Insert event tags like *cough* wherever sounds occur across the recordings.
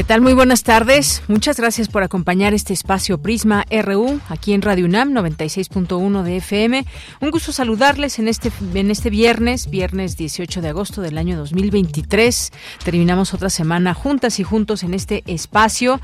¿Qué tal? Muy buenas tardes. Muchas gracias por acompañar este espacio Prisma RU aquí en Radio UNAM 96.1 de FM. Un gusto saludarles en este en este viernes, viernes 18 de agosto del año 2023. Terminamos otra semana juntas y juntos en este espacio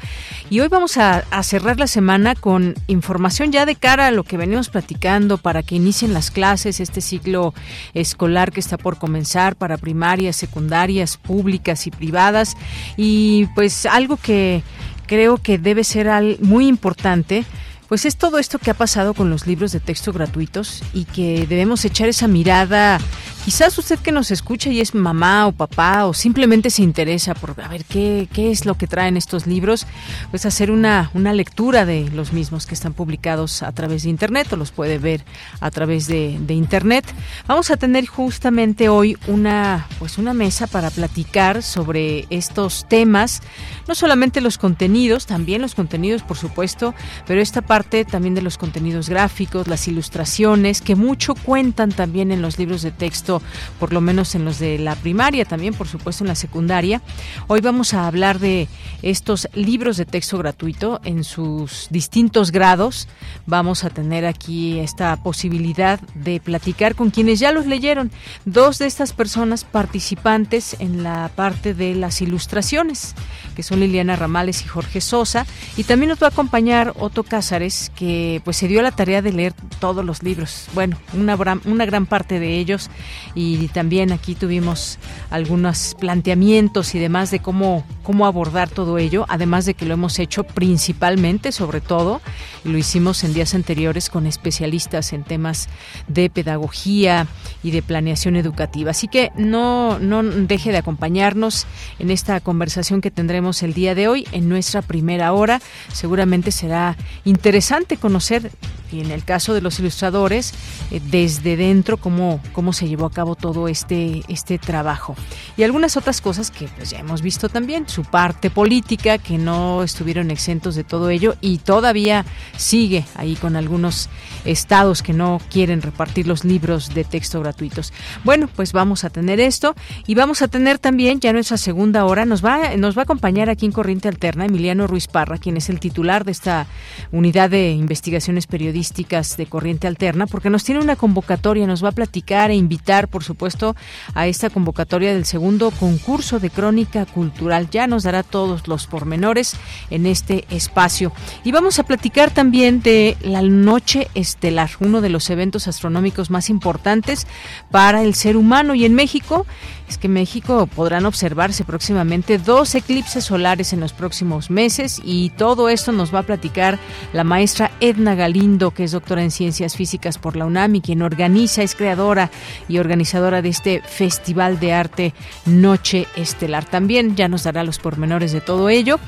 y hoy vamos a, a cerrar la semana con información ya de cara a lo que venimos platicando para que inicien las clases, este ciclo escolar que está por comenzar para primarias, secundarias, públicas y privadas y pues algo que creo que debe ser muy importante pues es todo esto que ha pasado con los libros de texto gratuitos y que debemos echar esa mirada. Quizás usted que nos escucha y es mamá o papá o simplemente se interesa por a ver qué, qué es lo que traen estos libros, pues hacer una, una lectura de los mismos que están publicados a través de Internet o los puede ver a través de, de Internet. Vamos a tener justamente hoy una, pues una mesa para platicar sobre estos temas, no solamente los contenidos, también los contenidos por supuesto, pero esta parte también de los contenidos gráficos, las ilustraciones, que mucho cuentan también en los libros de texto, por lo menos en los de la primaria, también por supuesto en la secundaria. Hoy vamos a hablar de estos libros de texto gratuito en sus distintos grados. Vamos a tener aquí esta posibilidad de platicar con quienes ya los leyeron. Dos de estas personas participantes en la parte de las ilustraciones, que son Liliana Ramales y Jorge Sosa, y también nos va a acompañar Otto Cázares que pues se dio la tarea de leer todos los libros, bueno, una, una gran parte de ellos y también aquí tuvimos algunos planteamientos y demás de cómo, cómo abordar todo ello, además de que lo hemos hecho principalmente, sobre todo, y lo hicimos en días anteriores con especialistas en temas de pedagogía y de planeación educativa. Así que no, no deje de acompañarnos en esta conversación que tendremos el día de hoy en nuestra primera hora. Seguramente será interesante conocer, y en el caso de los ilustradores, eh, desde dentro cómo, cómo se llevó a cabo todo este, este trabajo. Y algunas otras cosas que pues, ya hemos visto también, su parte política, que no estuvieron exentos de todo ello y todavía sigue ahí con algunos estados que no quieren repartir los libros de texto gratuitos. Bueno, pues vamos a tener esto y vamos a tener también ya nuestra segunda hora. Nos va, nos va a acompañar aquí en Corriente Alterna Emiliano Ruiz Parra, quien es el titular de esta unidad de Investigaciones Periodísticas de Corriente Alterna, porque nos tiene una convocatoria, nos va a platicar e invitar, por supuesto, a esta convocatoria del segundo concurso de crónica cultural. Ya nos dará todos los pormenores en este espacio. Y vamos a platicar también de la Noche Estelar, uno de los eventos astronómicos más importantes para el ser humano. Y en México, es que en México podrán observarse próximamente dos eclipses solares en los próximos meses y todo esto nos va a platicar la maestra Edna Galindo, que es doctora en Ciencias Físicas por la UNAM y quien organiza, es creadora y organizadora de este Festival de Arte Noche Estelar. También ya nos dará los pormenores de todo ello.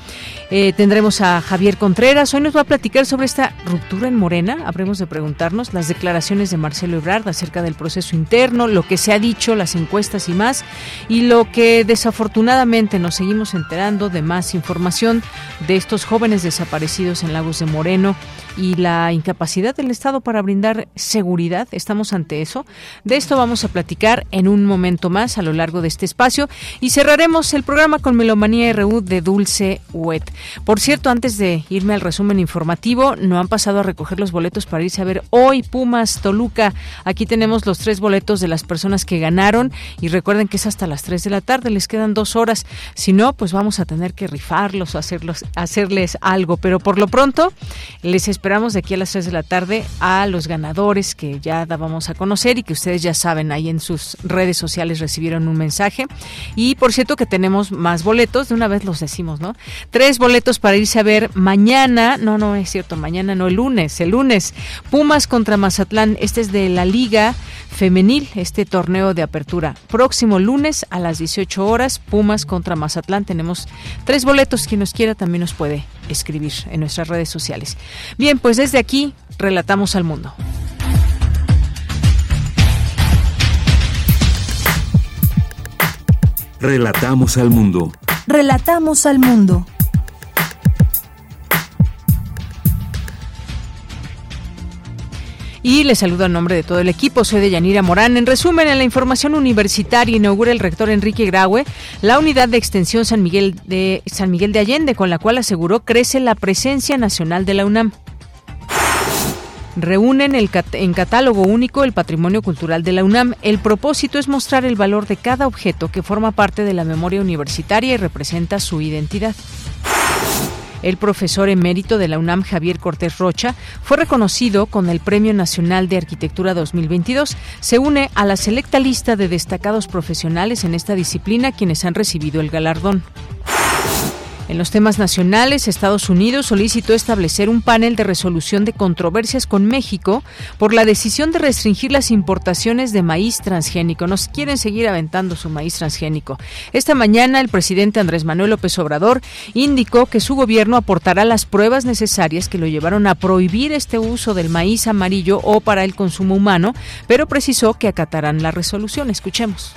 Eh, tendremos a Javier Contreras. Hoy nos va a platicar sobre esta ruptura en Morena. Habremos de preguntarnos las declaraciones de Marcelo Ebrard acerca del proceso interno, lo que se ha dicho, las encuestas y más, y lo que desafortunadamente nos seguimos enterando de más información de estos jóvenes desaparecidos en Lagos de Moreno y la incapacidad del Estado para brindar seguridad. Estamos ante eso. De esto vamos a platicar en un momento más a lo largo de este espacio y cerraremos el programa con Melomanía RU de Dulce Wet. Por cierto, antes de irme al resumen informativo, no han pasado a recoger los boletos para irse a ver hoy Pumas Toluca. Aquí tenemos los tres boletos de las personas que ganaron y recuerden que es hasta las 3 de la tarde, les quedan dos horas. Si no, pues vamos a tener que rifarlos o hacerlos, hacerles algo. Pero por lo pronto, les esperamos de aquí a las 3 de la tarde a los ganadores que ya dábamos a conocer y que ustedes ya saben, en sus redes sociales recibieron un mensaje. Y por cierto que tenemos más boletos, de una vez los decimos, ¿no? Tres boletos para irse a ver mañana, no, no es cierto, mañana no, el lunes, el lunes, Pumas contra Mazatlán, este es de la Liga Femenil, este torneo de apertura. Próximo lunes a las 18 horas, Pumas contra Mazatlán, tenemos tres boletos, quien nos quiera también nos puede escribir en nuestras redes sociales. Bien, pues desde aquí relatamos al mundo. Relatamos al mundo. Relatamos al mundo. Y les saludo en nombre de todo el equipo. Soy de Yanira Morán. En resumen, en la información universitaria inaugura el rector Enrique Graue la unidad de extensión San Miguel de San Miguel de Allende, con la cual aseguró crece la presencia nacional de la UNAM reúnen el en catálogo único el patrimonio cultural de la UNAM. El propósito es mostrar el valor de cada objeto que forma parte de la memoria universitaria y representa su identidad. El profesor emérito de la UNAM, Javier Cortés Rocha, fue reconocido con el Premio Nacional de Arquitectura 2022. Se une a la selecta lista de destacados profesionales en esta disciplina quienes han recibido el galardón. En los temas nacionales, Estados Unidos solicitó establecer un panel de resolución de controversias con México por la decisión de restringir las importaciones de maíz transgénico. Nos quieren seguir aventando su maíz transgénico. Esta mañana, el presidente Andrés Manuel López Obrador indicó que su gobierno aportará las pruebas necesarias que lo llevaron a prohibir este uso del maíz amarillo o para el consumo humano, pero precisó que acatarán la resolución. Escuchemos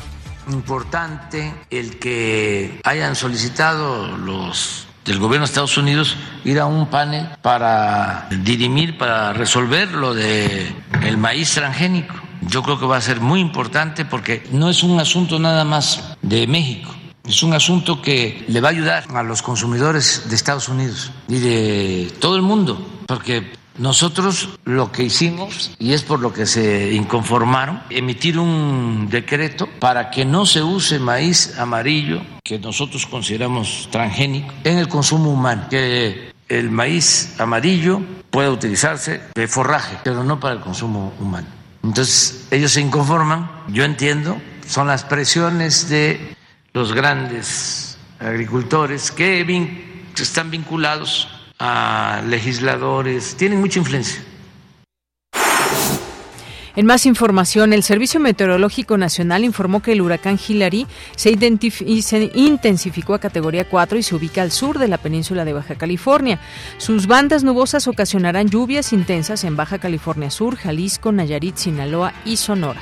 importante el que hayan solicitado los del gobierno de Estados Unidos ir a un panel para dirimir, para resolver lo de el maíz transgénico. Yo creo que va a ser muy importante porque no es un asunto nada más de México. Es un asunto que le va a ayudar a los consumidores de Estados Unidos y de todo el mundo, porque nosotros lo que hicimos, y es por lo que se inconformaron, emitir un decreto para que no se use maíz amarillo, que nosotros consideramos transgénico, en el consumo humano, que el maíz amarillo pueda utilizarse de forraje, pero no para el consumo humano. Entonces, ellos se inconforman, yo entiendo, son las presiones de los grandes agricultores que están vinculados a legisladores, tienen mucha influencia. En más información, el Servicio Meteorológico Nacional informó que el huracán Hillary se, se, intensificó a categoría 4 y se ubica al sur de la península de Baja California. Sus bandas nubosas ocasionarán lluvias intensas en Baja California Sur, Jalisco, Nayarit, Sinaloa y Sonora.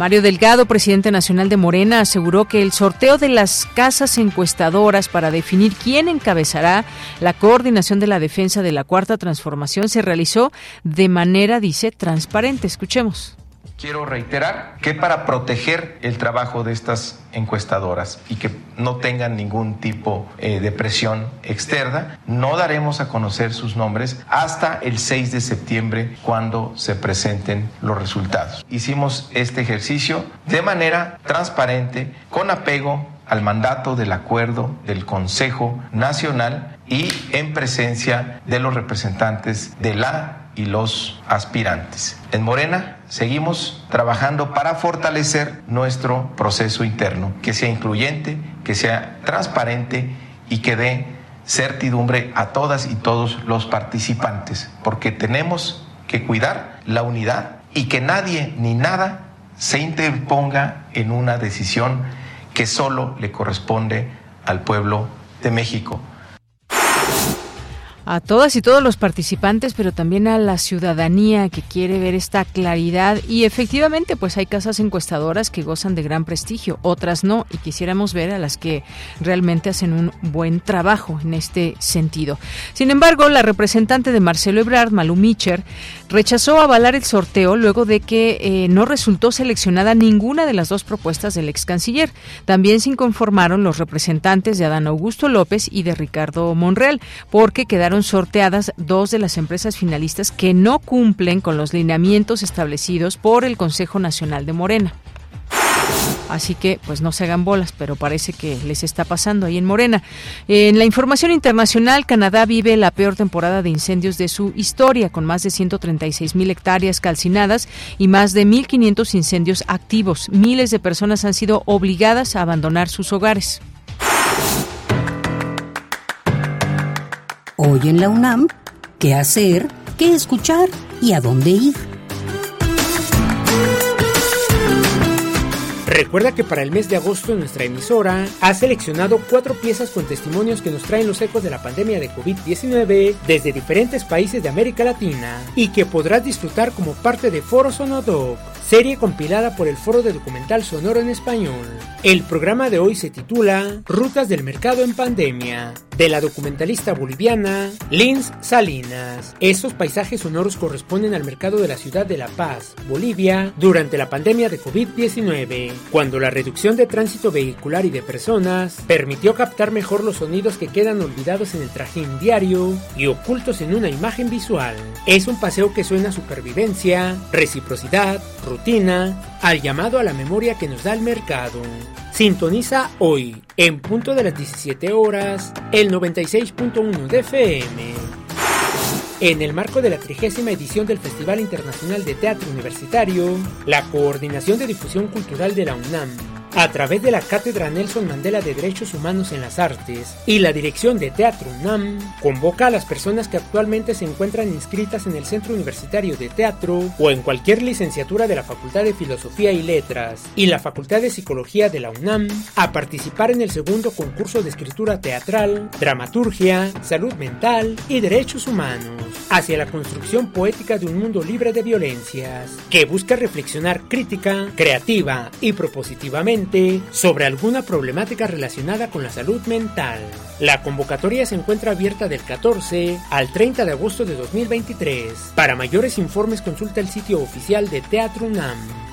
Mario Delgado, presidente nacional de Morena, aseguró que el sorteo de las casas encuestadoras para definir quién encabezará la coordinación de la defensa de la cuarta transformación se realizó de manera, dice, transparente. Escuchemos. Quiero reiterar que para proteger el trabajo de estas encuestadoras y que no tengan ningún tipo eh, de presión externa, no daremos a conocer sus nombres hasta el 6 de septiembre cuando se presenten los resultados. Hicimos este ejercicio de manera transparente, con apego al mandato del acuerdo del Consejo Nacional y en presencia de los representantes de la y los aspirantes. En Morena seguimos trabajando para fortalecer nuestro proceso interno, que sea incluyente, que sea transparente y que dé certidumbre a todas y todos los participantes, porque tenemos que cuidar la unidad y que nadie ni nada se interponga en una decisión que solo le corresponde al pueblo de México a todas y todos los participantes, pero también a la ciudadanía que quiere ver esta claridad. Y efectivamente, pues hay casas encuestadoras que gozan de gran prestigio, otras no, y quisiéramos ver a las que realmente hacen un buen trabajo en este sentido. Sin embargo, la representante de Marcelo Ebrard, Malu Micher, rechazó avalar el sorteo luego de que eh, no resultó seleccionada ninguna de las dos propuestas del ex canciller. También se inconformaron los representantes de Adán Augusto López y de Ricardo Monreal, porque quedaron sorteadas dos de las empresas finalistas que no cumplen con los lineamientos establecidos por el Consejo Nacional de Morena. Así que, pues no se hagan bolas, pero parece que les está pasando ahí en Morena. En la información internacional, Canadá vive la peor temporada de incendios de su historia, con más de 136 mil hectáreas calcinadas y más de 1.500 incendios activos. Miles de personas han sido obligadas a abandonar sus hogares. Hoy en la UNAM, ¿qué hacer? ¿Qué escuchar? ¿Y a dónde ir? Recuerda que para el mes de agosto nuestra emisora ha seleccionado cuatro piezas con testimonios que nos traen los ecos de la pandemia de COVID-19 desde diferentes países de América Latina y que podrás disfrutar como parte de Foro Sonodoc, serie compilada por el Foro de Documental Sonoro en Español. El programa de hoy se titula Rutas del Mercado en Pandemia, de la documentalista boliviana Lins Salinas. Estos paisajes sonoros corresponden al mercado de la ciudad de La Paz, Bolivia, durante la pandemia de COVID-19 cuando la reducción de tránsito vehicular y de personas permitió captar mejor los sonidos que quedan olvidados en el trajín diario y ocultos en una imagen visual. Es un paseo que suena a supervivencia, reciprocidad, rutina, al llamado a la memoria que nos da el mercado. Sintoniza hoy, en punto de las 17 horas, el 96.1 de FM. En el marco de la trigésima edición del Festival Internacional de Teatro Universitario, la Coordinación de Difusión Cultural de la UNAM a través de la Cátedra Nelson Mandela de Derechos Humanos en las Artes y la Dirección de Teatro UNAM, convoca a las personas que actualmente se encuentran inscritas en el Centro Universitario de Teatro o en cualquier licenciatura de la Facultad de Filosofía y Letras y la Facultad de Psicología de la UNAM a participar en el segundo concurso de escritura teatral, dramaturgia, salud mental y derechos humanos hacia la construcción poética de un mundo libre de violencias, que busca reflexionar crítica, creativa y propositivamente sobre alguna problemática relacionada con la salud mental. La convocatoria se encuentra abierta del 14 al 30 de agosto de 2023. Para mayores informes consulta el sitio oficial de Teatro UNAM.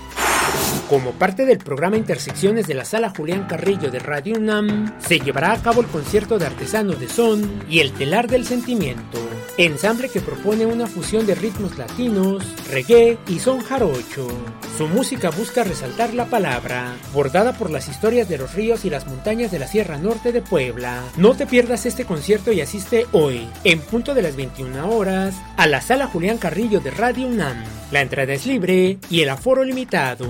Como parte del programa Intersecciones de la Sala Julián Carrillo de Radio UNAM, se llevará a cabo el concierto de artesanos de son y el telar del sentimiento, ensamble que propone una fusión de ritmos latinos, reggae y son jarocho. Su música busca resaltar la palabra, bordada por las historias de los ríos y las montañas de la Sierra Norte de Puebla. No te pierdas este concierto y asiste hoy, en punto de las 21 horas, a la Sala Julián Carrillo de Radio UNAM. La entrada es libre y el aforo limitado.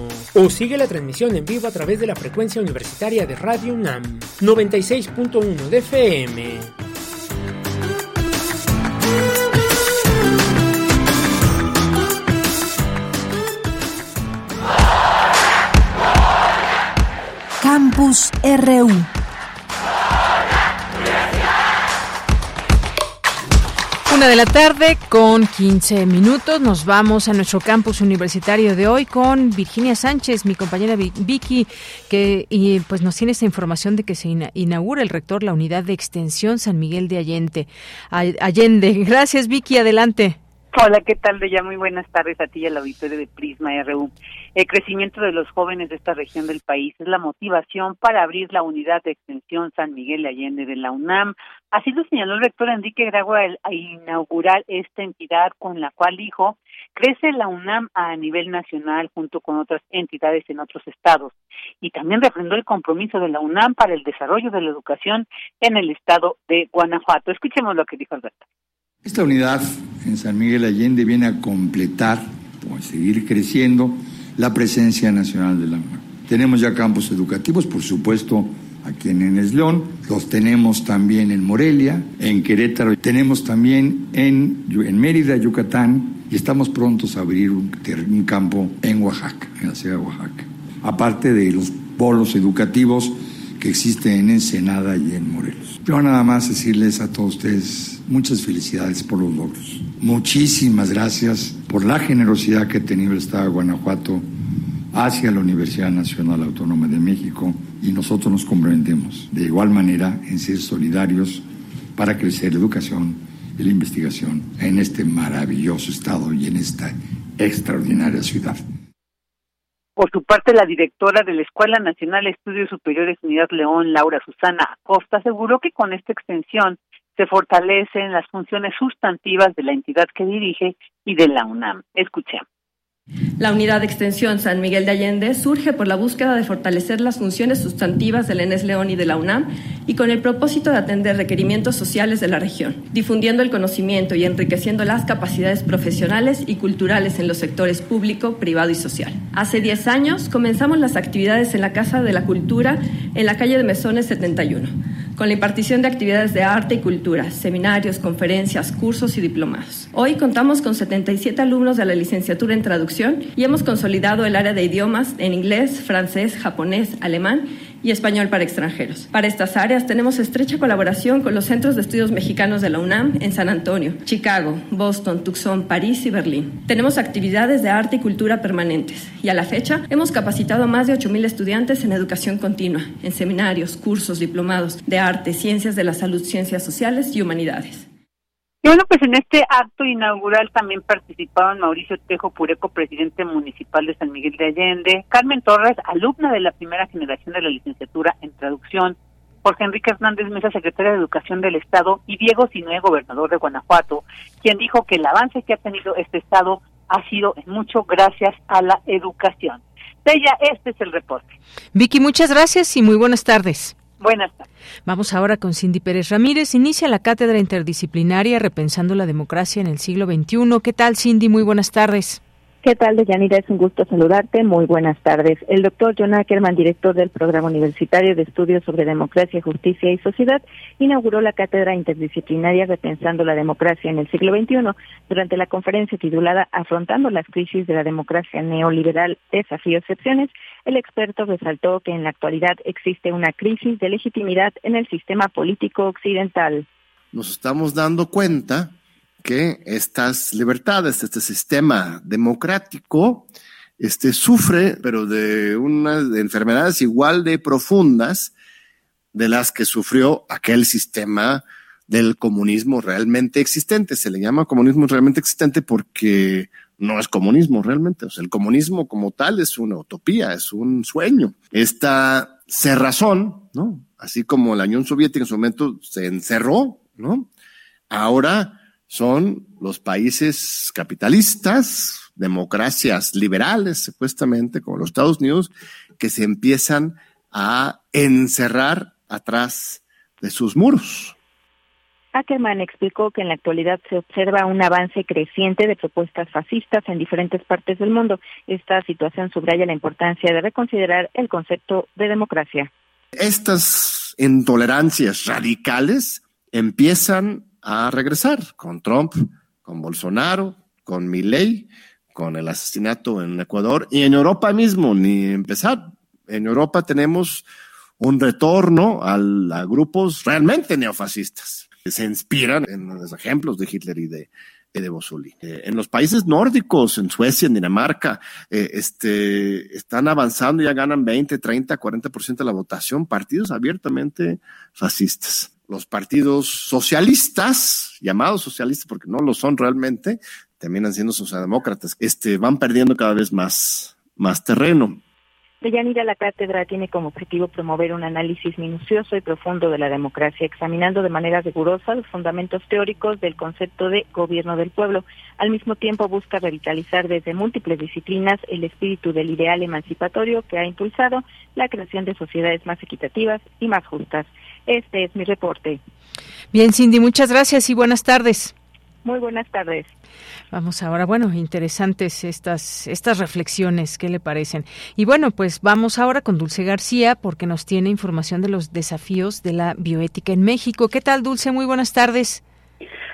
Sigue la transmisión en vivo a través de la frecuencia universitaria de Radio UNAM 96.1 de FM. Campus RU Una de la tarde con 15 minutos. Nos vamos a nuestro campus universitario de hoy con Virginia Sánchez, mi compañera Vicky, que y pues nos tiene esta información de que se inaugura el rector la unidad de extensión San Miguel de Allende. Allende. *laughs* Gracias, Vicky. Adelante. Hola, ¿qué tal? Ya muy buenas tardes a ti y al auditorio de Prisma RU. El crecimiento de los jóvenes de esta región del país es la motivación para abrir la unidad de extensión San Miguel de Allende de la UNAM. Así lo señaló el rector Enrique Gragua al inaugurar esta entidad con la cual dijo crece la UNAM a nivel nacional junto con otras entidades en otros estados y también refrendó el compromiso de la UNAM para el desarrollo de la educación en el estado de Guanajuato. Escuchemos lo que dijo el rector. Esta unidad en San Miguel Allende viene a completar o a seguir creciendo la presencia nacional de la UNAM. Tenemos ya campos educativos, por supuesto, aquí en Enes León, los tenemos también en Morelia, en Querétaro, tenemos también en, en Mérida, Yucatán, y estamos prontos a abrir un, un campo en Oaxaca, en la ciudad de Oaxaca. Aparte de los polos educativos que existen en Ensenada y en Morelos. Yo nada más decirles a todos ustedes muchas felicidades por los logros. Muchísimas gracias por la generosidad que ha tenido el Estado de Guanajuato hacia la Universidad Nacional Autónoma de México y nosotros nos comprometemos de igual manera en ser solidarios para crecer la educación y la investigación en este maravilloso estado y en esta extraordinaria ciudad. Por su parte, la directora de la Escuela Nacional de Estudios Superiores Unidad León, Laura Susana Acosta, aseguró que con esta extensión se fortalecen las funciones sustantivas de la entidad que dirige y de la UNAM. Escuchemos. La unidad de extensión San Miguel de Allende surge por la búsqueda de fortalecer las funciones sustantivas del ENES León y de la UNAM y con el propósito de atender requerimientos sociales de la región, difundiendo el conocimiento y enriqueciendo las capacidades profesionales y culturales en los sectores público, privado y social. Hace 10 años comenzamos las actividades en la Casa de la Cultura en la calle de Mesones 71 con la impartición de actividades de arte y cultura, seminarios, conferencias, cursos y diplomados. Hoy contamos con 77 alumnos de la licenciatura en traducción y hemos consolidado el área de idiomas en inglés, francés, japonés, alemán y español para extranjeros. Para estas áreas tenemos estrecha colaboración con los centros de estudios mexicanos de la UNAM en San Antonio, Chicago, Boston, Tucson, París y Berlín. Tenemos actividades de arte y cultura permanentes y a la fecha hemos capacitado a más de 8.000 estudiantes en educación continua, en seminarios, cursos, diplomados de arte, ciencias de la salud, ciencias sociales y humanidades. Bueno, pues en este acto inaugural también participaron Mauricio Tejo Pureco, presidente municipal de San Miguel de Allende, Carmen Torres, alumna de la primera generación de la licenciatura en traducción, Jorge Enrique Hernández Mesa, secretario de Educación del Estado, y Diego Sinué, gobernador de Guanajuato, quien dijo que el avance que ha tenido este Estado ha sido en mucho gracias a la educación. Bella, este es el reporte. Vicky, muchas gracias y muy buenas tardes. Buenas tardes. Vamos ahora con Cindy Pérez Ramírez. Inicia la cátedra interdisciplinaria Repensando la Democracia en el siglo XXI. ¿Qué tal, Cindy? Muy buenas tardes. ¿Qué tal, Deyanira? Es un gusto saludarte. Muy buenas tardes. El doctor John Ackerman, director del Programa Universitario de Estudios sobre Democracia, Justicia y Sociedad, inauguró la cátedra interdisciplinaria Repensando la Democracia en el siglo XXI durante la conferencia titulada Afrontando las crisis de la democracia neoliberal, desafíos y opciones. El experto resaltó que en la actualidad existe una crisis de legitimidad en el sistema político occidental. Nos estamos dando cuenta que estas libertades, este sistema democrático, este, sufre, pero de unas enfermedades igual de profundas de las que sufrió aquel sistema del comunismo realmente existente. Se le llama comunismo realmente existente porque no es comunismo realmente. O sea, el comunismo como tal es una utopía, es un sueño. Esta cerrazón, ¿no? Así como la Unión Soviética en su momento se encerró, ¿no? Ahora son los países capitalistas, democracias liberales, supuestamente, como los Estados Unidos, que se empiezan a encerrar atrás de sus muros. Ackerman explicó que en la actualidad se observa un avance creciente de propuestas fascistas en diferentes partes del mundo. Esta situación subraya la importancia de reconsiderar el concepto de democracia. Estas intolerancias radicales empiezan a regresar con Trump, con Bolsonaro, con Milley, con el asesinato en Ecuador y en Europa mismo, ni empezar. En Europa tenemos un retorno a, grupos realmente neofascistas que se inspiran en los ejemplos de Hitler y de, de Mussolini. Eh, en los países nórdicos, en Suecia, en Dinamarca, eh, este, están avanzando, ya ganan 20, 30, 40% de la votación, partidos abiertamente fascistas los partidos socialistas, llamados socialistas porque no lo son realmente, terminan siendo socialdemócratas, este, van perdiendo cada vez más, más terreno. Deyanira, la cátedra tiene como objetivo promover un análisis minucioso y profundo de la democracia, examinando de manera rigurosa los fundamentos teóricos del concepto de gobierno del pueblo. Al mismo tiempo busca revitalizar desde múltiples disciplinas el espíritu del ideal emancipatorio que ha impulsado la creación de sociedades más equitativas y más justas. Este es mi reporte. Bien, Cindy, muchas gracias y buenas tardes. Muy buenas tardes. Vamos ahora, bueno, interesantes estas estas reflexiones, ¿qué le parecen? Y bueno, pues vamos ahora con Dulce García porque nos tiene información de los desafíos de la bioética en México. ¿Qué tal, Dulce? Muy buenas tardes.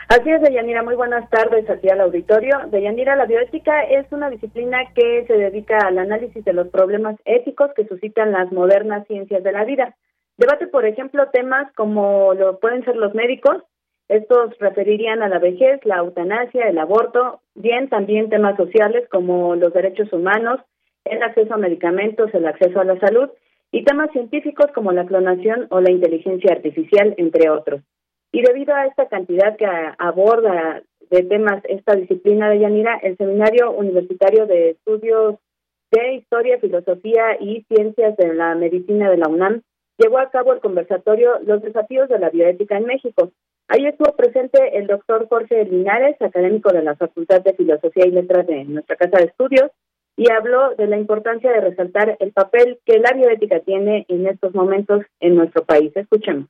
Así es, Deyanira, muy buenas tardes aquí al auditorio. Deyanira, la bioética es una disciplina que se dedica al análisis de los problemas éticos que suscitan las modernas ciencias de la vida. Debate, por ejemplo, temas como lo pueden ser los médicos, estos referirían a la vejez, la eutanasia, el aborto, bien también temas sociales como los derechos humanos, el acceso a medicamentos, el acceso a la salud. Y temas científicos como la clonación o la inteligencia artificial, entre otros. Y debido a esta cantidad que aborda de temas esta disciplina de Yanira, el Seminario Universitario de Estudios de Historia, Filosofía y Ciencias de la Medicina de la UNAM llevó a cabo el conversatorio Los desafíos de la bioética en México. Ahí estuvo presente el doctor Jorge Linares, académico de la Facultad de Filosofía y Letras de nuestra Casa de Estudios, y habló de la importancia de resaltar el papel que la bioética tiene en estos momentos en nuestro país. Escuchemos.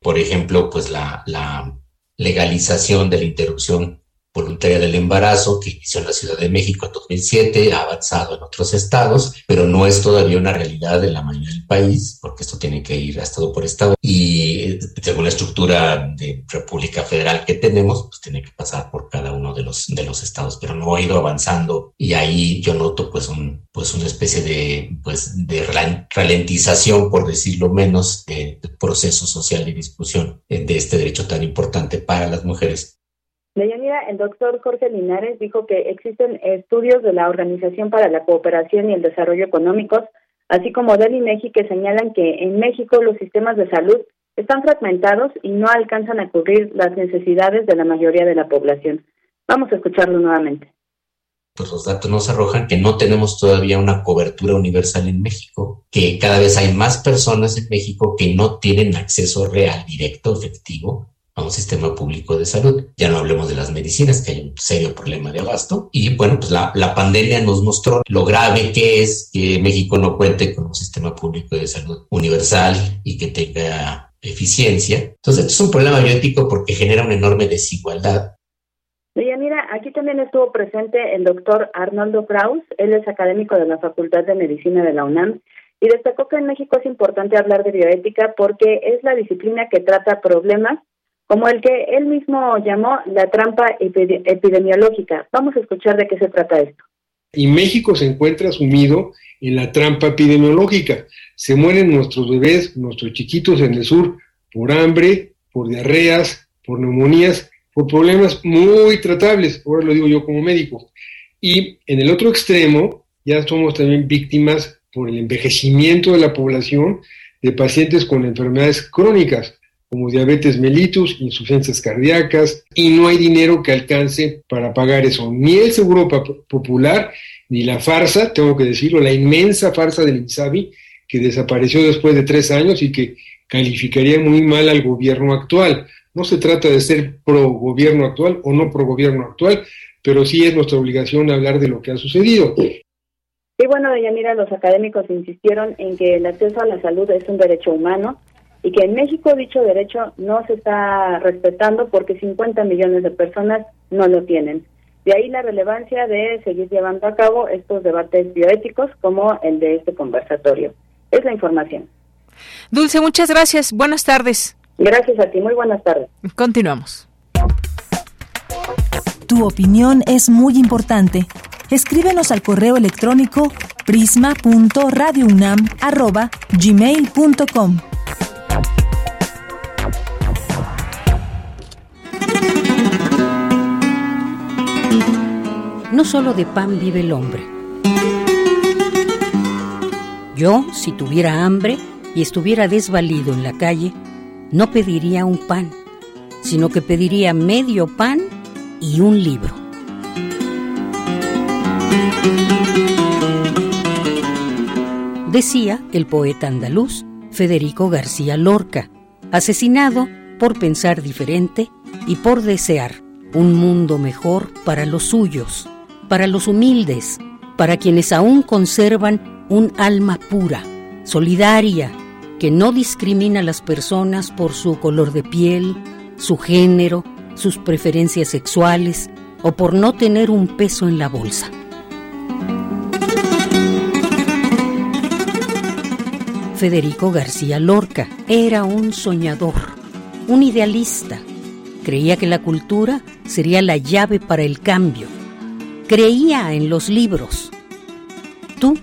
Por ejemplo, pues la, la legalización de la interrupción voluntaria del embarazo que inició en la Ciudad de México en 2007, ha avanzado en otros estados, pero no es todavía una realidad en la mayoría del país, porque esto tiene que ir a estado por estado. Y según la estructura de República Federal que tenemos, pues tiene que pasar por cada uno de los, de los estados, pero no ha ido avanzando. Y ahí yo noto pues, un, pues una especie de, pues, de ralentización, por decirlo menos, de, de proceso social de discusión de este derecho tan importante para las mujeres Deyanira, el doctor Jorge Linares dijo que existen estudios de la Organización para la Cooperación y el Desarrollo Económicos, así como del INEGI, que señalan que en México los sistemas de salud están fragmentados y no alcanzan a cubrir las necesidades de la mayoría de la población. Vamos a escucharlo nuevamente. Pues los datos nos arrojan que no tenemos todavía una cobertura universal en México, que cada vez hay más personas en México que no tienen acceso real, directo, efectivo a un sistema público de salud. Ya no hablemos de las medicinas, que hay un serio problema de abasto. Y bueno, pues la, la pandemia nos mostró lo grave que es que México no cuente con un sistema público de salud universal y que tenga eficiencia. Entonces, es un problema bioético porque genera una enorme desigualdad. mira, aquí también estuvo presente el doctor Arnoldo Kraus, él es académico de la Facultad de Medicina de la UNAM y destacó que en México es importante hablar de bioética porque es la disciplina que trata problemas como el que él mismo llamó la trampa epidemiológica. Vamos a escuchar de qué se trata esto. Y México se encuentra sumido en la trampa epidemiológica. Se mueren nuestros bebés, nuestros chiquitos en el sur, por hambre, por diarreas, por neumonías, por problemas muy tratables, ahora lo digo yo como médico. Y en el otro extremo, ya somos también víctimas por el envejecimiento de la población de pacientes con enfermedades crónicas como diabetes mellitus, insuficiencias cardíacas, y no hay dinero que alcance para pagar eso. Ni el Seguro Popular, ni la farsa, tengo que decirlo, la inmensa farsa del INSABI, que desapareció después de tres años y que calificaría muy mal al gobierno actual. No se trata de ser pro gobierno actual o no pro gobierno actual, pero sí es nuestra obligación hablar de lo que ha sucedido. Y bueno, mira, los académicos insistieron en que el acceso a la salud es un derecho humano y que en México dicho derecho no se está respetando porque 50 millones de personas no lo tienen. De ahí la relevancia de seguir llevando a cabo estos debates bioéticos como el de este conversatorio. Es la información. Dulce, muchas gracias. Buenas tardes. Gracias a ti. Muy buenas tardes. Continuamos. Tu opinión es muy importante. Escríbenos al correo electrónico prisma.radiounam@gmail.com. No solo de pan vive el hombre. Yo, si tuviera hambre y estuviera desvalido en la calle, no pediría un pan, sino que pediría medio pan y un libro. Decía el poeta andaluz Federico García Lorca, asesinado por pensar diferente y por desear un mundo mejor para los suyos, para los humildes, para quienes aún conservan un alma pura, solidaria, que no discrimina a las personas por su color de piel, su género, sus preferencias sexuales o por no tener un peso en la bolsa. Federico García Lorca era un soñador, un idealista. Creía que la cultura sería la llave para el cambio. Creía en los libros. ¿Tú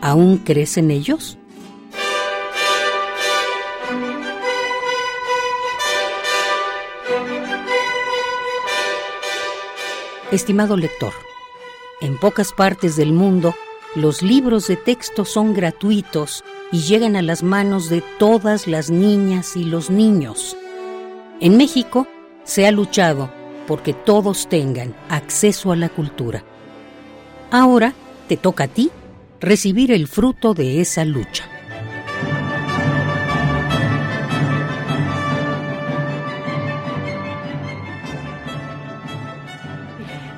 aún crees en ellos? Estimado lector, en pocas partes del mundo los libros de texto son gratuitos y llegan a las manos de todas las niñas y los niños. En México se ha luchado porque todos tengan acceso a la cultura. Ahora te toca a ti recibir el fruto de esa lucha.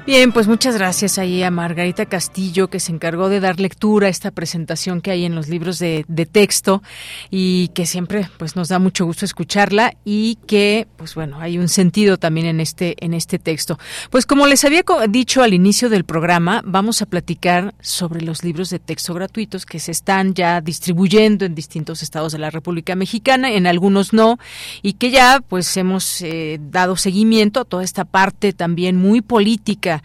Bien, pues muchas gracias ahí a Margarita Castillo que se encargó de dar lectura a esta presentación que hay en los libros de, texto y que siempre pues nos da mucho gusto escucharla y que pues bueno hay un sentido también en este en este texto. Pues como les había dicho al inicio del programa vamos a platicar sobre los libros de texto gratuitos que se están ya distribuyendo en distintos estados de la República Mexicana, en algunos no y que ya pues hemos eh, dado seguimiento a toda esta parte también muy política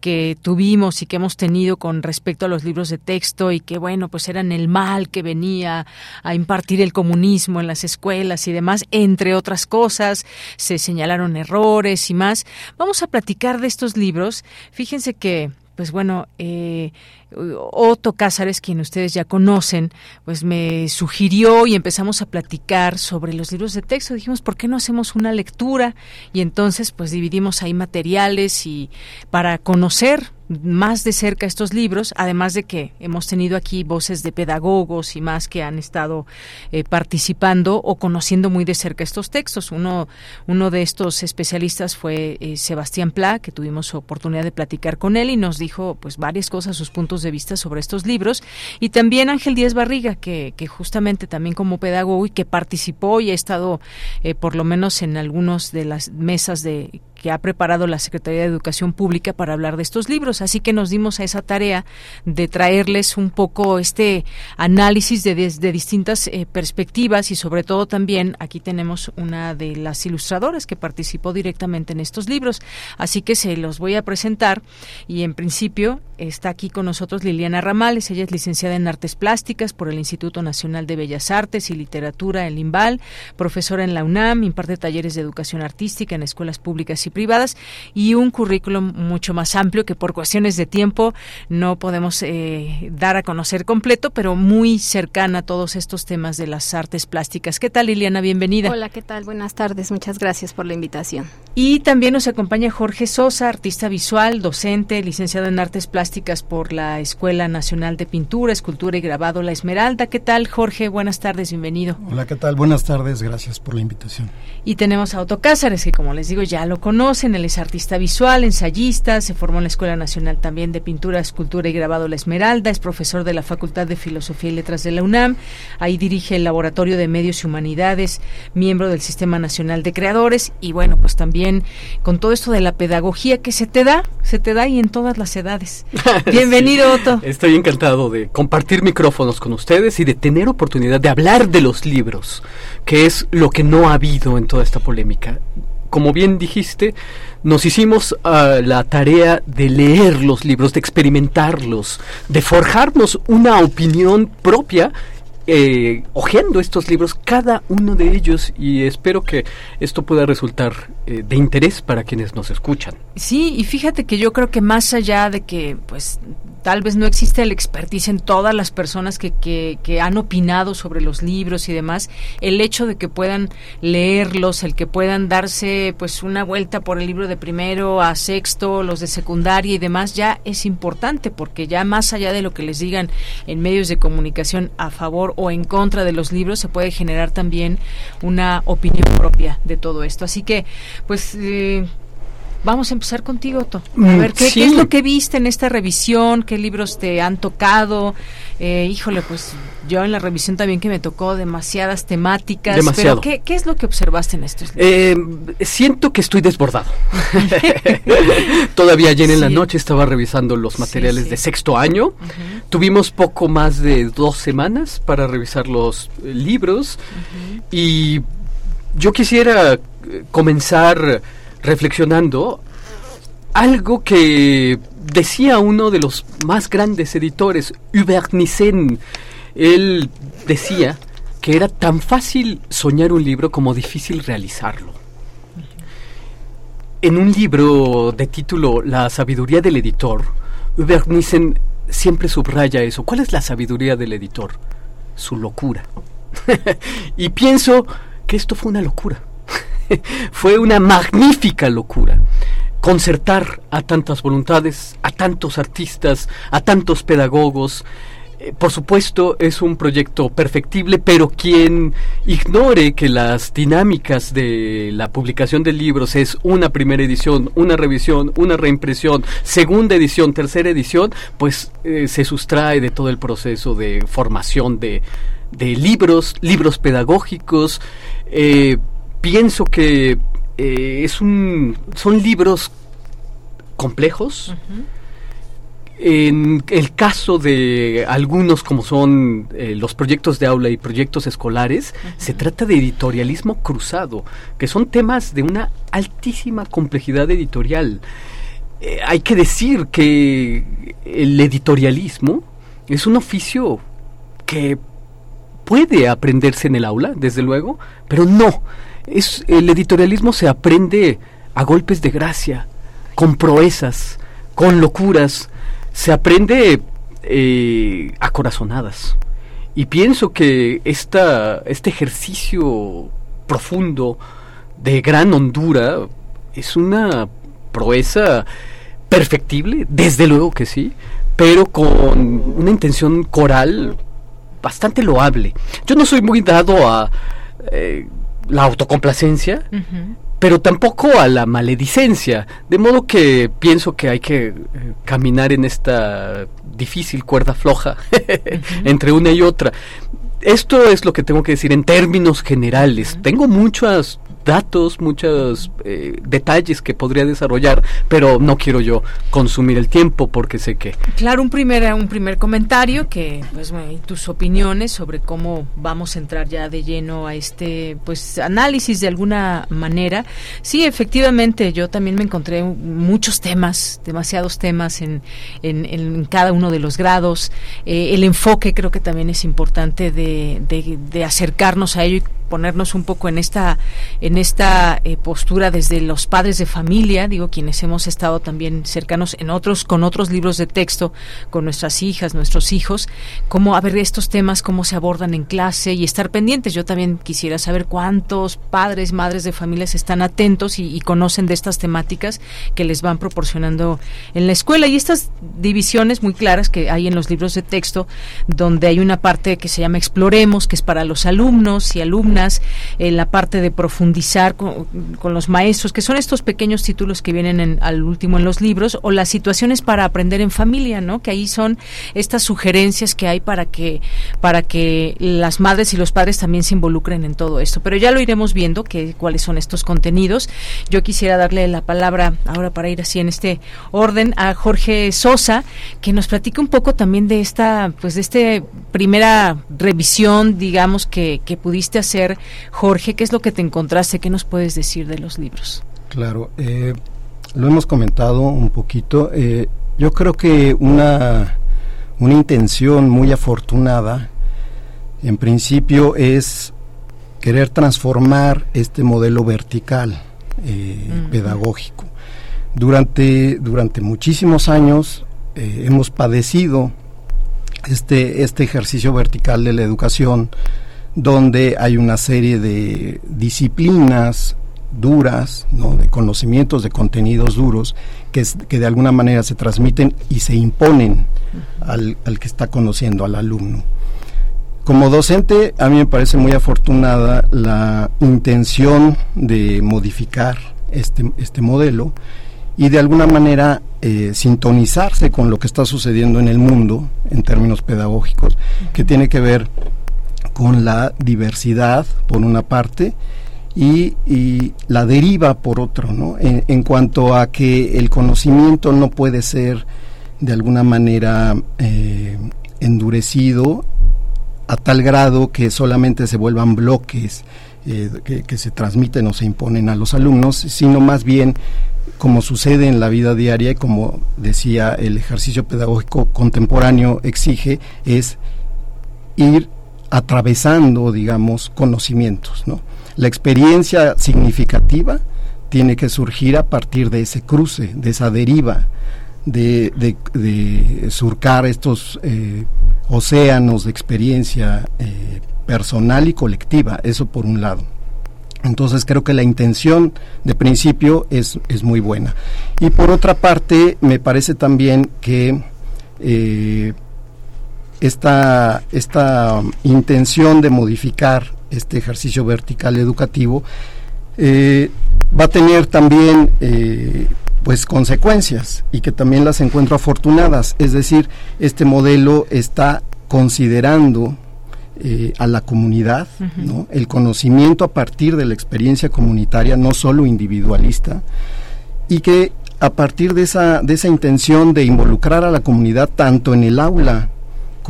que tuvimos y que hemos tenido con respecto a los libros de texto y que, bueno, pues eran el mal que venía a impartir el comunismo en las escuelas y demás, entre otras cosas, se señalaron errores y más. Vamos a platicar de estos libros. Fíjense que pues bueno, eh, Otto Cázares, quien ustedes ya conocen, pues me sugirió y empezamos a platicar sobre los libros de texto. Dijimos, ¿por qué no hacemos una lectura? Y entonces, pues dividimos ahí materiales y para conocer más de cerca estos libros, además de que hemos tenido aquí voces de pedagogos y más que han estado eh, participando o conociendo muy de cerca estos textos. Uno, de estos especialistas fue eh, Sebastián Pla, que tuvimos oportunidad de platicar con él y nos dijo pues varias cosas, sus puntos de vista sobre estos libros. Y también Ángel Díaz Barriga, que, justamente también como pedagogo y que participó y ha estado eh, por lo menos en algunos de las mesas de que ha preparado la Secretaría de Educación Pública para hablar de estos libros. Así que nos dimos a esa tarea de traerles un poco este análisis de, de, distintas eh, perspectivas y sobre todo también aquí tenemos una de las ilustradoras que participó directamente en estos libros. Así que se los voy a presentar y en principio está aquí con nosotros Liliana Ramales. Ella es licenciada en Artes Plásticas por el Instituto Nacional de Bellas Artes y Literatura, el IMBAL, profesora en la UNAM, imparte talleres de educación artística en escuelas públicas y privadas y un currículum mucho más amplio que por cuestiones de tiempo no podemos eh, dar a conocer completo, pero muy cercana a todos estos temas de las artes plásticas. ¿Qué tal, Liliana? Bienvenida. Hola, ¿qué tal? Buenas tardes. Muchas gracias por la invitación. Y también nos acompaña Jorge Sosa, artista visual, docente, licenciado en artes plásticas por la Escuela Nacional de Pintura, Escultura y Grabado La Esmeralda. ¿Qué tal, Jorge? Buenas tardes, bienvenido. Hola, ¿qué tal? Buenas tardes, gracias por la invitación. Y tenemos a Otto Cázares, que como les digo ya lo conocen conocen, él es artista visual, ensayista, se formó en la Escuela Nacional también de Pintura, Escultura y Grabado La Esmeralda, es profesor de la Facultad de Filosofía y Letras de la UNAM, ahí dirige el Laboratorio de Medios y Humanidades, miembro del Sistema Nacional de Creadores y bueno, pues también con todo esto de la pedagogía que se te da, se te da y en todas las edades. *laughs* Bienvenido, Otto. Estoy encantado de compartir micrófonos con ustedes y de tener oportunidad de hablar de los libros, que es lo que no ha habido en toda esta polémica como bien dijiste, nos hicimos ah, la tarea de leer los libros, de experimentarlos, de forjarnos una opinión propia eh, ojeando estos libros, cada uno de ellos, y espero que esto pueda resultar eh, de interés para quienes nos escuchan. Sí, y fíjate que yo creo que más allá de que, pues, tal vez no existe el expertise en todas las personas que, que, que, han opinado sobre los libros y demás, el hecho de que puedan leerlos, el que puedan darse pues una vuelta por el libro de primero a sexto, los de secundaria y demás, ya es importante porque ya más allá de lo que les digan en medios de comunicación a favor o en contra de los libros, se puede generar también una opinión propia de todo esto. Así que, pues... Eh, Vamos a empezar contigo, Otto. A mm, ver, ¿qué, es lo que viste en esta revisión? ¿Qué libros te han tocado? Eh, híjole, pues yo en la revisión también que me tocó demasiadas temáticas. Demasiado. Pero ¿qué, es lo que observaste en estos libros? Eh, siento que estoy desbordado. *laughs* Todavía ayer en la noche estaba revisando los materiales de sexto año. Tuvimos poco más de dos semanas para revisar los eh, libros. Y yo quisiera comenzar reflexionando algo que decía uno de los más grandes editores, Hubert Nissen. Él decía que era tan fácil soñar un libro como difícil realizarlo. En un libro de título La sabiduría del editor, Hubert Nissen siempre subraya eso. ¿Cuál es la sabiduría del editor? Su locura. *laughs* y pienso que esto fue una locura *laughs* fue una magnífica locura concertar a tantas voluntades, a tantos artistas, a tantos pedagogos, eh, por supuesto, es un proyecto perfectible, pero quien ignore que las dinámicas de la publicación de libros es una primera edición, una revisión, una reimpresión, segunda edición, tercera edición, pues eh, se sustrae de todo el proceso de formación de, libros, libros pedagógicos. Eh, pienso que es un, son libros complejos. En el caso de algunos como son eh, los proyectos de aula y proyectos escolares, se trata de editorialismo cruzado, que son temas de una altísima complejidad editorial. Eh, hay que decir que el editorialismo es un oficio que puede aprenderse en el aula, desde luego, pero no. Es, el editorialismo se aprende a golpes de gracia, con proezas, con locuras, se aprende eh, a corazonadas. Y pienso que esta, este ejercicio profundo de gran hondura es una proeza perfectible, desde luego que sí, pero con una intención coral bastante loable. Yo no soy muy dado a eh, la autocomplacencia, pero tampoco a la maledicencia. De modo que pienso que hay que eh, caminar en esta difícil cuerda floja *laughs* entre una y otra. Esto es lo que tengo que decir en términos generales. Tengo muchas datos, muchos eh, detalles que podría desarrollar, pero no quiero yo consumir el tiempo porque sé que... Claro, un primer, un primer comentario que, pues, tus opiniones sobre cómo vamos a entrar ya de lleno a este, pues, análisis de alguna manera. Sí, efectivamente, yo también me encontré muchos temas, demasiados temas en, en, cada uno de los grados. Eh, el enfoque creo que también es importante de, de, de acercarnos a ello y ponernos un poco en esta en esta eh, postura desde los padres de familia, digo quienes hemos estado también cercanos en otros con otros libros de texto con nuestras hijas, nuestros hijos, cómo a ver estos temas cómo se abordan en clase y estar pendientes. Yo también quisiera saber cuántos padres, madres de familias están atentos y, y conocen de estas temáticas que les van proporcionando en la escuela y estas divisiones muy claras que hay en los libros de texto donde hay una parte que se llama exploremos que es para los alumnos y alumnas en la parte de profundizar con, los maestros, que son estos pequeños títulos que vienen al último en los libros, o las situaciones para aprender en familia, ¿no? Que ahí son estas sugerencias que hay para que, para que las madres y los padres también se involucren en todo esto. Pero ya lo iremos viendo, que, cuáles son estos contenidos. Yo quisiera darle la palabra ahora para ir así en este orden a Jorge Sosa, que nos platique un poco también de esta, pues de este primera revisión, digamos, que pudiste hacer Jorge, ¿qué es lo que te encontraste? ¿Qué nos puedes decir de los libros? Claro, eh, lo hemos comentado un poquito. Eh, yo creo que una, una intención muy afortunada, en principio, es querer transformar este modelo vertical eh, pedagógico. Durante, durante muchísimos años hemos padecido este, este ejercicio vertical de la educación donde hay una serie de disciplinas duras, ¿no? de conocimientos, de contenidos duros, que, que de alguna manera se transmiten y se imponen al, al, que está conociendo, al alumno. Como docente, a mí me parece muy afortunada la intención de modificar este, este modelo y de alguna manera eh, sintonizarse con lo que está sucediendo en el mundo en términos pedagógicos, que tiene que ver con la diversidad, por una parte, y, la deriva por otro, ¿no? En, cuanto a que el conocimiento no puede ser de alguna manera eh, endurecido a tal grado que solamente se vuelvan bloques eh, que, que, se transmiten o se imponen a los alumnos, sino más bien como sucede en la vida diaria y como decía el ejercicio pedagógico contemporáneo exige, es ir atravesando, digamos, conocimientos. ¿no? La experiencia significativa tiene que surgir a partir de ese cruce, de esa deriva, de, surcar estos eh, océanos de experiencia eh, personal y colectiva, eso por un lado. Entonces creo que la intención de principio es, es muy buena. Y por otra parte, me parece también que eh, esta, esta intención de modificar este ejercicio vertical educativo eh, va a tener también eh, pues consecuencias y que también las encuentro afortunadas. Es decir, este modelo está considerando eh, a la comunidad, ¿no? el conocimiento a partir de la experiencia comunitaria, no solo individualista, y que a partir de esa, de esa intención de involucrar a la comunidad tanto en el aula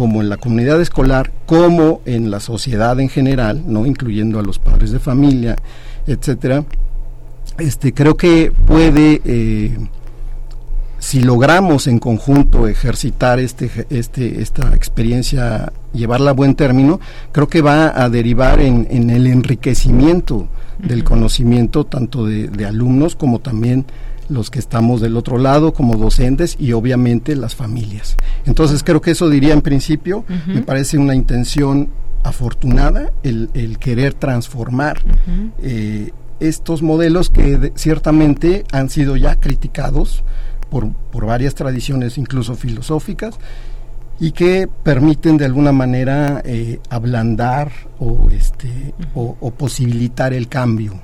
como en la comunidad escolar, como en la sociedad en general, no incluyendo a los padres de familia, etcétera, este, creo que puede, eh, si logramos en conjunto ejercitar este, este, esta experiencia, llevarla a buen término, creo que va a derivar en, el enriquecimiento del conocimiento tanto de, alumnos como también los que estamos del otro lado como docentes y obviamente las familias. Entonces creo que eso diría en principio, me parece una intención afortunada el, el querer transformar eh, estos modelos que ciertamente han sido ya criticados por, por varias tradiciones, incluso filosóficas, y que permiten de alguna manera eh, ablandar o este o, posibilitar el cambio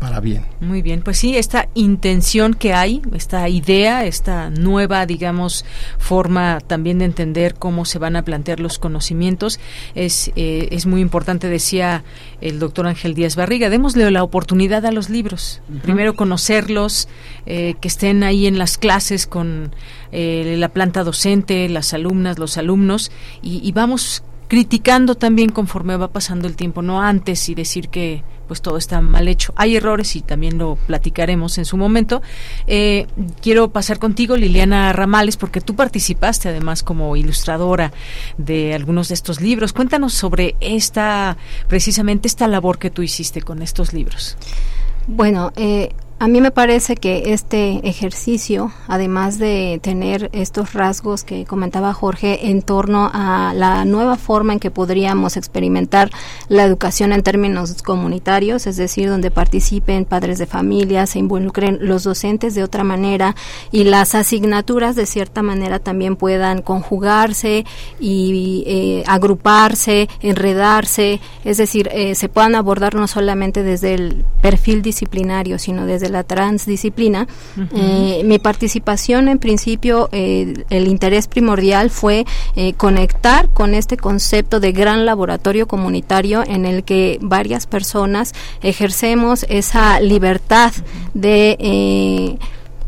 para bien. Muy bien pues sí esta intención que hay esta idea esta nueva digamos forma también de entender cómo se van a plantear los conocimientos es eh, es muy importante decía el doctor Ángel Díaz Barriga démosle la oportunidad a los libros. Primero conocerlos eh, que estén ahí en las clases con la planta docente las alumnas los alumnos y, vamos criticando también conforme va pasando el tiempo, no antes y decir que pues todo está mal hecho. Hay errores y también lo platicaremos en su momento. Eh, quiero pasar contigo, Liliana Ramales, porque tú participaste además como ilustradora de algunos de estos libros. Cuéntanos sobre esta, precisamente esta labor que tú hiciste con estos libros. Bueno, eh, a mí me parece que este ejercicio, además de tener estos rasgos que comentaba Jorge en torno a la nueva forma en que podríamos experimentar la educación en términos comunitarios, es decir, donde participen padres de familia, se involucren los docentes de otra manera y las asignaturas de cierta manera también puedan conjugarse y eh, agruparse, enredarse, es decir, eh, se puedan abordar no solamente desde el perfil disciplinario, sino desde la transdisciplina. Eh, mi participación, en principio, eh, el interés primordial fue eh, conectar con este concepto de gran laboratorio comunitario en el que varias personas ejercemos esa libertad de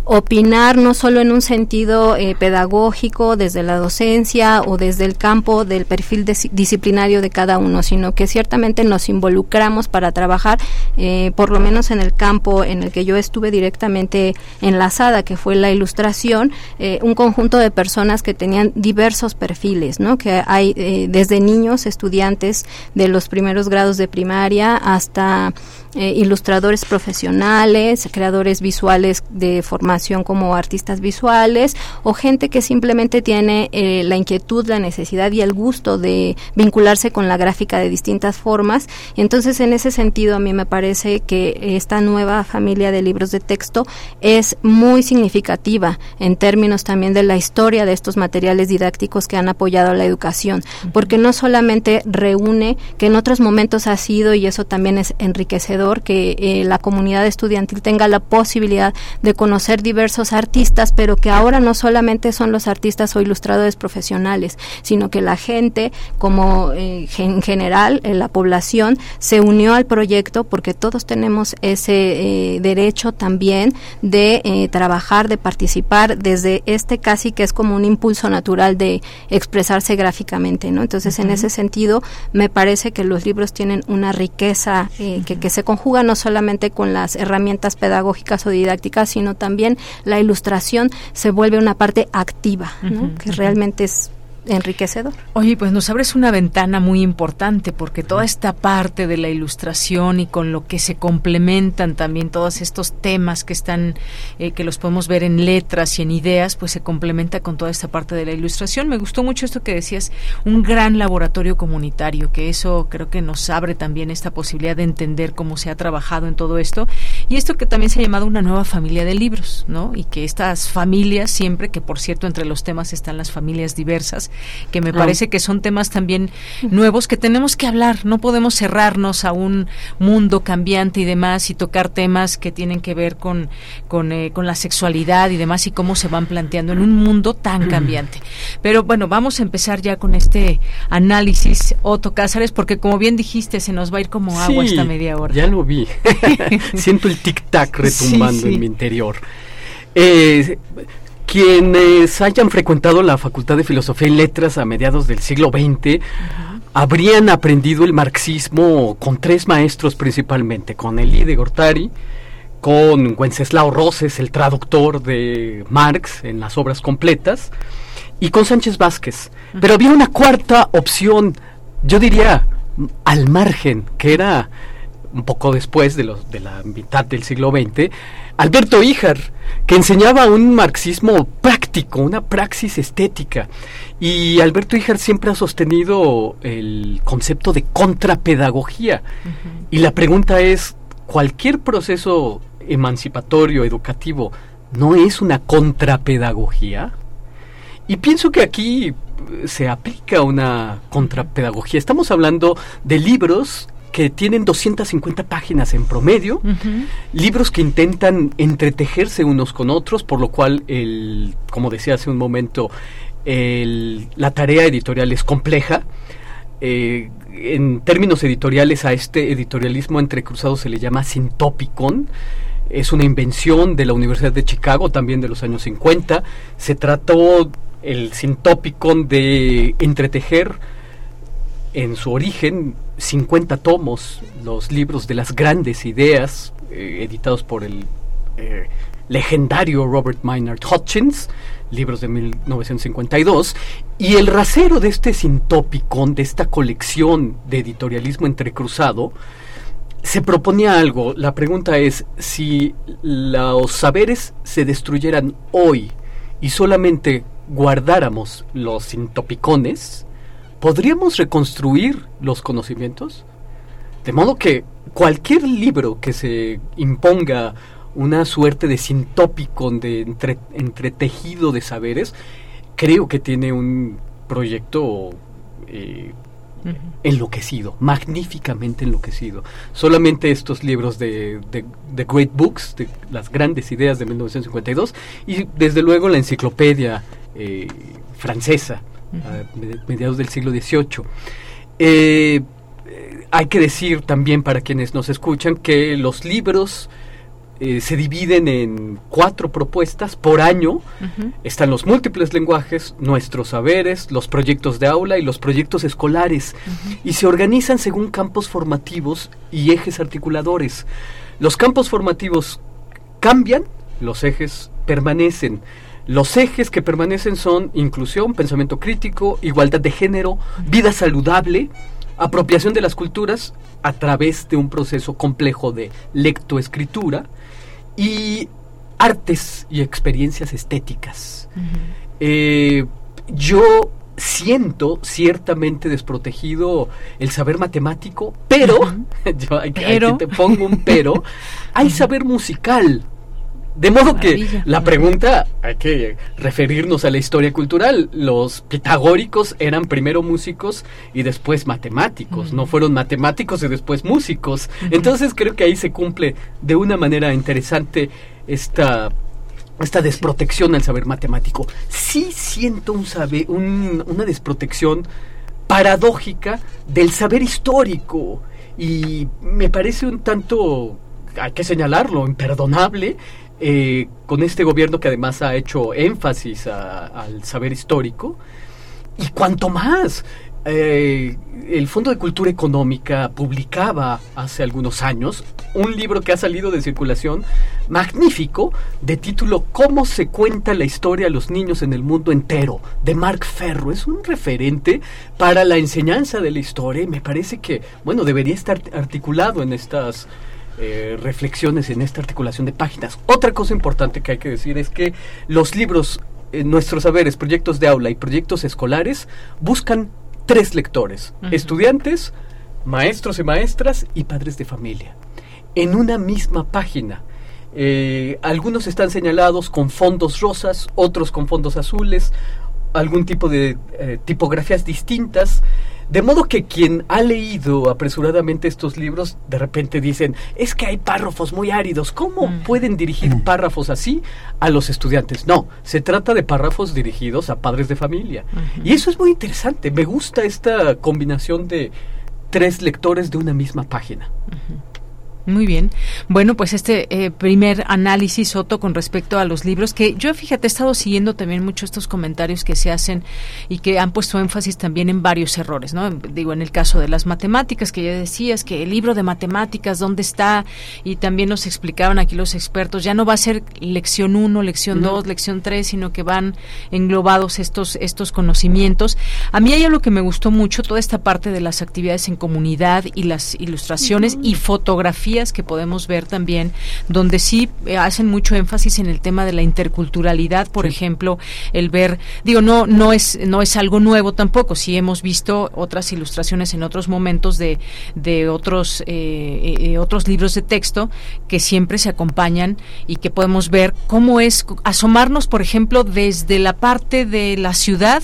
opinar no solo en un sentido eh, pedagógico desde la docencia o desde el campo del perfil disciplinario de cada uno, sino que ciertamente nos involucramos para trabajar, eh, por lo menos en el campo en el que yo estuve directamente enlazada, que fue la ilustración, eh, un conjunto de personas que tenían diversos perfiles, ¿no? que hay desde niños, estudiantes de los primeros grados de primaria hasta eh, ilustradores profesionales, creadores visuales de formación como artistas visuales o gente que simplemente tiene eh, la inquietud, la necesidad y el gusto de vincularse con la gráfica de distintas formas. Y entonces, en ese sentido, a mí me parece que esta nueva familia de libros de texto es muy significativa en términos también de la historia de estos materiales didácticos que han apoyado la educación, porque no solamente reúne, que en otros momentos ha sido, y eso también es enriquecedor, que eh, la comunidad estudiantil tenga la posibilidad de conocer diversos artistas, pero que ahora no solamente son los artistas o ilustradores profesionales, sino que la gente, como eh, en general, eh, la población, se unió al proyecto porque todos tenemos ese derecho también de trabajar, de participar desde este casi que es como un impulso natural de expresarse gráficamente, ¿no? Entonces, en ese sentido, me parece que los libros tienen una riqueza que, que se conjuga no solamente con las herramientas pedagógicas o didácticas, sino también la ilustración se vuelve una parte activa, que realmente es enriquecedor. Oye, pues nos abres una ventana muy importante porque toda esta parte de la ilustración y con lo que se complementan también todos estos temas que están, eh, que los podemos ver en letras y en ideas, pues se complementa con toda esta parte de la ilustración. Me gustó mucho esto que decías, un gran laboratorio comunitario, que eso creo que nos abre también esta posibilidad de entender cómo se ha trabajado en todo esto. y esto que también se ha llamado una nueva familia de libros, ¿no? Y que estas familias siempre, que por cierto entre los temas están las familias diversas, que me ah. parece que son temas también nuevos que tenemos que hablar, no podemos cerrarnos a un mundo cambiante y demás y tocar temas que tienen que ver con, con, eh, con la sexualidad y demás y cómo se van planteando en un mundo tan cambiante. Pero bueno, vamos a empezar ya con este análisis, Otto Cázares, porque como bien dijiste, se nos va a ir como agua esta media hora. Ya lo vi. *laughs* Siento el tic-tac retumbando en mi interior. Eh, quienes hayan frecuentado la Facultad de Filosofía y Letras a mediados del siglo XX habrían aprendido el marxismo con tres maestros principalmente, con Elie de Gortari, con Wenceslao Roses, el traductor de Marx en las obras completas, y con Sánchez Vázquez. Pero había una cuarta opción, yo diría, al margen, que era un poco después de, los, de la mitad del siglo XX, Alberto Híjar, que enseñaba un marxismo práctico, una praxis estética. Y Alberto Híjar siempre ha sostenido el concepto de contrapedagogía. Y la pregunta es, ¿cualquier proceso emancipatorio, educativo, no es una contrapedagogía? Y pienso que aquí se aplica una contrapedagogía. Estamos hablando de libros que tienen 250 páginas en promedio, libros que intentan entretejerse unos con otros, por lo cual, el, como decía hace un momento, la tarea editorial es compleja. Eh, en términos editoriales a este editorialismo entrecruzado se le llama sintopicon. Es una invención de la Universidad de Chicago, también de los años 50. Se trató el sintopicon de entretejer en su origen 50 tomos, los libros de las grandes ideas, eh, editados por el eh, legendario Robert Maynard Hutchins, libros de 1952, y el rasero de este sintópicon, de esta colección de editorialismo entrecruzado, se proponía algo. La pregunta es, si los saberes se destruyeran hoy y solamente guardáramos los sintopicones, ¿podríamos reconstruir los conocimientos? De modo que cualquier libro que se imponga una suerte de sintópico, de entretejido de saberes, creo que tiene un proyecto eh, enloquecido, magníficamente enloquecido. Solamente estos libros de, The Great Books, de las grandes ideas de 1952, y desde luego la enciclopedia eh, francesa a mediados del siglo XVIII. Eh, hay que decir también para quienes nos escuchan que los libros eh, se dividen en cuatro propuestas por año. Están los múltiples lenguajes, nuestros saberes, los proyectos de aula y los proyectos escolares. Y se organizan según campos formativos y ejes articuladores. Los campos formativos cambian, los ejes permanecen. Los ejes que permanecen son inclusión, pensamiento crítico, igualdad de género, vida saludable, apropiación de las culturas a través de un proceso complejo de lectoescritura y artes y experiencias estéticas. Eh, yo siento ciertamente desprotegido el saber matemático, pero, *laughs* yo pero. te pongo un pero, *laughs* hay saber musical. De modo que la pregunta, hay que referirnos a la historia cultural. Los pitagóricos eran primero músicos y después matemáticos, no fueron matemáticos y después músicos. Entonces creo que ahí se cumple de una manera interesante esta esta desprotección al saber matemático. Sí siento un saber, una desprotección paradójica del saber histórico y me parece un tanto, hay que señalarlo, imperdonable eh, con este gobierno que además ha hecho énfasis al saber histórico. Y cuanto más, eh, el Fondo de Cultura Económica publicaba hace algunos años un libro que ha salido de circulación magnífico de título Cómo se cuenta la historia a los niños en el mundo entero de Mark Ferro. Es un referente para la enseñanza de la historia y me parece que, bueno, debería estar articulado en estas eh, reflexiones en esta articulación de páginas. Otra cosa importante que hay que decir es que los libros, eh, nuestros saberes, proyectos de aula y proyectos escolares buscan tres lectores, estudiantes, maestros y maestras y padres de familia. en una misma página. Eh, algunos están señalados con fondos rosas, otros con fondos azules, algún tipo de eh, tipografías distintas. De modo que quien ha leído apresuradamente estos libros, de repente dicen, es que hay párrafos muy áridos, ¿cómo Mm. pueden dirigir párrafos así a los estudiantes? No, se trata de párrafos dirigidos a padres de familia. Y eso es muy interesante, me gusta esta combinación de tres lectores de una misma página. Muy bien. Bueno, pues este eh, primer análisis, Otto, con respecto a los libros, que yo, fíjate, he estado siguiendo también mucho estos comentarios que se hacen y que han puesto énfasis también en varios errores, ¿no? Digo, en el caso de las matemáticas, que ya decías que el libro de matemáticas, ¿dónde está? Y también nos explicaban aquí los expertos, ya no va a ser lección 1, lección 2, lección 3, sino que van englobados estos, estos conocimientos. A mí hay algo que me gustó mucho, toda esta parte de las actividades en comunidad y las ilustraciones y fotografías que podemos ver también, donde sí eh, hacen mucho énfasis en el tema de la interculturalidad, por ejemplo, el ver, digo, no, no es, no es algo nuevo tampoco, sí hemos visto otras ilustraciones en otros momentos de, de otros, eh, eh, otros libros de texto que siempre se acompañan y que podemos ver cómo es asomarnos, por ejemplo, desde la parte de la ciudad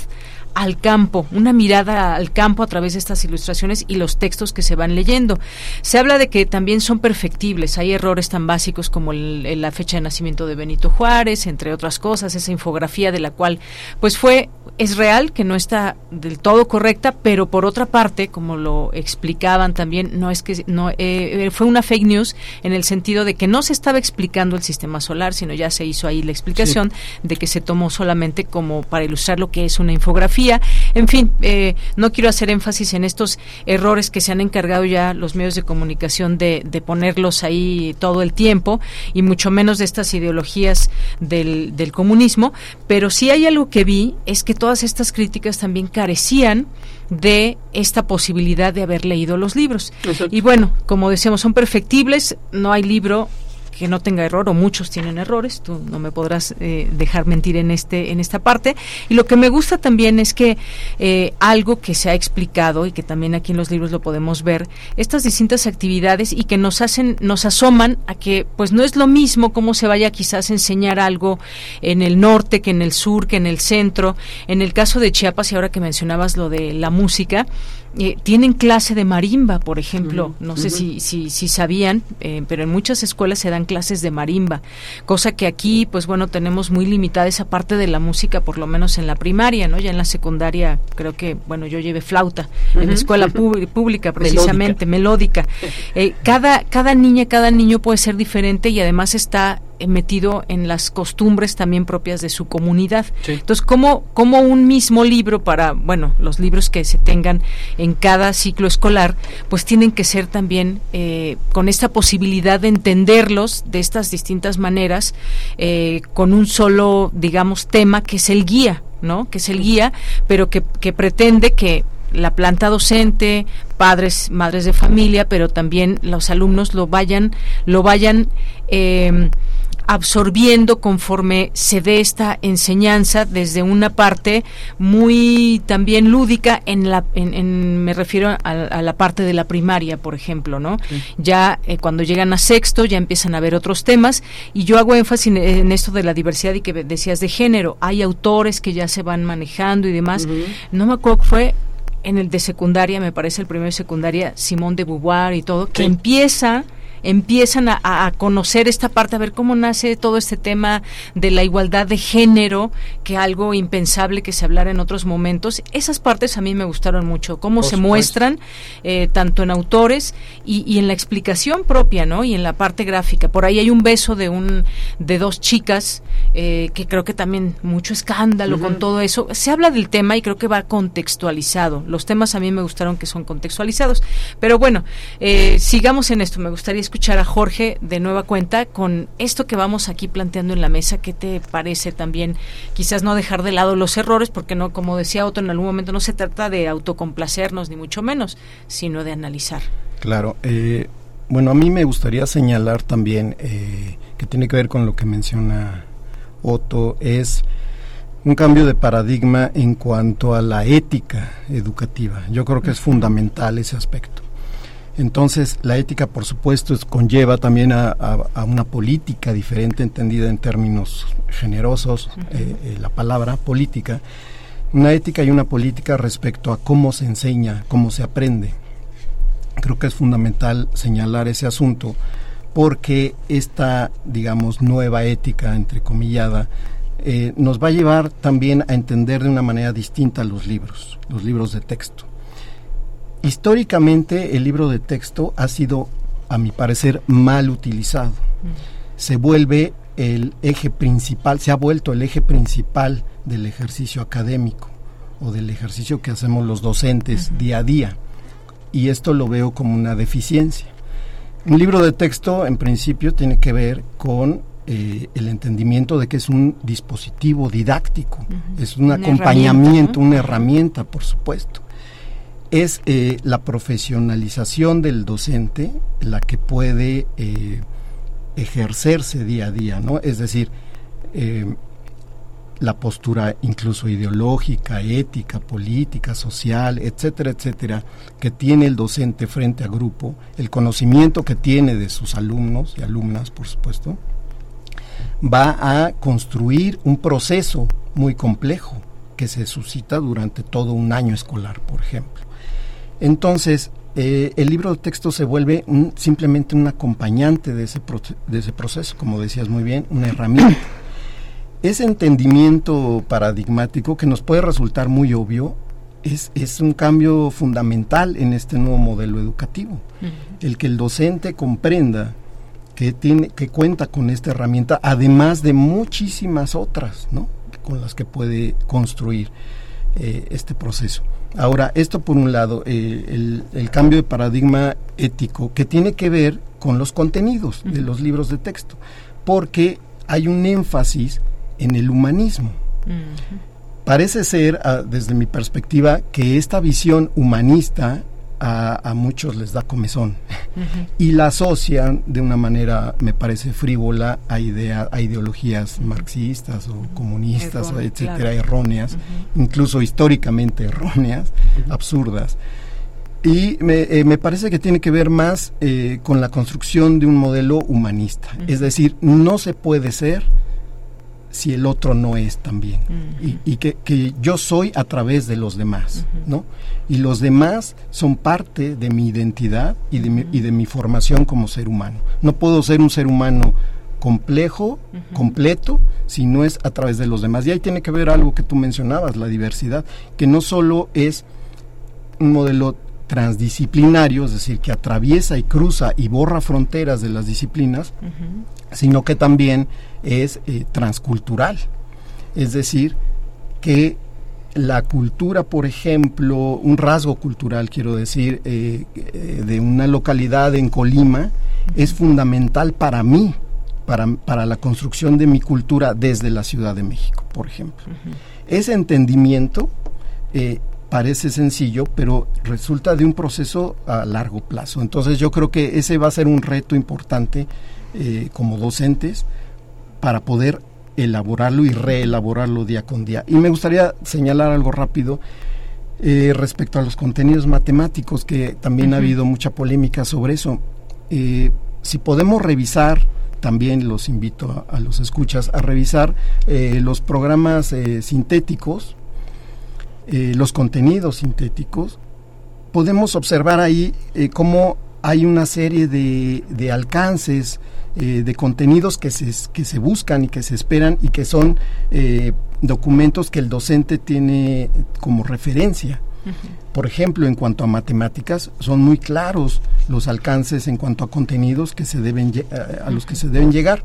al campo, una mirada al campo a través de estas ilustraciones y los textos que se van leyendo. Se habla de que también son perfectibles, hay errores tan básicos como el, el, la fecha de nacimiento de Benito Juárez, entre otras cosas, esa infografía de la cual pues fue es real que no está del todo correcta, pero por otra parte, como lo explicaban también, no es que no eh, fue una fake news en el sentido de que no se estaba explicando el sistema solar, sino ya se hizo ahí la explicación sí. de que se tomó solamente como para ilustrar lo que es una infografía. En fin, eh, no quiero hacer énfasis en estos errores que se han encargado ya los medios de comunicación de, de ponerlos ahí todo el tiempo y mucho menos de estas ideologías del, del comunismo, pero sí hay algo que vi es que todas estas críticas también carecían de esta posibilidad de haber leído los libros. Exacto. Y bueno, como decíamos, son perfectibles, no hay libro que no tenga error o muchos tienen errores tú no me podrás eh, dejar mentir en este en esta parte. Y lo que me gusta también es que eh, algo que se ha explicado y que también aquí en los libros lo podemos ver estas distintas actividades y que nos hacen nos asoman a que pues no es lo mismo cómo se vaya quizás a enseñar algo en el norte que en el sur que en el centro. En el caso de Chiapas y ahora que mencionabas lo de la música eh, tienen clase de marimba, por ejemplo. Uh -huh. No sé uh -huh. si, si, si, sabían, eh, pero en muchas escuelas se dan clases de marimba, cosa que aquí, pues bueno, tenemos muy limitada esa parte de la música, por lo menos en la primaria, ¿no? Ya en la secundaria, creo que, bueno, yo llevé flauta uh -huh. en la escuela *laughs* pública, precisamente, melódica. melódica. Eh, cada, cada niña, cada niño puede ser diferente y además está metido en las costumbres también propias de su comunidad. Sí. Entonces, ¿cómo, ¿cómo un mismo libro para, bueno, los libros que se tengan en cada ciclo escolar, pues tienen que ser también eh, con esta posibilidad de entenderlos de estas distintas maneras, eh, con un solo, digamos, tema que es el guía, ¿no? Que es el guía, pero que, que pretende que la planta docente, padres, madres de familia, pero también los alumnos lo vayan, lo vayan eh, absorbiendo conforme se dé esta enseñanza desde una parte muy también lúdica en la en, en me refiero a, a, la parte de la primaria por ejemplo no sí. ya eh, cuando llegan a sexto ya empiezan a ver otros temas y yo hago énfasis en, en, esto de la diversidad y que decías de género hay autores que ya se van manejando y demás uh -huh. no me acuerdo fue en el de secundaria, me parece el primero de secundaria, Simón de Beauvoir y todo, que empieza empiezan a, a, conocer esta parte, a ver cómo nace todo este tema de la igualdad de género, que algo impensable que se hablara en otros momentos. Esas partes a mí me gustaron mucho, cómo Por se supuesto. muestran eh, tanto en autores y, y, en la explicación propia, ¿no? Y en la parte gráfica. Por ahí hay un beso de un de dos chicas eh, que creo que también mucho escándalo uh -huh. con todo eso. Se habla del tema y creo que va contextualizado. Los temas a mí me gustaron que son contextualizados. Pero bueno, eh, sigamos en esto. Me gustaría escuchar a Jorge de nueva cuenta con esto que vamos aquí planteando en la mesa. ¿Qué te parece también? Quizás no dejar de lado los errores, porque no, como decía Otto, en algún momento no se trata de autocomplacernos, ni mucho menos, sino de analizar. Claro. Eh, bueno, a mí me gustaría señalar también eh, que tiene que ver con lo que menciona Otto, es un cambio de paradigma en cuanto a la ética educativa. Yo creo que es fundamental ese aspecto. Entonces, la ética, por supuesto, conlleva también a, una política diferente, entendida en términos generosos, eh, eh, la palabra política. Una ética y una política respecto a cómo se enseña, cómo se aprende. Creo que es fundamental señalar ese asunto porque esta, digamos, nueva ética, entrecomillada, eh, nos va a llevar también a entender de una manera distinta los libros, los libros de texto. Históricamente el libro de texto ha sido, a mi parecer, mal utilizado. Se vuelve el eje principal, se ha vuelto el eje principal del ejercicio académico o del ejercicio que hacemos los docentes día a día. Y esto lo veo como una deficiencia. Un libro de texto, en principio, tiene que ver con eh, el entendimiento de que es un dispositivo didáctico, es un, acompañamiento, una herramienta, por supuesto es eh, la profesionalización del docente la que puede eh, ejercerse día a día, ¿no? Es decir, eh, la postura incluso ideológica, ética, política, social, etcétera, etcétera, que tiene el docente frente a grupo, el conocimiento que tiene de sus alumnos y alumnas, por supuesto, va a construir un proceso muy complejo que se suscita durante todo un año escolar, por ejemplo. Entonces, eh, el libro de texto se vuelve simplemente un acompañante de ese, de ese proceso, como decías muy bien, una herramienta. *clears throat* Ese entendimiento paradigmático que nos puede resultar muy obvio es, es un cambio fundamental en este nuevo modelo educativo. El que el docente comprenda que, tiene, que cuenta con esta herramienta, además de muchísimas otras, ¿no? con las que puede construir eh, este proceso. Ahora, esto por un lado, eh, el, cambio de paradigma ético que tiene que ver con los contenidos de los libros de texto, porque hay un énfasis en el humanismo. Parece ser, ah, desde mi perspectiva, que esta visión humanista a, muchos les da comezón. *laughs* Y la asocian de una manera, me parece, frívola a, idea, a ideologías marxistas o comunistas, etcétera, erróneas, incluso históricamente erróneas, absurdas. Y eh, me, parece que tiene que ver más eh, con la construcción de un modelo humanista. Es decir, no se puede ser si el otro no es también. Y, que, yo soy a través de los demás, ¿no? Y los demás son parte de mi identidad y de mi, y de mi formación como ser humano. No puedo ser un ser humano complejo, completo, si no es a través de los demás. Y ahí tiene que ver algo que tú mencionabas, la diversidad, que no solo es un modelo transdisciplinario, es decir, que atraviesa y cruza y borra fronteras de las disciplinas, sino que también es eh, transcultural. Es decir, que la cultura, por ejemplo, un rasgo cultural, quiero decir, eh, eh, de una localidad en Colima, es fundamental para mí, para, para, la construcción de mi cultura desde la Ciudad de México, por ejemplo. Ese entendimiento parece sencillo, pero resulta de un proceso a largo plazo. Entonces yo creo que ese va a ser un reto importante eh, como docentes para poder elaborarlo y reelaborarlo día con día. Y me gustaría señalar algo rápido eh, respecto a los contenidos matemáticos, que también ha habido mucha polémica sobre eso. Eh, si podemos revisar, también los invito a, a los escuchas a revisar los programas sintéticos eh, los contenidos sintéticos, podemos observar ahí eh, cómo hay una serie de, de alcances, eh, de contenidos que se, que se buscan y que se esperan y que son documentos que el docente tiene como referencia. Por ejemplo, en cuanto a matemáticas, son muy claros los alcances en cuanto a contenidos que se deben, a los que se deben llegar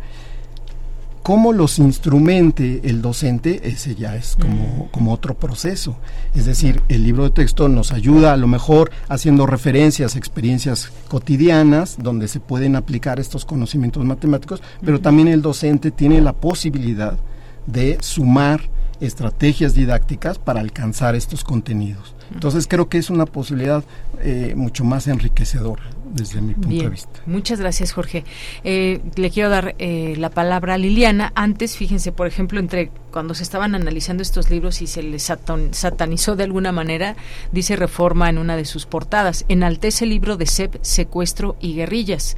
cómo los instrumente el docente, ese ya es como, como otro proceso. Es decir, el libro de texto nos ayuda a lo mejor haciendo referencias a experiencias cotidianas donde se pueden aplicar estos conocimientos matemáticos, pero también el docente tiene la posibilidad de sumar estrategias didácticas para alcanzar estos contenidos. Entonces creo que es una posibilidad eh, mucho más enriquecedora desde mi punto de vista. Muchas gracias, Jorge. Eh, le quiero dar eh, la palabra a Liliana. Antes, fíjense, por ejemplo, entre cuando se estaban analizando estos libros y se les satanizó de alguna manera, dice Reforma en una de sus portadas, enaltece el libro de CEP, Secuestro y Guerrillas.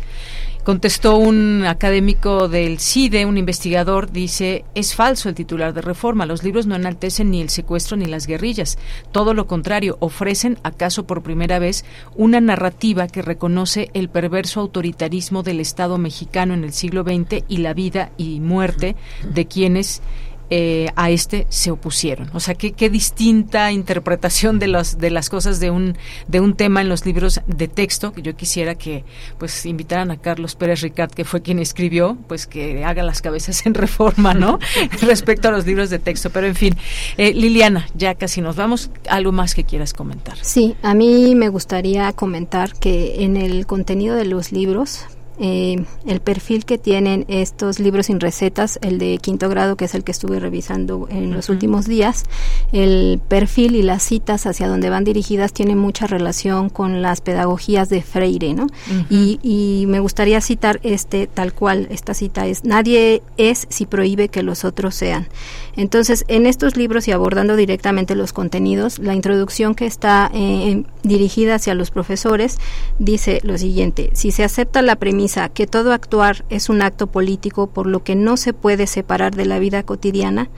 Contestó un académico del CIDE, un investigador, dice, es falso el titular de reforma, los libros no enaltecen ni el secuestro ni las guerrillas, todo lo contrario, ofrecen, acaso por primera vez, una narrativa que reconoce el perverso autoritarismo del Estado mexicano en el siglo XX y la vida y muerte de quienes eh, a este se opusieron. O sea, qué, qué distinta interpretación de, las de las cosas de un, de un tema en los libros de texto, que yo quisiera que pues invitaran a Carlos Pérez Ricard, que fue quien escribió, pues que haga las cabezas en reforma, ¿no? *laughs* Respecto a los libros de texto. Pero en fin, eh, Liliana, ya casi nos vamos. ¿Algo más que quieras comentar? Sí, a mí me gustaría comentar que en el contenido de los libros, eh, el perfil que tienen estos libros sin recetas, el de quinto grado, que es el que estuve revisando en los últimos días, el perfil y las citas hacia donde van dirigidas tienen mucha relación con las pedagogías de Freire, ¿no? y, y, me gustaría citar este tal cual, esta cita es, nadie es si prohíbe que los otros sean. Entonces, en estos libros y abordando directamente los contenidos, la introducción que está eh, dirigida hacia los profesores dice lo siguiente, si se acepta la premisa que todo actuar es un acto político por lo que no se puede separar de la vida cotidiana,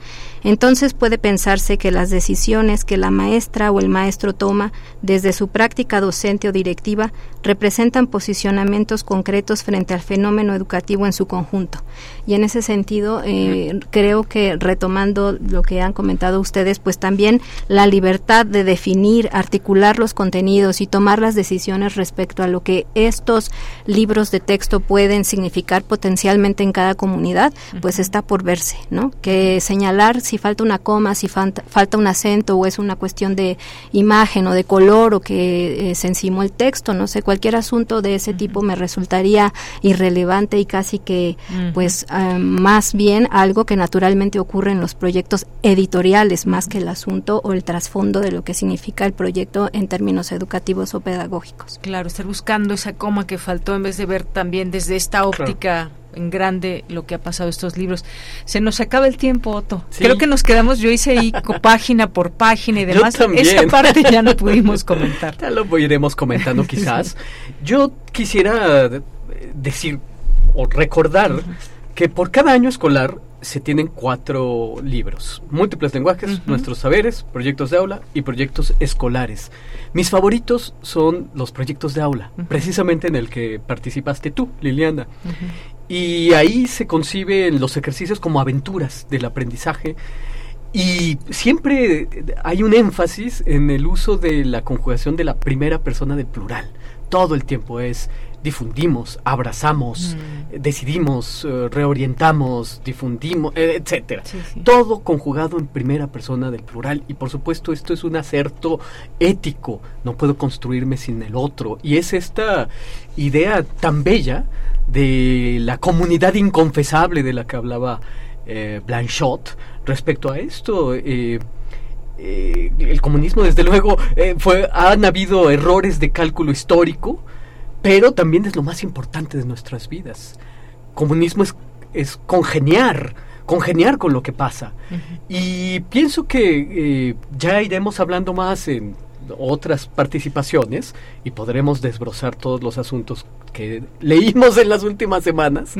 entonces puede pensarse que las decisiones que la maestra o el maestro toma desde su práctica docente o directiva representan posicionamientos concretos frente al fenómeno educativo en su conjunto. Y en ese sentido, eh, creo que retomando lo que han comentado ustedes, pues también la libertad de definir, articular los contenidos y tomar las decisiones respecto a lo que estos libros de texto pueden significar potencialmente en cada comunidad, pues está por verse, ¿no? Que señalar si falta una coma, si falta, falta un acento o es una cuestión de imagen o de color o que eh, se encimó el texto, no sé, cualquier asunto de ese tipo me resultaría irrelevante y casi que pues eh, más bien algo que naturalmente ocurre en los proyectos editoriales más que el asunto o el trasfondo de lo que significa el proyecto en términos educativos o pedagógicos. Claro, estar buscando esa coma que faltó en vez de ver también desde esta óptica en grande lo que ha pasado estos libros. Se nos acaba el tiempo, Otto. Creo que nos quedamos, yo hice ahí *laughs* página por página y demás. Esa parte ya no *laughs* pudimos comentar. Ya lo iremos comentando *laughs* quizás. Yo quisiera decir o recordar que por cada año escolar se tienen cuatro libros, múltiples lenguajes, nuestros saberes, proyectos de aula y proyectos escolares. Mis favoritos son los proyectos de aula, precisamente en el que participaste tú, Liliana. Y ahí se conciben los ejercicios como aventuras del aprendizaje. Y siempre hay un énfasis en el uso de la conjugación de la primera persona del plural. Todo el tiempo es difundimos, abrazamos, mm. decidimos, eh, reorientamos, difundimos, eh, etcétera. Todo conjugado en primera persona del plural y por supuesto esto es un acerto ético, no puedo construirme sin el otro y es esta idea tan bella de la comunidad inconfesable de la que hablaba eh, Blanchot respecto a esto. Eh, eh, el comunismo, desde luego, fue, han habido errores de cálculo histórico, pero también es lo más importante de nuestras vidas. Comunismo es, es congeniar, congeniar con lo que pasa. Y pienso que ya iremos hablando más en otras participaciones y podremos desbrozar todos los asuntos que leímos en las últimas semanas.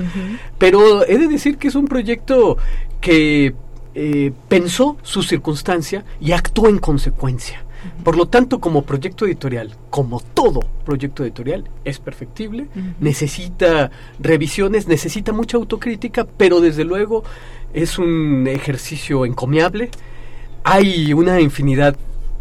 Pero he de decir que es un proyecto que eh, pensó su circunstancia y actuó en consecuencia. Por lo tanto, como proyecto editorial, como todo proyecto editorial, es perfectible, necesita revisiones, necesita mucha autocrítica, pero desde luego es un ejercicio encomiable. Hay una infinidad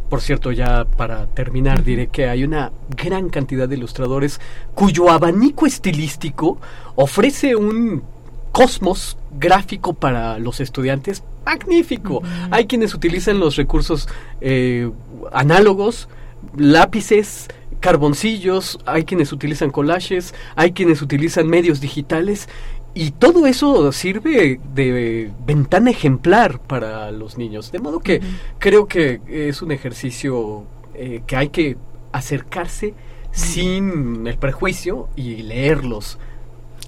por cierto, ya para terminar diré que hay una gran cantidad de ilustradores cuyo abanico estilístico ofrece un cosmos gráfico para los estudiantes magnífico. Hay quienes utilizan los recursos eh, análogos, lápices, carboncillos, hay quienes utilizan collages, hay quienes utilizan medios digitales y todo eso sirve de ventana ejemplar para los niños. De modo que creo que es un ejercicio eh, que hay que acercarse sin el prejuicio y leerlos.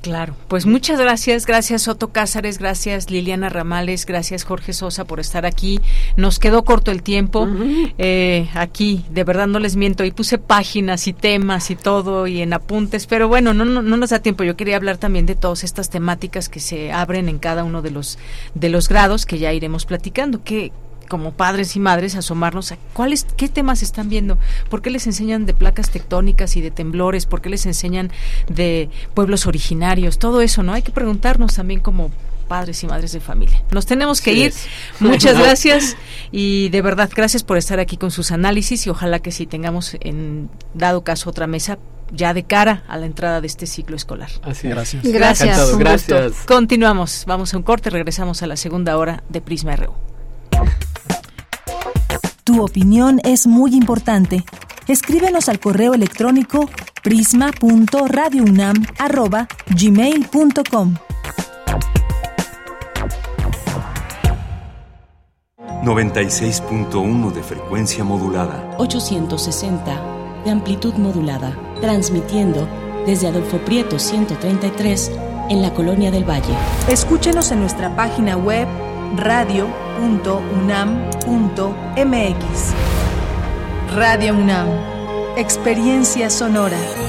Claro, pues muchas gracias, gracias Soto Cázares, gracias Liliana Ramales, gracias Jorge Sosa por estar aquí. Nos quedó corto el tiempo. Eh, aquí, de verdad no les miento, y puse páginas y temas y todo y en apuntes, pero bueno, no, no, no nos da tiempo. Yo quería hablar también de todas estas temáticas que se abren en cada uno de los de los grados que ya iremos platicando. ¿Qué, como padres y madres asomarnos a cuáles qué temas están viendo, por qué les enseñan de placas tectónicas y de temblores, por qué les enseñan de pueblos originarios, todo eso, ¿no? Hay que preguntarnos también como padres y madres de familia. Nos tenemos que ir. *laughs* Muchas gracias y de verdad gracias por estar aquí con sus análisis y ojalá que si tengamos en dado caso otra mesa ya de cara a la entrada de este ciclo escolar. Así Gracias. Gracias. gracias. Continuamos. Vamos a un corte, regresamos a la segunda hora de Prisma RU. Tu opinión es muy importante. Escríbenos al correo electrónico prisma.radiounam@gmail.com. 96.1 de frecuencia modulada. 860 de amplitud modulada, transmitiendo desde Adolfo Prieto 133 en la Colonia del Valle. Escúchenos en nuestra página web radio.unam.mx. Radio UNAM, experiencia sonora.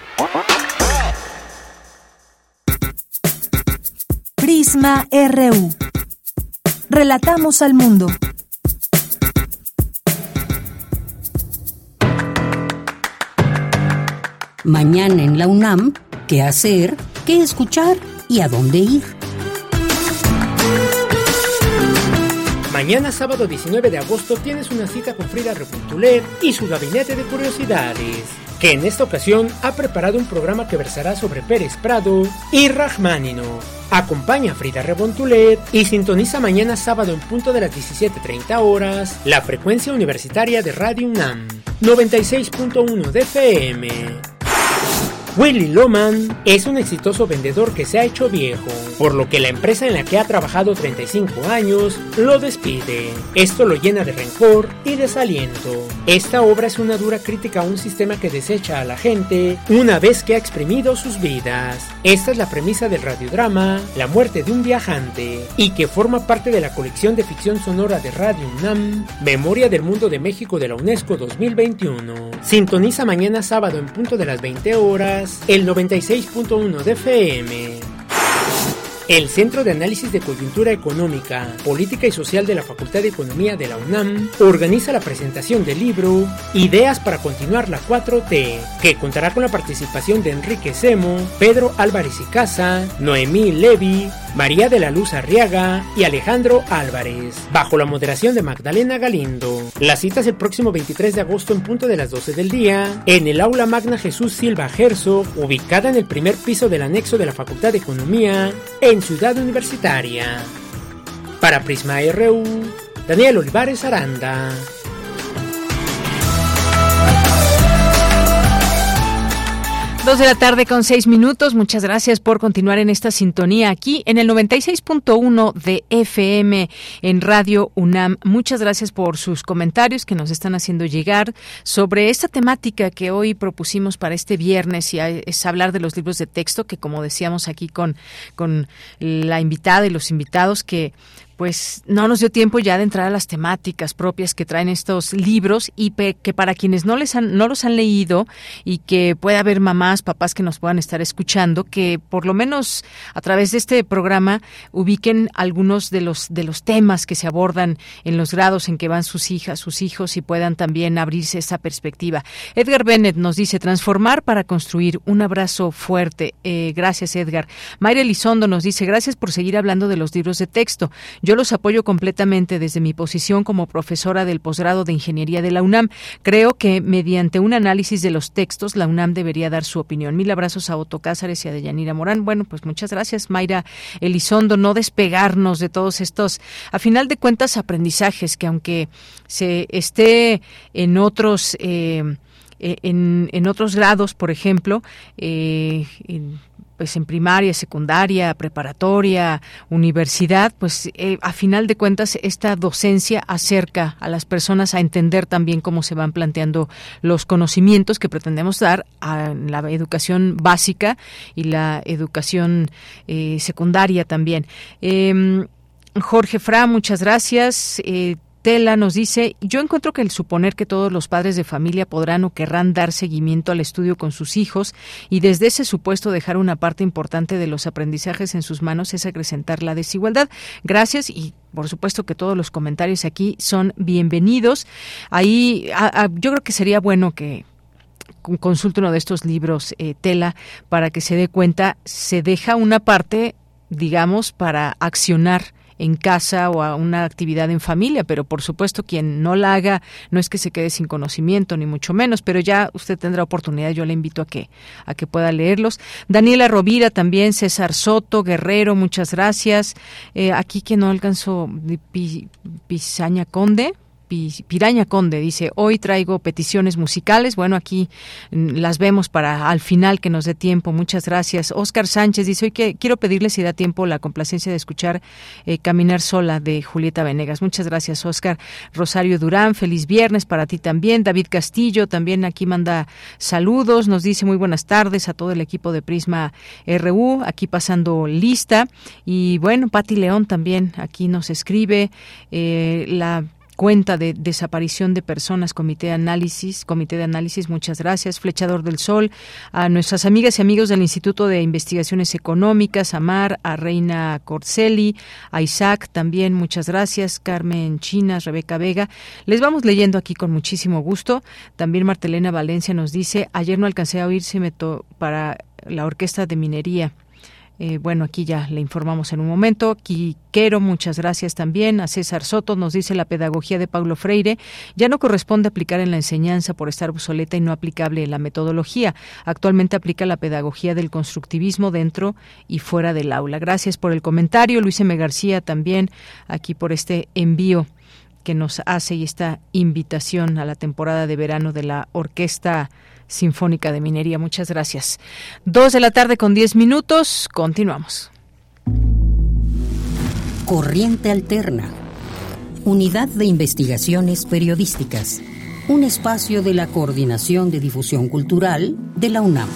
Prisma RU. Relatamos al mundo. Mañana en la UNAM, ¿qué hacer? ¿Qué escuchar? ¿Y a dónde ir? Mañana sábado 19 de agosto tienes una cita con Frida Repuntulet y su gabinete de curiosidades, que en esta ocasión ha preparado un programa que versará sobre Pérez Prado y Rachmaninoff. Acompaña a Frida Rebontulet y sintoniza mañana sábado en punto de las 17.30 horas la frecuencia universitaria de Radio UNAM 96.1 de FM. Willy Loman es un exitoso vendedor que se ha hecho viejo, por lo que la empresa en la que ha trabajado 35 años lo despide. Esto lo llena de rencor y desaliento. Esta obra es una dura crítica a un sistema que desecha a la gente una vez que ha exprimido sus vidas. Esta es la premisa del radiodrama La muerte de un viajante y que forma parte de la colección de ficción sonora de Radio UNAM Memoria del Mundo de México de la UNESCO 2021. Sintoniza mañana sábado en punto de las 20 horas el 96.1 de FM. El Centro de Análisis de Coyuntura Económica, Política y Social de la Facultad de Economía de la UNAM organiza la presentación del libro Ideas para continuar la 4T, que contará con la participación de Enrique Semo, Pedro Álvarez y Casa, Noemí Levi, María de la Luz Arriaga y Alejandro Álvarez, bajo la moderación de Magdalena Galindo. La cita es el próximo 23 de agosto en punto de las 12 del día, en el Aula Magna Jesús Silva Herzog, ubicada en el primer piso del anexo de la Facultad de Economía, en Ciudad Universitaria. Para Prisma RU, Daniel Olivares Aranda. Dos de la tarde con seis minutos. Muchas gracias por continuar en esta sintonía aquí en el 96.1 de FM en Radio UNAM. Muchas gracias por sus comentarios que nos están haciendo llegar sobre esta temática que hoy propusimos para este viernes y es hablar de los libros de texto que como decíamos aquí con, con la invitada y los invitados que pues no nos dio tiempo ya de entrar a las temáticas propias que traen estos libros y que para quienes no les han, no los han leído y que pueda haber mamás, papás que nos puedan estar escuchando, que por lo menos a través de este programa ubiquen algunos de los de los temas que se abordan en los grados en que van sus hijas, sus hijos y puedan también abrirse esa perspectiva. Edgar Bennett nos dice transformar para construir. Un abrazo fuerte. Eh, gracias, Edgar. Mayra Elizondo nos dice gracias por seguir hablando de los libros de texto. Los apoyo completamente desde mi posición como profesora del posgrado de Ingeniería de la UNAM. Creo que mediante un análisis de los textos, la UNAM debería dar su opinión. Mil abrazos a Otto Cázares y a Deyanira Morán. Bueno, pues muchas gracias, Mayra Elizondo. No despegarnos de todos estos, a final de cuentas, aprendizajes que aunque se esté en otros... Eh, en, en, otros grados, por ejemplo, eh, pues en primaria, secundaria, preparatoria, universidad, pues eh, a final de cuentas esta docencia acerca a las personas a entender también cómo se van planteando los conocimientos que pretendemos dar a la educación básica y la educación eh, secundaria también. Em, Jorge Fra, muchas gracias. Eh, Tela nos dice, yo encuentro que el suponer que todos los padres de familia podrán o querrán dar seguimiento al estudio con sus hijos y desde ese supuesto dejar una parte importante de los aprendizajes en sus manos es acrecentar la desigualdad. Gracias y por supuesto que todos los comentarios aquí son bienvenidos. Ahí yo creo que sería bueno que consulte uno de estos libros, eh, Tela, para que se dé cuenta, se deja una parte, digamos, para accionar en casa o a una actividad en familia, pero por supuesto quien no la haga no es que se quede sin conocimiento ni mucho menos, pero ya usted tendrá oportunidad, yo le invito a que a que pueda leerlos. Daniela Rovira también, César Soto, Guerrero, muchas gracias. Eh, aquí que no alcanzó Pisaña Conde, Piraña Conde dice, hoy traigo peticiones musicales. Bueno, aquí mm, las vemos para al final que nos dé tiempo. Muchas gracias. Oscar Sánchez dice, hoy que quiero pedirle si da tiempo la complacencia de escuchar eh, Caminar Sola de Julieta Venegas. Muchas gracias, Oscar. Rosario Durán, feliz viernes para ti también. David Castillo también aquí manda saludos. Nos dice muy buenas tardes a todo el equipo de Prisma RU. Aquí pasando lista. Y bueno, Pati León también aquí nos escribe. Eh, la cuenta de desaparición de personas, comité de análisis, comité de análisis, muchas gracias, Flechador del Sol, a nuestras amigas y amigos del Instituto de Investigaciones Económicas, a Mar, a Reina Corceli, a Isaac también, muchas gracias, Carmen Chinas, Rebeca Vega. Les vamos leyendo aquí con muchísimo gusto. También Martelena Valencia nos dice, ayer no alcancé a oírse para la Orquesta de Minería eh, bueno, aquí ya le informamos en un momento. Quiquero, muchas gracias también. A César Soto nos dice la pedagogía de Pablo Freire ya no corresponde aplicar en la enseñanza por estar obsoleta y no aplicable en la metodología. Actualmente aplica la pedagogía del constructivismo dentro y fuera del aula. Gracias por el comentario. Luis M. García también aquí por este envío que nos hace y esta invitación a la temporada de verano de la Orquesta Sinfónica de Minería. Muchas gracias. Dos de la tarde con diez minutos. Continuamos. Corriente Alterna. Unidad de Investigaciones Periodísticas. Un espacio de la Coordinación de Difusión Cultural de la UNAM.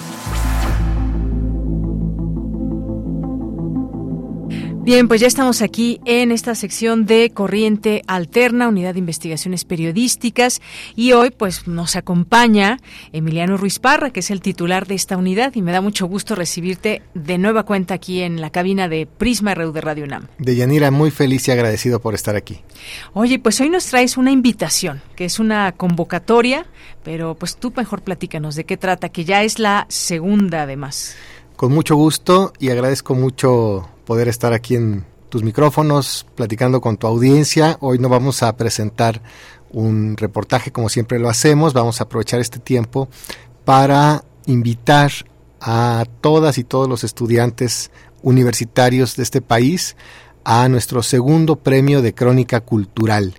Bien, pues ya estamos aquí en esta sección de Corriente Alterna, Unidad de Investigaciones Periodísticas, y hoy pues nos acompaña Emiliano Ruiz Parra, que es el titular de esta unidad, y me da mucho gusto recibirte de nueva cuenta aquí en la cabina de Prisma RU de Radio UNAM. De Yanira, muy feliz y agradecido por estar aquí. Oye, pues hoy nos traes una invitación, que es una convocatoria, pero pues tú mejor platícanos de qué trata, que ya es la segunda además. Con mucho gusto y agradezco mucho poder estar aquí en tus micrófonos platicando con tu audiencia. Hoy no vamos a presentar un reportaje como siempre lo hacemos, vamos a aprovechar este tiempo para invitar a todas y todos los estudiantes universitarios de este país a nuestro segundo premio de crónica cultural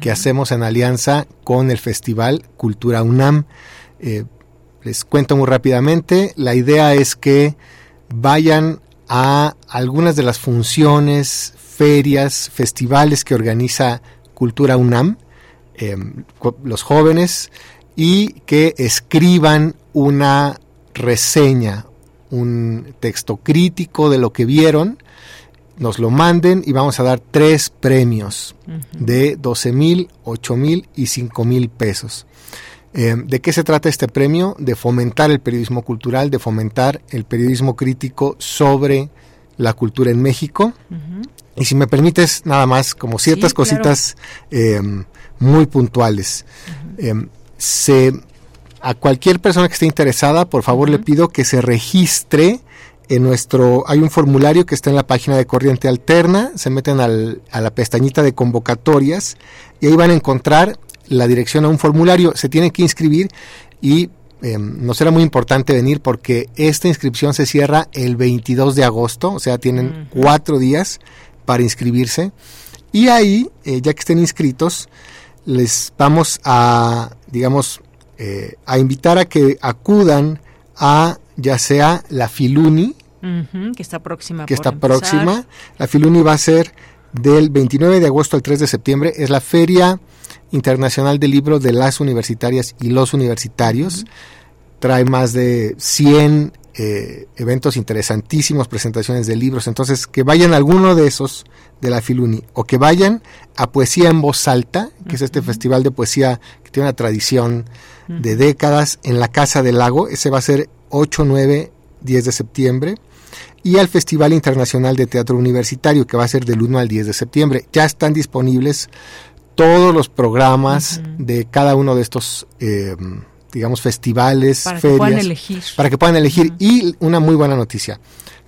que hacemos en alianza con el Festival Cultura UNAM. Eh, les cuento muy rápidamente, la idea es que vayan a algunas de las funciones, ferias, festivales que organiza Cultura UNAM, em, los jóvenes, y que escriban una reseña, un texto crítico de lo que vieron, nos lo manden y vamos a dar tres premios de 12 mil, 8 mil y 5 mil pesos. Eh, ¿De qué se trata este premio? De fomentar el periodismo cultural, de fomentar el periodismo crítico sobre la cultura en México. Y si me permites, nada más, como ciertas cositas em, muy puntuales. Em, se, a cualquier persona que esté interesada, por favor le pido que se registre en nuestro, hay un formulario que está en la página de Corriente Alterna, se meten al, a la pestañita de convocatorias y ahí van a encontrar la dirección a un formulario, se tienen que inscribir y eh, nos era muy importante venir porque esta inscripción se cierra el 22 de agosto, o sea, tienen cuatro días para inscribirse. Y ahí, eh, ya que estén inscritos, les vamos a, digamos, eh, a invitar a que acudan a ya sea la Filuni, que está próxima. Que está próxima. La Filuni va a ser del 29 de agosto al 3 de septiembre. Es la Feria Internacional del Libro de las Universitarias y los Universitarios. Trae más de 100 eh, eventos interesantísimos, presentaciones de libros. Entonces, que vayan a alguno de esos de la Filuni o que vayan a Poesía en Voz Alta, que es este festival de poesía que tiene una tradición de décadas en la Casa del Lago. Ese va a ser 8, 9, 10 de septiembre. Y al Festival Internacional de Teatro Universitario, que va a ser del 1 al 10 de septiembre. Ya están disponibles todos los programas de cada uno de estos, eh, digamos, festivales, para ferias. Que puedan elegir. Para que puedan elegir. Y una muy buena noticia.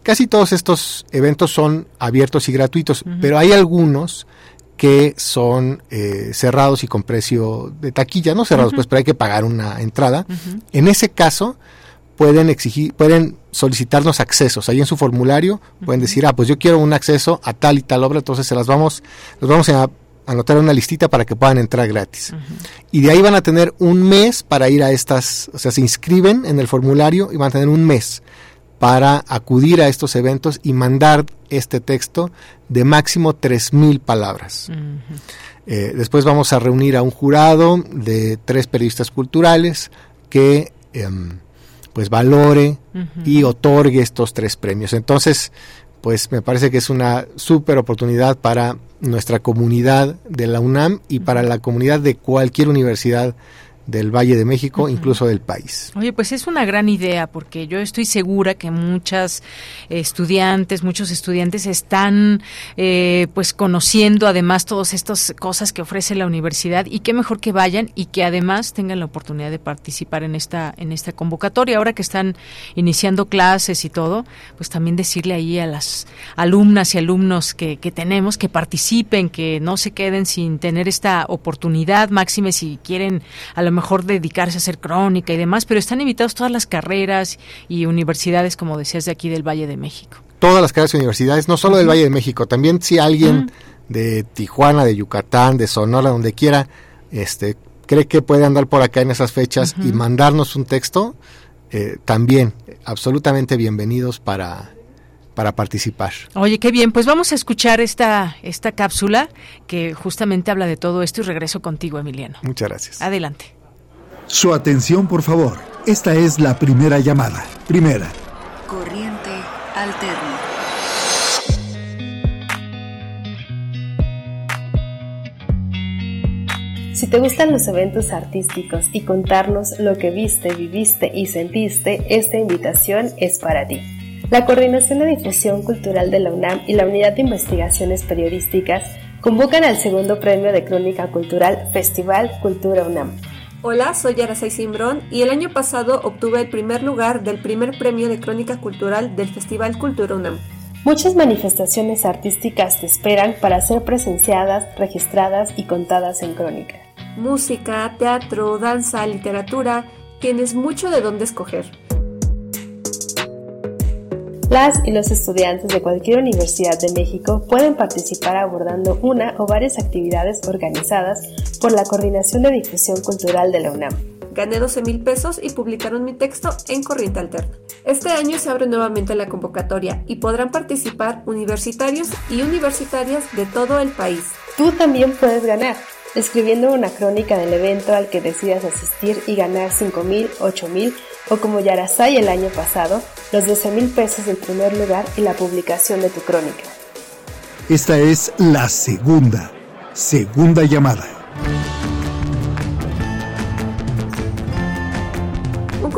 Casi todos estos eventos son abiertos y gratuitos, pero hay algunos que son eh, cerrados y con precio de taquilla, no cerrados, pues, pero hay que pagar una entrada. En ese caso, pueden exigir, pueden solicitarnos accesos. Ahí en su formulario pueden decir, ah, pues yo quiero un acceso a tal y tal obra, entonces se las vamos, los vamos a anotar una listita para que puedan entrar gratis. Y de ahí van a tener un mes para ir a estas, o sea, se inscriben en el formulario y van a tener un mes para acudir a estos eventos y mandar este texto de máximo 3.000 palabras. Eh, después vamos a reunir a un jurado de tres periodistas culturales que em, pues valore y otorgue estos tres premios. Entonces, pues me parece que es una súper oportunidad para nuestra comunidad de la UNAM y para la comunidad de cualquier universidad del Valle de México, incluso del país. Oye, pues es una gran idea porque yo estoy segura que muchas estudiantes, muchos estudiantes están eh, pues conociendo además todas estas cosas que ofrece la universidad y qué mejor que vayan y que además tengan la oportunidad de participar en esta en esta convocatoria. Ahora que están iniciando clases y todo, pues también decirle ahí a las alumnas y alumnos que, que tenemos que participen, que no se queden sin tener esta oportunidad, máxime si quieren a lo mejor dedicarse a hacer crónica y demás, pero están invitados todas las carreras y universidades, como decías, de aquí del Valle de México. Todas las carreras y universidades, no solo del Valle de México, también si alguien de Tijuana, de Yucatán, de Sonora, donde quiera, este, cree que puede andar por acá en esas fechas y mandarnos un texto, eh, también absolutamente bienvenidos para para participar. Oye, qué bien. Pues vamos a escuchar esta, esta cápsula que justamente habla de todo esto y regreso contigo, Emiliano. Muchas gracias. Adelante. Su atención, por favor. Esta es la primera llamada. Primera. Corriente alterna. Si te gustan los eventos artísticos y contarnos lo que viste, viviste y sentiste, esta invitación es para ti. La Coordinación de Difusión Cultural de la UNAM y la Unidad de Investigaciones Periodísticas convocan al segundo premio de Crónica Cultural Festival Cultura UNAM. Hola, soy Aracay Simbrón y el año pasado obtuve el primer lugar del primer premio de Crónica Cultural del Festival Cultura UNAM. Muchas manifestaciones artísticas te esperan para ser presenciadas, registradas y contadas en crónica. Música, teatro, danza, literatura, tienes mucho de dónde escoger. Las y los estudiantes de cualquier universidad de México pueden participar abordando una o varias actividades organizadas por la Coordinación de Difusión Cultural de la UNAM. Gané 12 mil pesos y publicaron mi texto en Corriente Alterna. Este año se abre nuevamente la convocatoria y podrán participar universitarios y universitarias de todo el país. Tú también puedes ganar escribiendo una crónica del evento al que decidas asistir y ganar 5 mil, 8 mil o como Yarasai el año pasado, los 12 mil pesos del primer lugar y la publicación de tu crónica. Esta es la segunda, segunda llamada.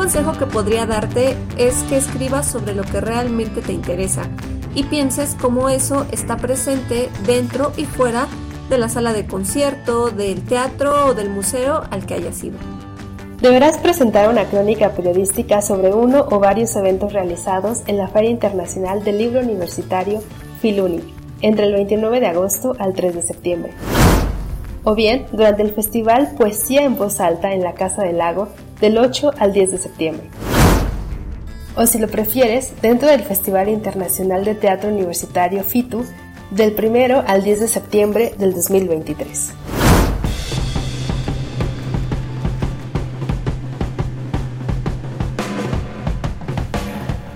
consejo que podría darte es que escribas sobre lo que realmente te interesa y pienses cómo eso está presente dentro y fuera de la sala de concierto, del teatro o del museo al que hayas ido. Deberás presentar una crónica periodística sobre uno o varios eventos realizados en la Feria Internacional del Libro Universitario Filuni entre el 29 de agosto al 3 de septiembre. O bien, durante el festival Poesía en Voz Alta en la Casa del Lago del 8 al 10 de septiembre. O si lo prefieres, dentro del Festival Internacional de Teatro Universitario FITU del 1 al 10 de septiembre del 2023.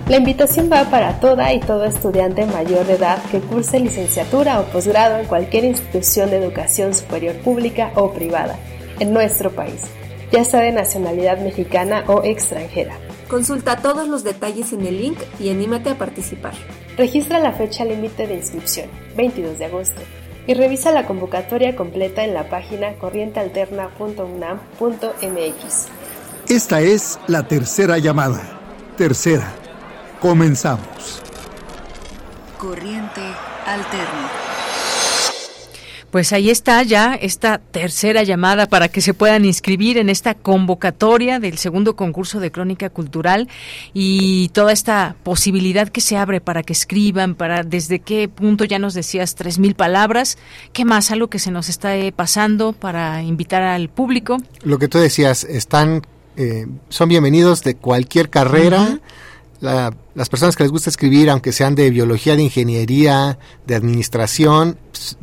La invitación va para toda y todo estudiante mayor de edad que curse licenciatura o posgrado en cualquier institución de educación superior pública o privada en nuestro país ya sea de nacionalidad mexicana o extranjera. Consulta todos los detalles en el link y anímate a participar. Registra la fecha límite de inscripción, 22 de agosto, y revisa la convocatoria completa en la página corrientealterna.unam.mx. Esta es la tercera llamada. Tercera. Comenzamos. Corriente Alterna. Pues ahí está ya esta tercera llamada para que se puedan inscribir en esta convocatoria del segundo concurso de crónica cultural y toda esta posibilidad que se abre para que escriban, para desde qué punto ya nos decías tres mil palabras, qué más algo que se nos está eh, pasando para invitar al público. Lo que tú decías, están eh, son bienvenidos de cualquier carrera. las personas que les gusta escribir, aunque sean de biología, de ingeniería, de administración, pues,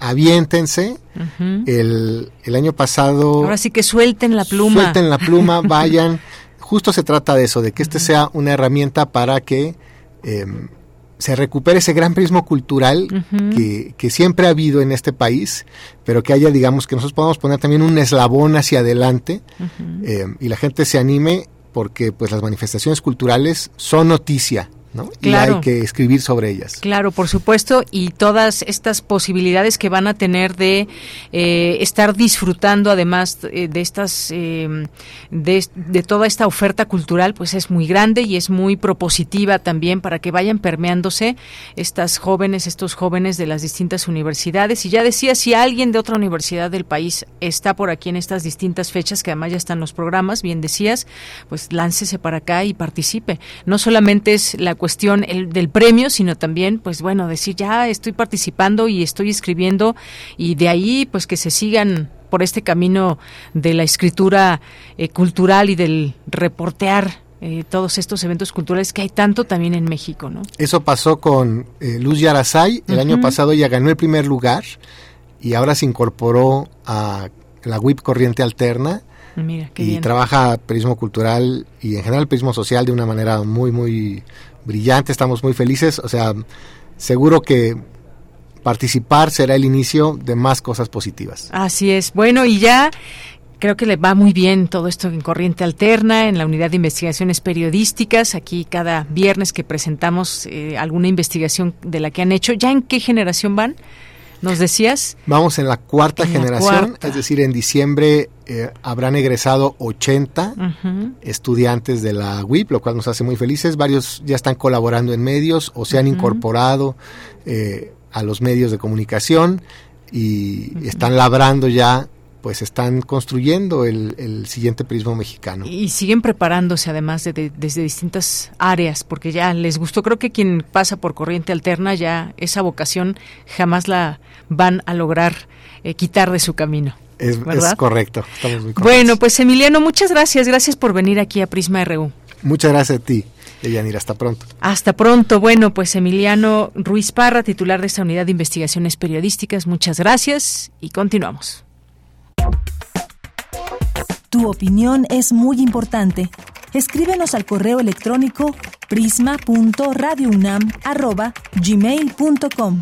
aviéntense. el, el, año pasado... Ahora sí que suelten la pluma. Suelten la pluma, *laughs* vayan. Justo se trata de eso, de que este sea una herramienta para que em, se recupere ese gran prismo cultural que, que, siempre ha habido en este país, pero que haya, digamos, que nosotros podamos poner también un eslabón hacia adelante em, y la gente se anime porque pues las manifestaciones culturales son noticia y hay que escribir sobre ellas. Claro, por supuesto, y todas estas posibilidades que van a tener de eh, estar disfrutando además eh, de estas eh, de, toda esta oferta cultural, pues es muy grande y es muy propositiva también para que vayan permeándose estas jóvenes, estos jóvenes de las distintas universidades. Y ya decía, si alguien de otra universidad del país está por aquí en estas distintas fechas, que además ya están los programas, bien decías, pues láncese para acá y participe. No solamente es la cuestión cuestión el, del premio, sino también, pues bueno, decir ya estoy participando y estoy escribiendo y de ahí, pues que se sigan por este camino de la escritura eh, cultural y del reportear eh, todos estos eventos culturales que hay tanto también en México, ¿no? Eso pasó con eh, Luz Yarasay, el año pasado ella ganó el primer lugar y ahora se incorporó a la WIP Corriente Alterna y trabaja periodismo cultural y en general periodismo social de una manera muy, muy brillante, estamos muy felices, o sea, seguro que participar será el inicio de más cosas positivas. Así es. Bueno, y ya creo que le va muy bien todo esto en Corriente Alterna, en la unidad de investigaciones periodísticas. Aquí cada viernes que presentamos eh, alguna investigación de la que han hecho. ¿Ya en qué generación van? ¿Nos decías? Vamos en la cuarta generación, es decir, en diciembre eh, habrán egresado 80 estudiantes de la WIP, lo cual nos hace muy felices. Varios ya están colaborando en medios o se han incorporado eh, a los medios de comunicación y están labrando ya pues están construyendo el, siguiente prisma mexicano. Y siguen preparándose además desde distintas áreas, porque ya les gustó, creo que quien pasa por corriente alterna ya esa vocación jamás la van a lograr eh, quitar de su camino. Es, correcto, Bueno, pues Emiliano, muchas gracias, gracias por venir aquí a Prisma RU. Muchas gracias a ti. Deyanira, hasta pronto. Hasta pronto. Bueno, pues Emiliano Ruiz Parra, titular de esta unidad de investigaciones periodísticas, muchas gracias y continuamos. Tu opinión es muy importante. Escríbenos al correo electrónico prisma.radiounam@gmail.com.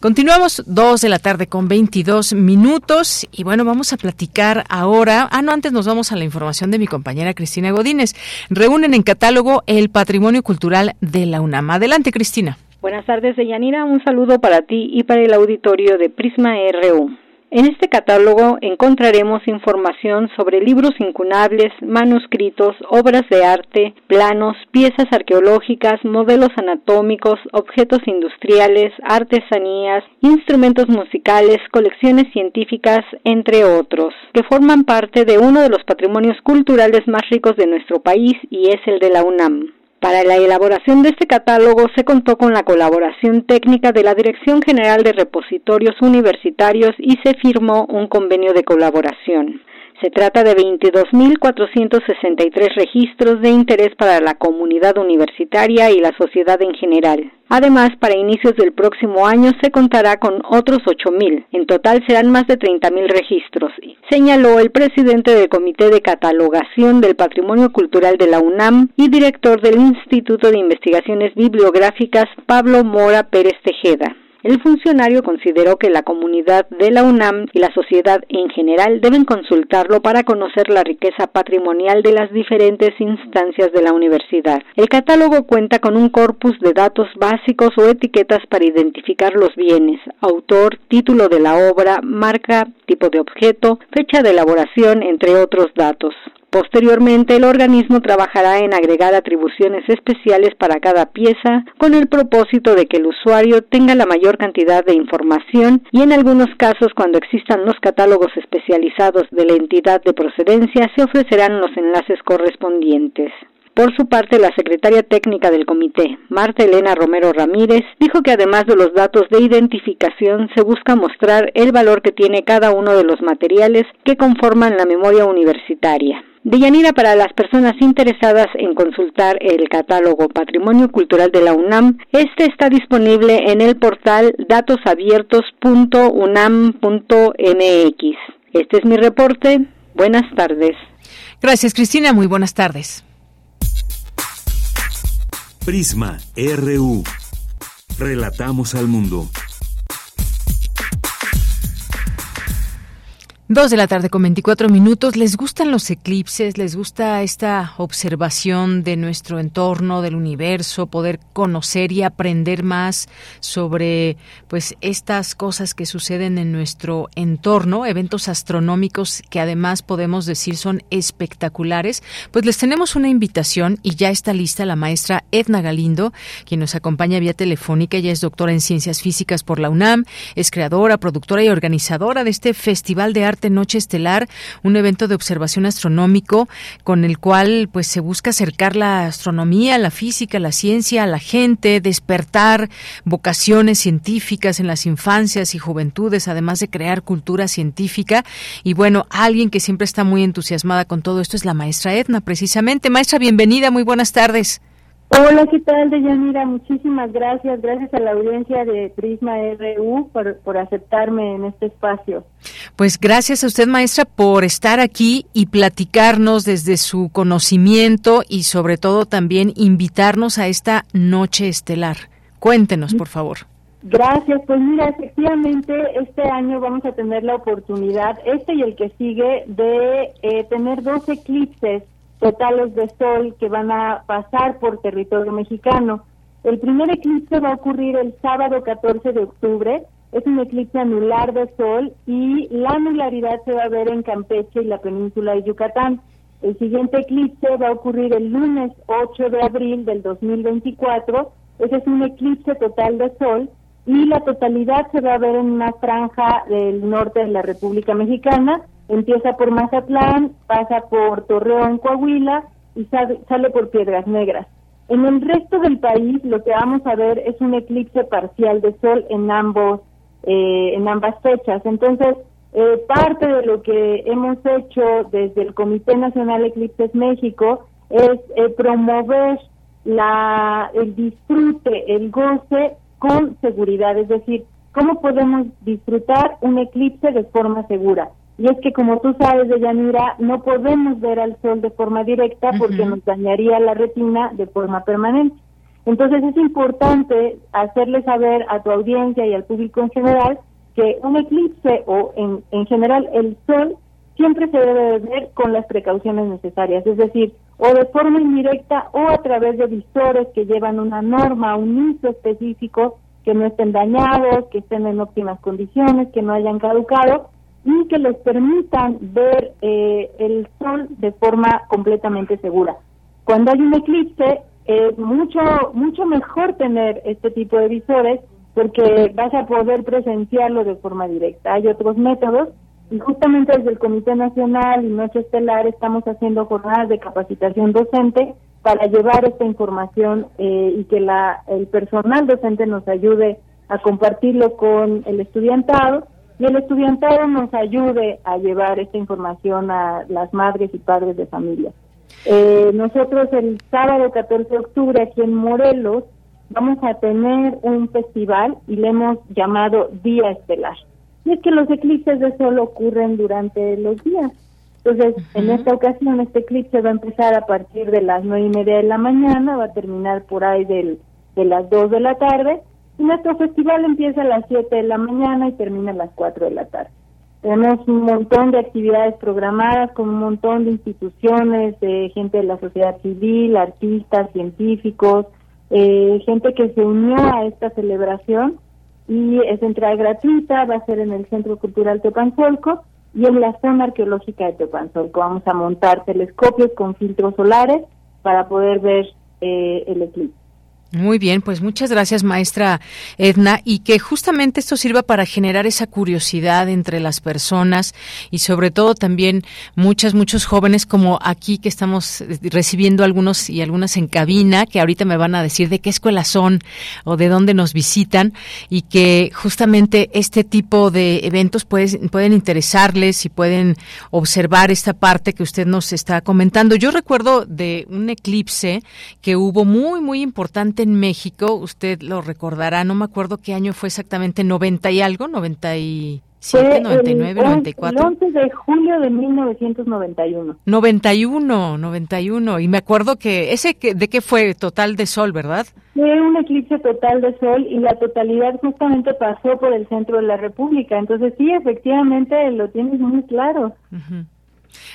Continuamos dos de la tarde con 22 minutos y bueno, vamos a platicar ahora. Ah, no, antes nos vamos a la información de mi compañera Cristina Godínez. Reúnen en catálogo el patrimonio cultural de la UNAM. Adelante, Cristina. Buenas tardes, Deyanira. Un saludo para ti y para el auditorio de Prisma RU. En este catálogo encontraremos información sobre libros incunables, manuscritos, obras de arte, planos, piezas arqueológicas, modelos anatómicos, objetos industriales, artesanías, instrumentos musicales, colecciones científicas, entre otros, que forman parte de uno de los patrimonios culturales más ricos de nuestro país y es el de la UNAM. Para la elaboración de este catálogo se contó con la colaboración técnica de la Dirección General de Repositorios Universitarios y se firmó un convenio de colaboración. Se trata de 22.463 registros de interés para la comunidad universitaria y la sociedad en general. Además, para inicios del próximo año se contará con otros 8.000. En total serán más de 30.000 registros, señaló el presidente del Comité de Catalogación del Patrimonio Cultural de la UNAM y director del Instituto de Investigaciones Bibliográficas, Pablo Mora Pérez Tejeda. El funcionario consideró que la comunidad de la UNAM y la sociedad en general deben consultarlo para conocer la riqueza patrimonial de las diferentes instancias de la universidad. El catálogo cuenta con un corpus de datos básicos o etiquetas para identificar los bienes, autor, título de la obra, marca, tipo de objeto, fecha de elaboración, entre otros datos. Posteriormente, el organismo trabajará en agregar atribuciones especiales para cada pieza con el propósito de que el usuario tenga la mayor cantidad de información y en algunos casos cuando existan los catálogos especializados de la entidad de procedencia se ofrecerán los enlaces correspondientes. Por su parte, la secretaria técnica del comité, Marta Elena Romero Ramírez, dijo que además de los datos de identificación se busca mostrar el valor que tiene cada uno de los materiales que conforman la memoria universitaria. Deyanira, para las personas interesadas en consultar el catálogo Patrimonio Cultural de la UNAM, este está disponible en el portal datosabiertos.unam.mx. Este es mi reporte. Buenas tardes. Gracias, Cristina. Muy buenas tardes. Prisma RU. Relatamos al mundo. Dos de la tarde con 24 minutos. ¿Les gustan los eclipses? ¿Les gusta esta observación de nuestro entorno, del universo, poder conocer y aprender más sobre pues estas cosas que suceden en nuestro entorno, eventos astronómicos que además podemos decir son espectaculares? Pues les tenemos una invitación y ya está lista la maestra Edna Galindo, quien nos acompaña vía telefónica. Ella es doctora en Ciencias Físicas por la UNAM, es creadora, productora y organizadora de este Festival de Arte Noche Estelar, un evento de observación astronómico con el cual pues se busca acercar la astronomía, la física, la ciencia a la gente, despertar vocaciones científicas en las infancias y juventudes, además de crear cultura científica. Y bueno, alguien que siempre está muy entusiasmada con todo esto es la maestra Edna, precisamente. Maestra, bienvenida, muy buenas tardes. Hola, ¿qué tal, Deyanira? Muchísimas gracias. Gracias a la audiencia de Prisma RU por, por aceptarme en este espacio. Pues gracias a usted, maestra, por estar aquí y platicarnos desde su conocimiento y sobre todo también invitarnos a esta noche estelar. Cuéntenos, por favor. Gracias, pues mira, efectivamente este año vamos a tener la oportunidad, este y el que sigue, de eh, tener dos eclipses totales de sol que van a pasar por territorio mexicano. El primer eclipse va a ocurrir el sábado 14 de octubre, es un eclipse anular de sol y la anularidad se va a ver en Campeche y la península de Yucatán. El siguiente eclipse va a ocurrir el lunes 8 de abril del 2024, ese es un eclipse total de sol y la totalidad se va a ver en una franja del norte de la República Mexicana Empieza por Mazatlán, pasa por Torreón, Coahuila y sale, por Piedras Negras. En el resto del país lo que vamos a ver es un eclipse parcial de sol en ambos eh, en ambas fechas. Entonces eh, parte de lo que hemos hecho desde el Comité Nacional Eclipses México es eh, promover la, el disfrute, el goce con seguridad, es decir, cómo podemos disfrutar un eclipse de forma segura. Y es que como tú sabes, Deyanira, no podemos ver al sol de forma directa porque nos dañaría la retina de forma permanente. Entonces es importante hacerle saber a tu audiencia y al público en general que un eclipse o en, en general el sol siempre se debe ver con las precauciones necesarias, es decir, o de forma indirecta o a través de visores que llevan una norma, un uso específico, que no estén dañados, que estén en óptimas condiciones, que no hayan caducado y que les permitan ver eh, el sol de forma completamente segura. Cuando hay un eclipse es mucho mucho mejor tener este tipo de visores porque vas a poder presenciarlo de forma directa. Hay otros métodos y justamente desde el Comité Nacional y Noche Estelar estamos haciendo jornadas de capacitación docente para llevar esta información eh, y que la, el personal docente nos ayude a compartirlo con el estudiantado y el estudiantado nos ayude a llevar esta información a las madres y padres de familia. Eh, nosotros el sábado 14 de octubre aquí en Morelos vamos a tener un festival y le hemos llamado Día Estelar. Y es que los eclipses de sol ocurren durante los días. Entonces, en esta ocasión, este eclipse va a empezar a partir de las nueve y media de la mañana, va a terminar por ahí del, de las dos de la tarde. Nuestro festival empieza a las siete de la mañana y termina a las cuatro de la tarde. Tenemos un montón de actividades programadas con un montón de instituciones, de gente de la sociedad civil, artistas, científicos, eh, gente que se unió a esta celebración y es entrada gratuita, va a ser en el Centro Cultural Tepanzolco y en la zona arqueológica de Tepanzolco. Vamos a montar telescopios con filtros solares para poder ver eh, el eclipse. Muy bien, pues muchas gracias, maestra Edna, y que justamente esto sirva para generar esa curiosidad entre las personas y sobre todo también muchas, muchos jóvenes como aquí que estamos recibiendo algunos y algunas en cabina, que ahorita me van a decir de qué escuela son o de dónde nos visitan y que justamente este tipo de eventos pueden interesarles y pueden observar esta parte que usted nos está comentando. Yo recuerdo de un eclipse que hubo muy, muy importante en México, usted lo recordará, no me acuerdo qué año fue exactamente, 90 y algo, 97, 99, 94. El 11 de julio de 1991. 91, 91. Y me acuerdo que ese que, de qué fue total de sol, ¿verdad? Fue un eclipse total de sol y la totalidad justamente pasó por el centro de la República. Entonces sí, efectivamente lo tienes muy claro.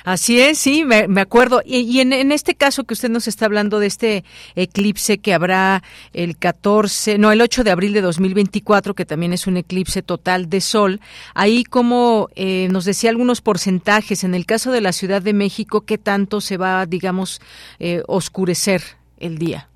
Así es, sí, me, acuerdo. Y, en, este caso que usted nos está hablando de este eclipse que habrá el 14, no, el 8 de abril de 2024, que también es un eclipse total de sol, ahí como eh, nos decía algunos porcentajes, en el caso de la Ciudad de México, ¿qué tanto se va, digamos, eh, oscurecer el día?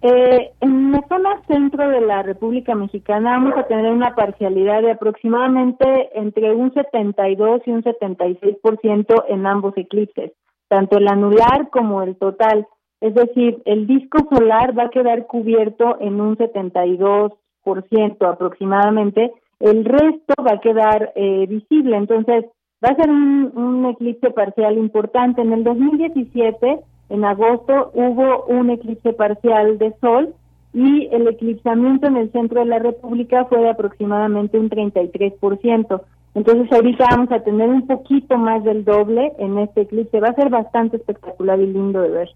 Eh, en la zona centro de la República Mexicana vamos a tener una parcialidad de aproximadamente entre un 72 y un 76% en ambos eclipses, tanto el anular como el total. Es decir, el disco solar va a quedar cubierto en un 72% aproximadamente, el resto va a quedar eh, visible. Entonces, va a ser un, un eclipse parcial importante. En el 2017 en agosto hubo un eclipse parcial de sol y el eclipsamiento en el centro de la República fue de aproximadamente un 33%. Entonces ahorita vamos a tener un poquito más del doble en este eclipse. Va a ser bastante espectacular y lindo de ver.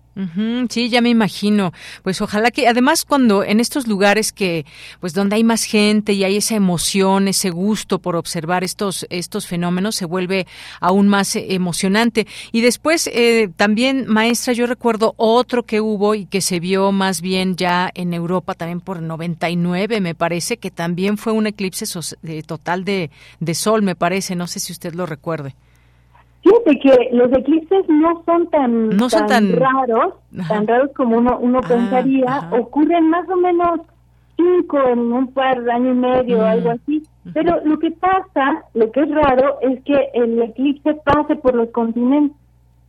sí, ya me imagino. Pues ojalá que, además, cuando en estos lugares que, pues donde hay más gente y hay esa emoción, ese gusto por observar estos estos fenómenos, se vuelve aún más eh, emocionante. Y después eh, también, maestra, yo recuerdo otro que hubo y que se vio más bien ya en Europa, también por 99, me parece, que también fue un eclipse eh, total de, de sol me parece, no sé si usted lo recuerde. Fíjate que los eclipses no son tan, no son tan, raros, tan raros como uno, uno ah, pensaría, ocurren más o menos cinco en un par de año y medio o algo así, pero lo que pasa, lo que es raro, es que el eclipse pase por los continentes,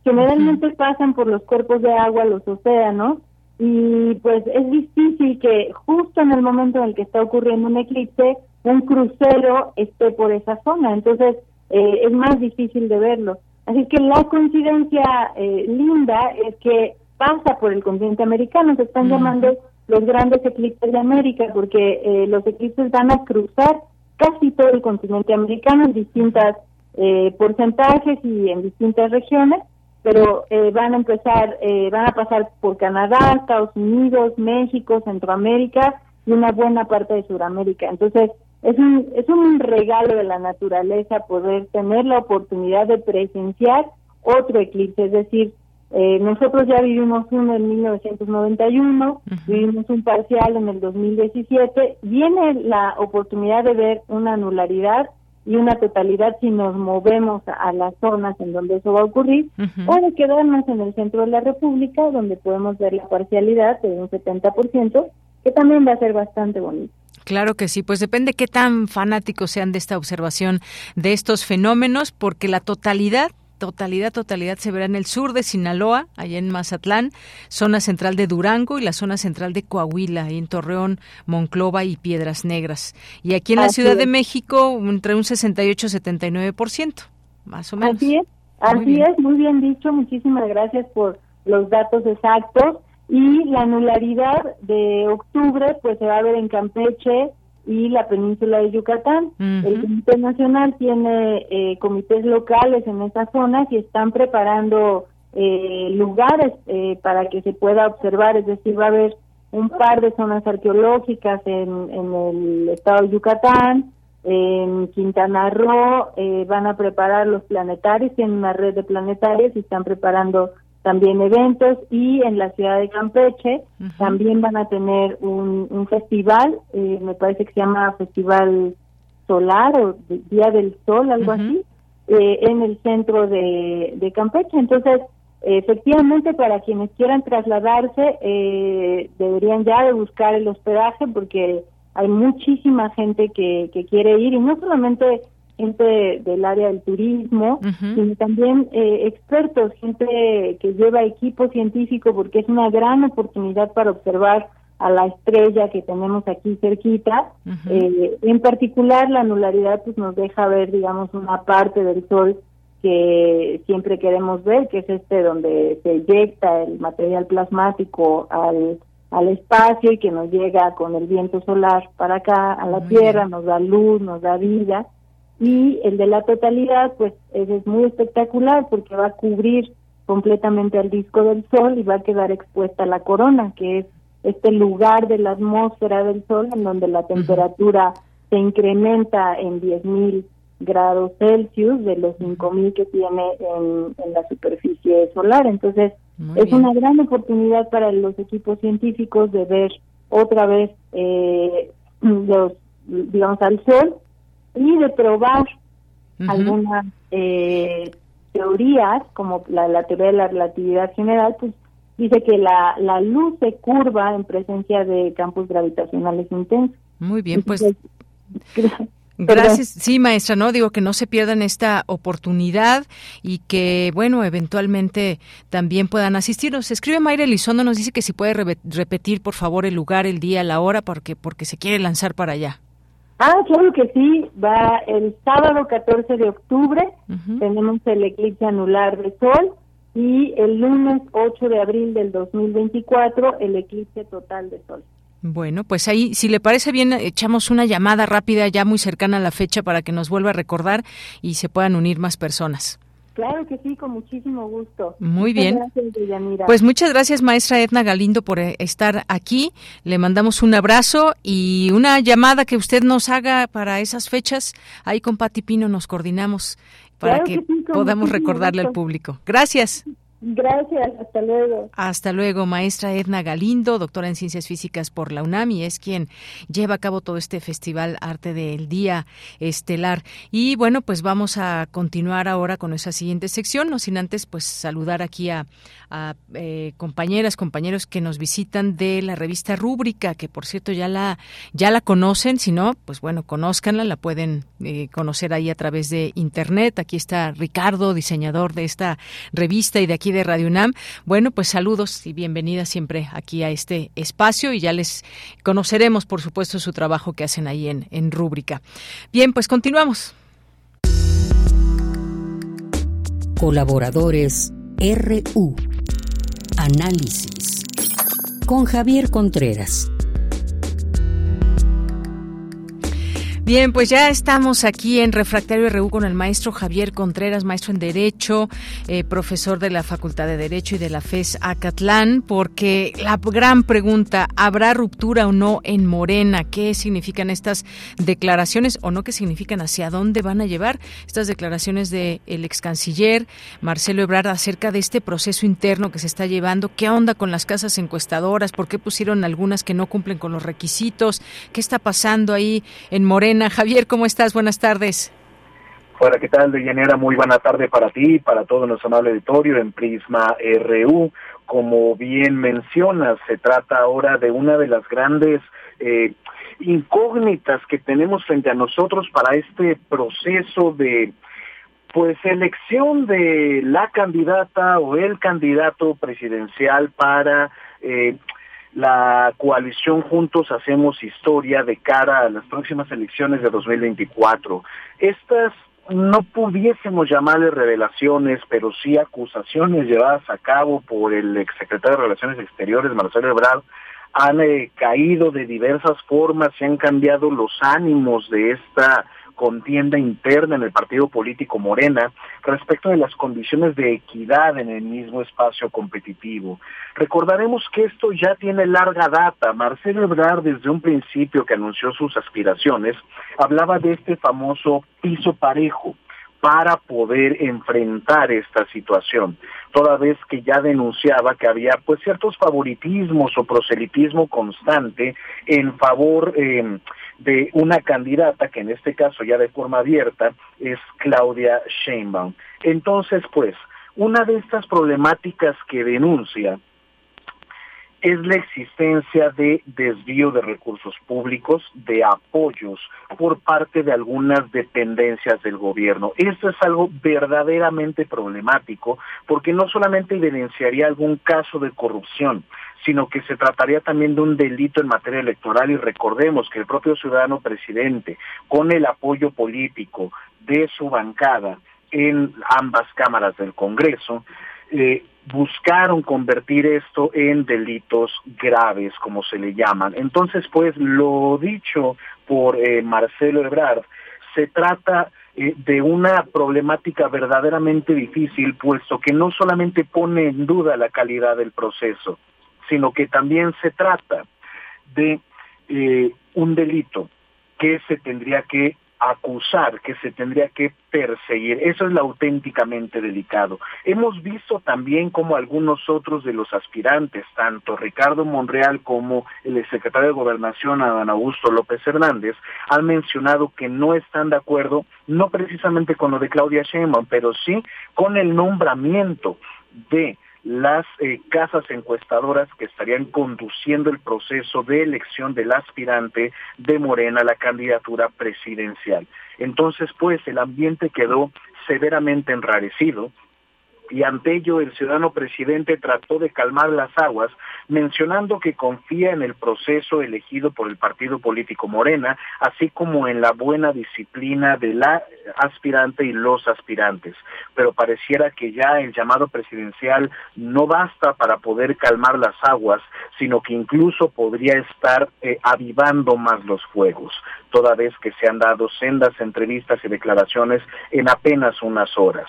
generalmente pasan por los cuerpos de agua, los océanos, y pues es difícil que justo en el momento en el que está ocurriendo un eclipse un crucero esté por esa zona. Entonces, eh, es más difícil de verlo. Así que la coincidencia eh, linda es que pasa por el continente americano, se están llamando los grandes eclipses de América, porque eh, los eclipses van a cruzar casi todo el continente americano en distintas eh, porcentajes y en distintas regiones, pero eh, van a empezar, eh, van a pasar por Canadá, Estados Unidos, México, Centroamérica y una buena parte de Sudamérica. Entonces, es un, es un regalo de la naturaleza poder tener la oportunidad de presenciar otro eclipse, es decir, eh, nosotros ya vivimos uno en 1991, vivimos un parcial en el 2017, viene la oportunidad de ver una anularidad y una totalidad si nos movemos a, las zonas en donde eso va a ocurrir, o de quedarnos en el centro de la República, donde podemos ver la parcialidad de un 70%, que también va a ser bastante bonito. Claro que sí, pues depende qué tan fanáticos sean de esta observación de estos fenómenos, porque la totalidad totalidad, totalidad se verá en el sur de Sinaloa, allá en Mazatlán, zona central de Durango y la zona central de Coahuila, en Torreón, Monclova y Piedras Negras. Y aquí en la Ciudad de México, entre un 68 y 79%, más o menos. Así es, así es, muy bien dicho, muchísimas gracias por los datos exactos. Y la anularidad de octubre, pues se va a ver en Campeche, y la península de Yucatán. El Comité Nacional tiene eh, comités locales en esas zonas y están preparando eh, lugares eh, para que se pueda observar, es decir, va a haber un par de zonas arqueológicas en, en el estado de Yucatán, en Quintana Roo, van a preparar los planetarios, tienen una red de planetarios y están preparando también eventos y en la ciudad de Campeche también van a tener un, festival, eh, me parece que se llama Festival Solar o Día del Sol, algo así, eh, en el centro de, de Campeche. Entonces, efectivamente, para quienes quieran trasladarse, eh, deberían ya de buscar el hospedaje porque hay muchísima gente que, que quiere ir y no solamente gente del área del turismo, sino también eh, expertos, gente que lleva equipo científico, porque es una gran oportunidad para observar a la estrella que tenemos aquí cerquita. Eh, en particular, la anularidad pues, nos deja ver, digamos, una parte del Sol que siempre queremos ver, que es este donde se eyecta el material plasmático al, al espacio y que nos llega con el viento solar para acá, a la Tierra, nos da luz, nos da vida y el de la totalidad pues ese es muy espectacular porque va a cubrir completamente al disco del sol y va a quedar expuesta la corona que es este lugar de la atmósfera del sol en donde la temperatura se incrementa en 10.000 grados Celsius de los 5.000 que tiene en, en, la superficie solar. Entonces, es una gran oportunidad para los equipos científicos de ver otra vez eh, *clears throat* los, digamos, al sol y de probar algunas eh, teorías, como la, teoría de la relatividad general, pues dice que la, la luz se curva en presencia de campos gravitacionales intensos. Muy bien, pues... *laughs* Gracias. Sí, maestra, no digo que no se pierdan esta oportunidad y que, bueno, eventualmente también puedan asistir. Nos escribe Mayra Elizondo, nos dice que si puede repetir, por favor, el lugar, el día, la hora, porque, porque se quiere lanzar para allá. Ah, claro que sí, va el sábado 14 de octubre, tenemos el eclipse anular de Sol y el lunes 8 de abril del 2024 el eclipse total de Sol. Bueno, pues ahí, si le parece bien, echamos una llamada rápida ya muy cercana a la fecha para que nos vuelva a recordar y se puedan unir más personas. Claro que sí, con muchísimo gusto. Muy bien. Pues muchas gracias, maestra Edna Galindo, por eh, estar aquí. Le mandamos un abrazo y una llamada que usted nos haga para esas fechas. Ahí con Pati Pino nos coordinamos para que, podamos recordarle al público. Gracias. Gracias, hasta luego. Hasta luego, maestra Edna Galindo, doctora en Ciencias Físicas por la UNAM es quien lleva a cabo todo este festival Arte del Día Estelar. Y bueno, pues vamos a continuar ahora con esa siguiente sección, no sin antes pues saludar aquí a, eh, compañeras, compañeros que nos visitan de la revista Rúbrica, que por cierto ya la, ya la conocen, si no, pues bueno, conózcanla, la pueden eh, conocer ahí a través de internet. Aquí está Ricardo, diseñador de esta revista y de aquí de Radio UNAM. Bueno, pues saludos y bienvenidas siempre aquí a este espacio y ya les conoceremos, por supuesto, su trabajo que hacen ahí en, en Rúbrica. Bien, pues continuamos. Colaboradores RU. Análisis. Con Javier Contreras. Bien, pues ya estamos aquí en Refractario RU con el maestro Javier Contreras, maestro en Derecho, eh, profesor de la Facultad de Derecho y de la FES Acatlán, porque la gran pregunta, ¿habrá ruptura o no en Morena? ¿Qué significan estas declaraciones o no qué significan? ¿Hacia dónde van a llevar estas declaraciones del ex canciller Marcelo Ebrard acerca de este proceso interno que se está llevando? ¿Qué onda con las casas encuestadoras? ¿Por qué pusieron algunas que no cumplen con los requisitos? ¿Qué está pasando ahí en Morena? Javier, ¿cómo estás? Buenas tardes. Hola, ¿qué tal, Deyanira? Muy buena tarde para ti y para todo nuestro amable auditorio en Prisma RU. Como bien mencionas, se trata ahora de una de las grandes eh, incógnitas que tenemos frente a nosotros para este proceso de pues elección de la candidata o el candidato presidencial para eh, la coalición Juntos Hacemos Historia de cara a las próximas elecciones de 2024. Estas no pudiésemos llamarle revelaciones, pero sí acusaciones llevadas a cabo por el exsecretario de Relaciones Exteriores, Marcelo Ebrard, han eh, caído de diversas formas, se han cambiado los ánimos de esta contienda interna en el partido político Morena respecto de las condiciones de equidad en el mismo espacio competitivo. Recordaremos que esto ya tiene larga data. Marcelo Ebrard desde un principio que anunció sus aspiraciones hablaba de este famoso piso parejo para poder enfrentar esta situación, toda vez que ya denunciaba que había pues ciertos favoritismos o proselitismo constante en favor eh, de una candidata que en este caso ya de forma abierta es Claudia Sheinbaum. Entonces, pues, una de estas problemáticas que denuncia es la existencia de desvío de recursos públicos, de apoyos por parte de algunas dependencias del gobierno. Esto es algo verdaderamente problemático porque no solamente evidenciaría algún caso de corrupción, sino que se trataría también de un delito en materia electoral y recordemos que el propio ciudadano presidente, con el apoyo político de su bancada en ambas cámaras del Congreso, eh, buscaron convertir esto en delitos graves, como se le llaman. Entonces, pues, lo dicho por eh, Marcelo Ebrard, se trata eh, de una problemática verdaderamente difícil, puesto que no solamente pone en duda la calidad del proceso, sino que también se trata de un delito que se tendría que acusar, que se tendría que perseguir. Eso es lo auténticamente delicado. Hemos visto también como algunos otros de los aspirantes, tanto Ricardo Monreal como el secretario de Gobernación, Adán Augusto López Hernández, han mencionado que no están de acuerdo, no precisamente con lo de Claudia Sheinbaum, pero sí con el nombramiento de las eh, casas encuestadoras que estarían conduciendo el proceso de elección del aspirante de Morena a la candidatura presidencial. Entonces, pues, el ambiente quedó severamente enrarecido y ante ello el ciudadano presidente trató de calmar las aguas, mencionando que confía en el proceso elegido por el partido político Morena, así como en la buena disciplina de la aspirante y los aspirantes. Pero pareciera que ya el llamado presidencial no basta para poder calmar las aguas, sino que incluso podría estar eh, avivando más los fuegos, toda vez que se han dado sendas entrevistas y declaraciones en apenas unas horas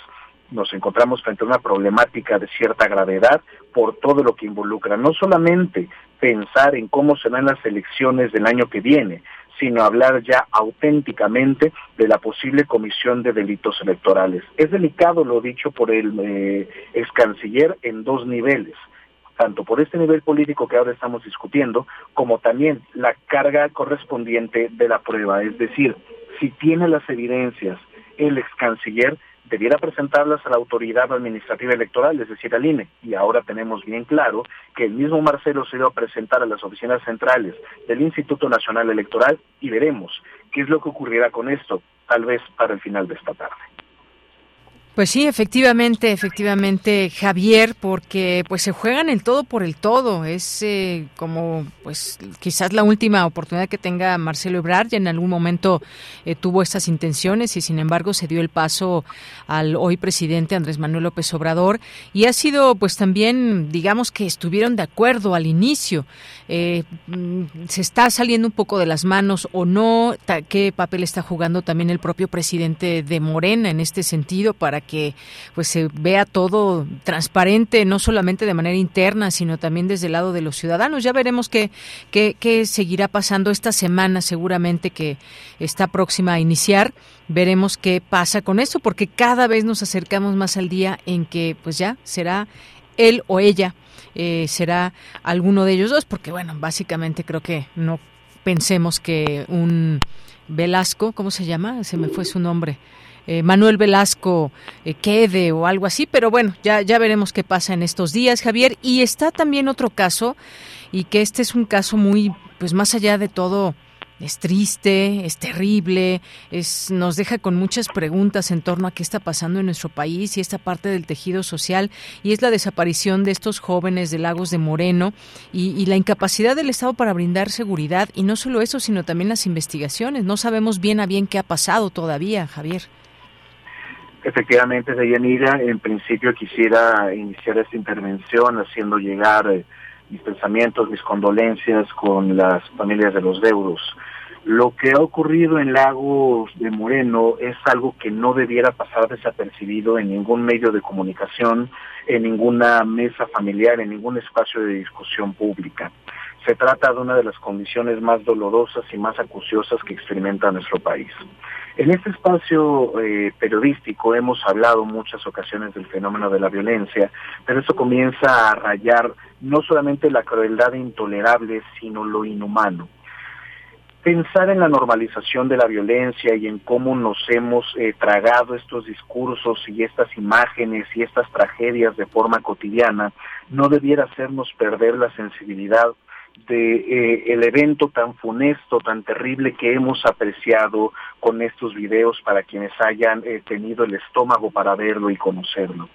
nos encontramos frente a una problemática de cierta gravedad por todo lo que involucra, no solamente pensar en cómo serán las elecciones del año que viene, sino hablar ya auténticamente de la posible comisión de delitos electorales. Es delicado lo dicho por el eh, ex canciller en dos niveles, tanto por este nivel político que ahora estamos discutiendo, como también la carga correspondiente de la prueba, es decir, si tiene las evidencias el ex canciller, debiera presentarlas a la autoridad administrativa electoral, es decir, al INE. Y ahora tenemos bien claro que el mismo Marcelo se dio a presentar a las oficinas centrales del Instituto Nacional Electoral y veremos qué es lo que ocurrirá con esto, tal vez para el final de esta tarde. Pues sí, efectivamente, efectivamente, Javier, porque pues se juegan el todo por el todo. Es eh, como pues quizás la última oportunidad que tenga Marcelo Ebrard. Ya en algún momento eh, tuvo estas intenciones y sin embargo se dio el paso al hoy presidente Andrés Manuel López Obrador y ha sido pues también digamos que estuvieron de acuerdo al inicio. Eh, mm, se está saliendo un poco de las manos o no. ¿Qué papel está jugando también el propio presidente de Morena en este sentido para que pues se vea todo transparente, no solamente de manera interna, sino también desde el lado de los ciudadanos. Ya veremos qué, qué, qué seguirá pasando esta semana, seguramente que está próxima a iniciar. Veremos qué pasa con esto, porque cada vez nos acercamos más al día en que pues ya será él o ella eh, será alguno de ellos dos, porque bueno, básicamente creo que no pensemos que un Velasco, ¿cómo se llama? Se me fue su nombre. Eh, Manuel Velasco eh, quede o algo así, pero bueno, ya, ya veremos qué pasa en estos días, Javier. Y está también otro caso, y que este es un caso muy, pues más allá de todo, es triste, es terrible, es, nos deja con muchas preguntas en torno a qué está pasando en nuestro país y esta parte del tejido social, y es la desaparición de estos jóvenes de Lagos de Moreno y, y la incapacidad del Estado para brindar seguridad, y no solo eso, sino también las investigaciones. No sabemos bien a bien qué ha pasado todavía, Javier. Efectivamente, Deyanira, en principio quisiera iniciar esta intervención haciendo llegar eh, mis pensamientos, mis condolencias con las familias de los deudos. Lo que ha ocurrido en Lagos de Moreno es algo que no debiera pasar desapercibido en ningún medio de comunicación, en ninguna mesa familiar, en ningún espacio de discusión pública. Se trata de una de las condiciones más dolorosas y más acuciosas que experimenta nuestro país. En este espacio eh, periodístico hemos hablado muchas ocasiones del fenómeno de la violencia, pero eso comienza a rayar no solamente la crueldad intolerable, sino lo inhumano. Pensar en la normalización de la violencia y en cómo nos hemos eh, tragado estos discursos y estas imágenes y estas tragedias de forma cotidiana no debiera hacernos perder la sensibilidad de eh, el evento tan funesto, tan terrible que hemos apreciado con estos videos para quienes hayan eh, tenido el estómago para verlo y conocerlo.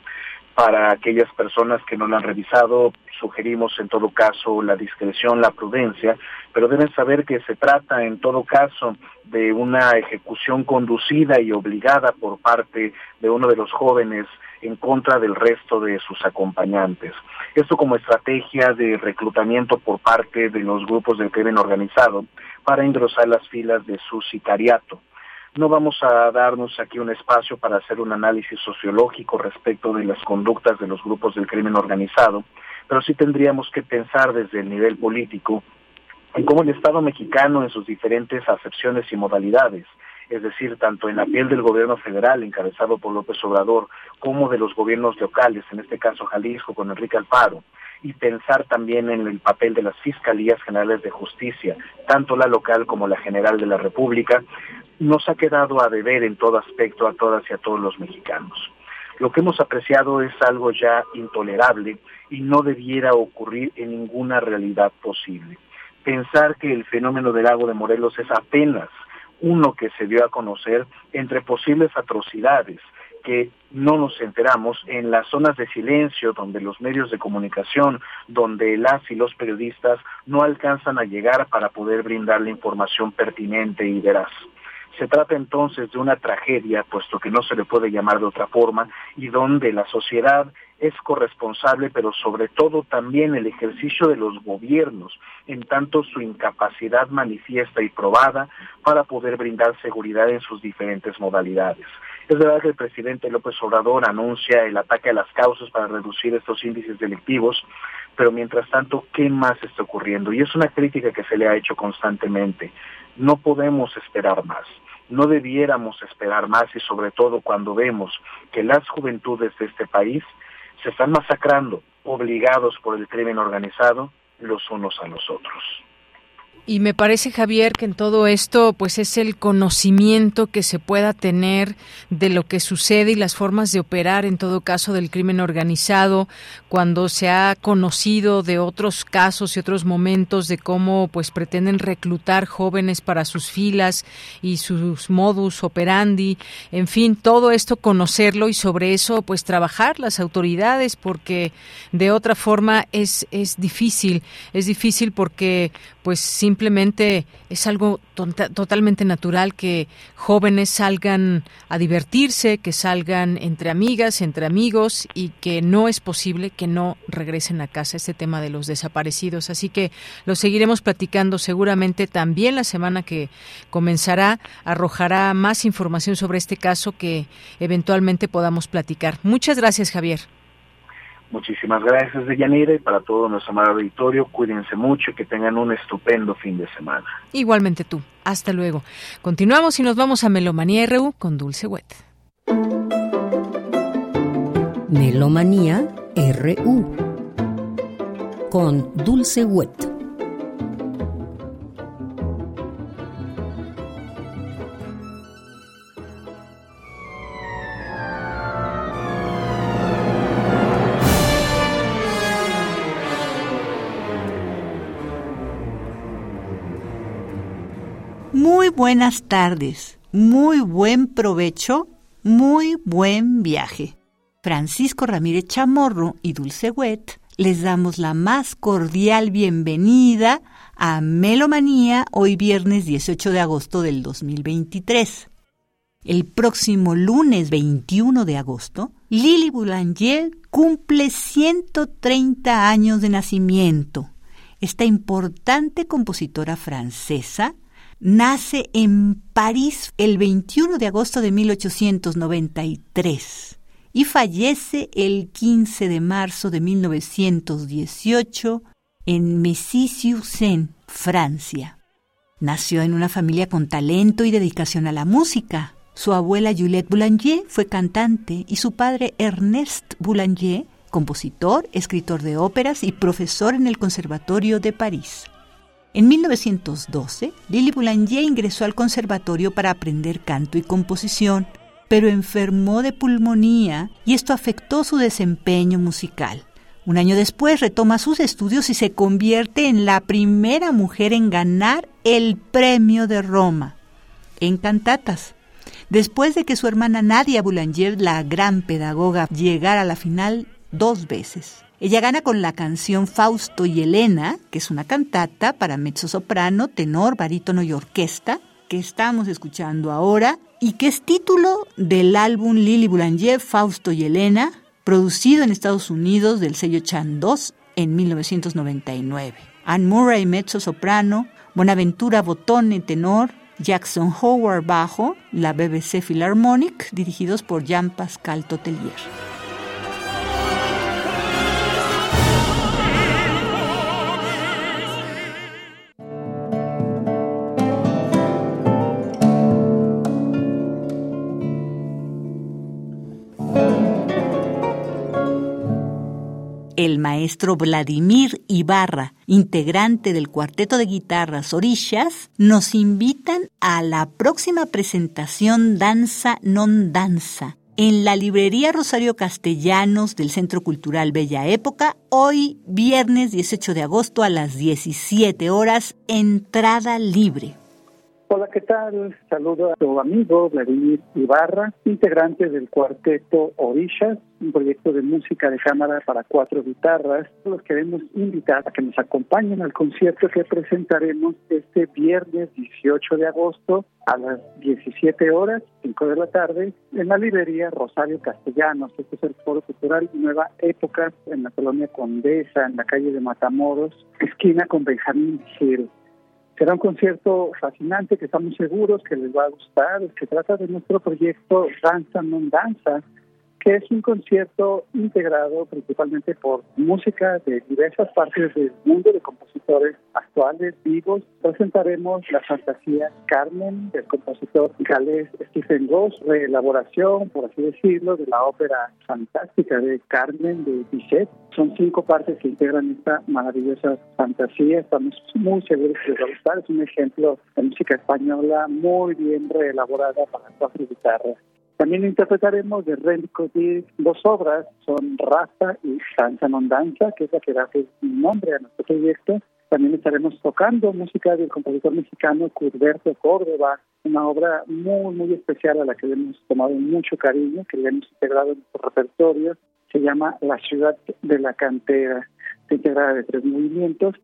Para aquellas personas que no lo han revisado, sugerimos en todo caso la discreción, la prudencia, pero deben saber que se trata en todo caso de una ejecución conducida y obligada por parte de uno de los jóvenes en contra del resto de sus acompañantes. Esto como estrategia de reclutamiento por parte de los grupos del crimen organizado para engrosar las filas de su sicariato. No vamos a darnos aquí un espacio para hacer un análisis sociológico respecto de las conductas de los grupos del crimen organizado, pero sí tendríamos que pensar desde el nivel político en cómo el Estado mexicano en sus diferentes acepciones y modalidades es decir, tanto en la piel del gobierno federal encabezado por López Obrador, como de los gobiernos locales, en este caso Jalisco con Enrique Alfaro, y pensar también en el papel de las fiscalías generales de justicia, tanto la local como la general de la República, nos ha quedado a deber en todo aspecto a todas y a todos los mexicanos. Lo que hemos apreciado es algo ya intolerable y no debiera ocurrir en ninguna realidad posible. Pensar que el fenómeno del lago de Morelos es apenas uno que se dio a conocer entre posibles atrocidades que no nos enteramos en las zonas de silencio donde los medios de comunicación, donde las y los periodistas no alcanzan a llegar para poder brindar la información pertinente y veraz. Se trata entonces de una tragedia, puesto que no se le puede llamar de otra forma, y donde la sociedad es corresponsable, pero sobre todo también el ejercicio de los gobiernos, en tanto su incapacidad manifiesta y probada para poder brindar seguridad en sus diferentes modalidades. Es verdad que el presidente López Obrador anuncia el ataque a las causas para reducir estos índices delictivos, pero mientras tanto, ¿qué más está ocurriendo? Y es una crítica que se le ha hecho constantemente. No podemos esperar más no debiéramos esperar más y sobre todo cuando vemos que las juventudes de este país se están masacrando, obligados por el crimen organizado, los unos a los otros. Y me parece, Javier, que en todo esto, pues es el conocimiento que se pueda tener de lo que sucede y las formas de operar, en todo caso, del crimen organizado, cuando se ha conocido de otros casos y otros momentos de cómo, pues, pretenden reclutar jóvenes para sus filas y sus modus operandi, en fin, todo esto conocerlo y sobre eso, pues, trabajar las autoridades, porque de otra forma es es difícil, es difícil porque, pues, simplemente es algo totalmente natural que jóvenes salgan a divertirse, que salgan entre amigas, entre amigos y que no es posible que no regresen a casa este tema de los desaparecidos. Así que lo seguiremos platicando seguramente también la semana que comenzará arrojará más información sobre este caso que eventualmente podamos platicar. Muchas gracias, Javier. Muchísimas gracias, Deyanira, y para todo nuestro amado auditorio, cuídense mucho y que tengan un estupendo fin de semana. Igualmente tú. Hasta luego. Continuamos y nos vamos a Melomanía RU con Dulce Wet. Melomanía RU con Dulce Wet. Buenas tardes, muy buen provecho, muy buen viaje. Francisco Ramírez Chamorro y Dulce Wet les damos la más cordial bienvenida a Melomanía hoy viernes 18 de agosto del 2023. El próximo lunes 21 de agosto, Lili Boulanger cumple 130 años de nacimiento. Esta importante compositora francesa nace en París el 21 de agosto de 1893 y fallece el 15 de marzo de 1918 en Messy-sur-Seine, Francia. Nació en una familia con talento y dedicación a la música. Su abuela Juliette Boulanger fue cantante y su padre Ernest Boulanger, compositor, escritor de óperas y profesor en el Conservatorio de París. En 1912, Lili Boulanger ingresó al conservatorio para aprender canto y composición, pero enfermó de pulmonía y esto afectó su desempeño musical. Un año después retoma sus estudios y se convierte en la primera mujer en ganar el premio de Roma en cantatas. Después de que su hermana Nadia Boulanger, la gran pedagoga, llegara a la final dos veces. Ella gana con la canción Fausto y Elena, que es una cantata para mezzo-soprano, tenor, barítono y orquesta, que estamos escuchando ahora y que es título del álbum Lily Boulanger, Fausto y Elena, producido en Estados Unidos del sello Chan 2 en 1999. Anne Murray, mezzo-soprano, Bonaventura Botone, tenor, Jackson Howard, bajo, la BBC Philharmonic, dirigidos por Jean-Pascal Totelier. El maestro Vladimir Ibarra, integrante del cuarteto de guitarras Orillas, nos invitan a la próxima presentación Danza non Danza en la librería Rosario Castellanos del Centro Cultural Bella Época, hoy viernes 18 de agosto a las 17 horas, entrada libre. Hola, ¿qué tal? Saludo a tu amigo Vladimir Ibarra, integrante del cuarteto Orillas, un proyecto de música de cámara para cuatro guitarras. Los queremos invitar a que nos acompañen al concierto que presentaremos este viernes 18 de agosto a las 17 horas, 5 de la tarde, en la librería Rosario Castellanos. Este es el Foro Cultural Nueva Época en la colonia Condesa, en la calle de Matamoros, esquina con Benjamín Gil. Será un concierto fascinante que estamos seguros que les va a gustar, que trata de nuestro proyecto Danza Non Danza, que es un concierto integrado principalmente por música de diversas partes del mundo, de compositores actuales, vivos. Presentaremos la fantasía Carmen del compositor galés Stephen Ross, reelaboración, por así decirlo, de la ópera fantástica de Carmen de Bizet. Son cinco partes que integran esta maravillosa fantasía. Estamos muy seguros que les va a gustar. Es un ejemplo de música española muy bien reelaborada para cuatro guitarras. También interpretaremos de Codir dos obras, son Raza y Danza non Danza, que es la que da nombre a nuestro proyecto. También estaremos tocando música del compositor mexicano Curberto Córdoba, una obra muy, muy especial a la que le hemos tomado mucho cariño, que le hemos integrado en nuestro repertorio. Se llama La ciudad de la cantera, integrada de tres movimientos.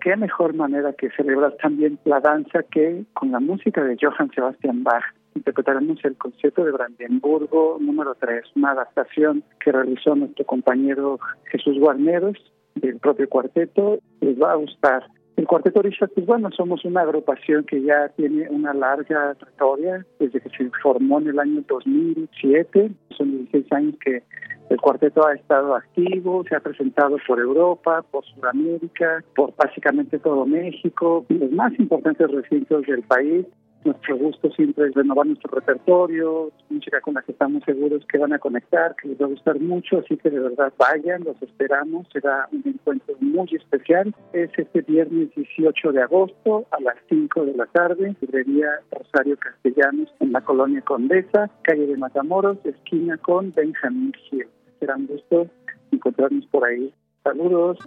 Qué mejor manera que celebrar también la danza que con la música de Johann Sebastian Bach interpretaremos el concierto de Brandenburgo número 3, una adaptación que realizó nuestro compañero Jesús Guarneros del propio cuarteto. Les va a gustar. El Cuarteto Orisha, pues bueno, somos una agrupación que ya tiene una larga trayectoria desde que se formó en el año 2007. Son 16 años que el cuarteto ha estado activo, se ha presentado por Europa, por Sudamérica, por básicamente todo México, los más importantes recintos del país nuestro gusto siempre es renovar nuestro repertorio, música con la que estamos seguros que van a conectar, que les va a gustar mucho, así que de verdad vayan, los esperamos, será un encuentro muy especial. Es este viernes 18 de agosto a las 5 de la tarde, librería Rosario Castellanos en la colonia Condesa, calle de Matamoros, esquina con Benjamín Gil. Será un gusto encontrarnos por ahí. Saludos.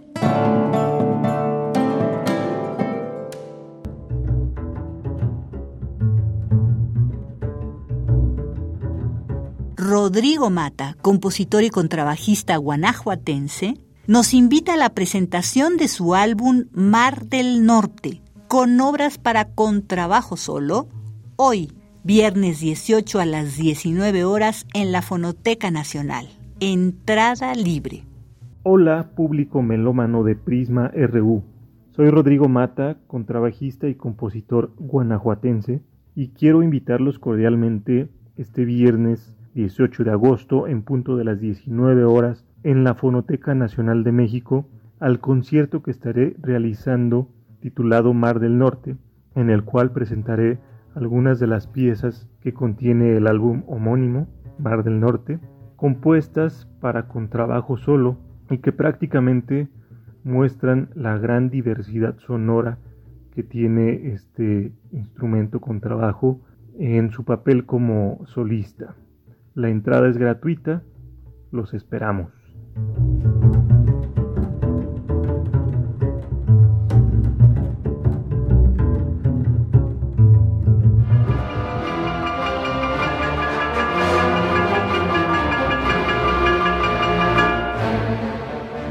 Rodrigo Mata, compositor y contrabajista guanajuatense, nos invita a la presentación de su álbum Mar del Norte, con obras para contrabajo solo, hoy, viernes 18 a las 19 horas en la Fonoteca Nacional. Entrada libre. Hola, público melómano de Prisma RU. Soy Rodrigo Mata, contrabajista y compositor guanajuatense, y quiero invitarlos cordialmente este viernes 18 de agosto en punto de las 19 horas en la Fonoteca Nacional de México al concierto que estaré realizando titulado Mar del Norte, en el cual presentaré algunas de las piezas que contiene el álbum homónimo Mar del Norte, compuestas para contrabajo solo y que prácticamente muestran la gran diversidad sonora que tiene este instrumento contrabajo en su papel como solista. La entrada es gratuita. Los esperamos.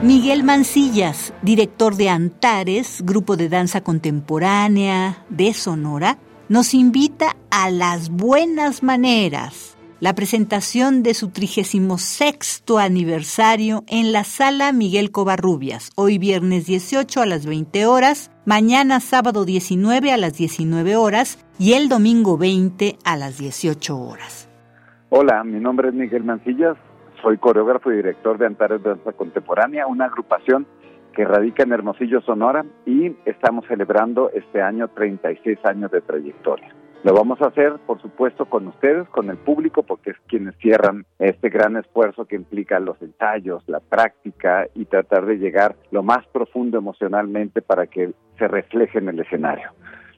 Miguel Mancillas, director de Antares, grupo de danza contemporánea de Sonora, nos invita a las buenas maneras la presentación de su 36 aniversario en la Sala Miguel Covarrubias, hoy viernes 18 a las 20 horas, mañana sábado 19 a las 19 horas y el domingo 20 a las 18 horas. Hola, mi nombre es Miguel Mancillas, soy coreógrafo y director de Antares Danza Contemporánea, una agrupación que radica en Hermosillo, Sonora, y estamos celebrando este año 36 años de trayectoria. Lo vamos a hacer, por supuesto, con ustedes, con el público, porque es quienes cierran este gran esfuerzo que implica los ensayos, la práctica y tratar de llegar lo más profundo emocionalmente para que se refleje en el escenario.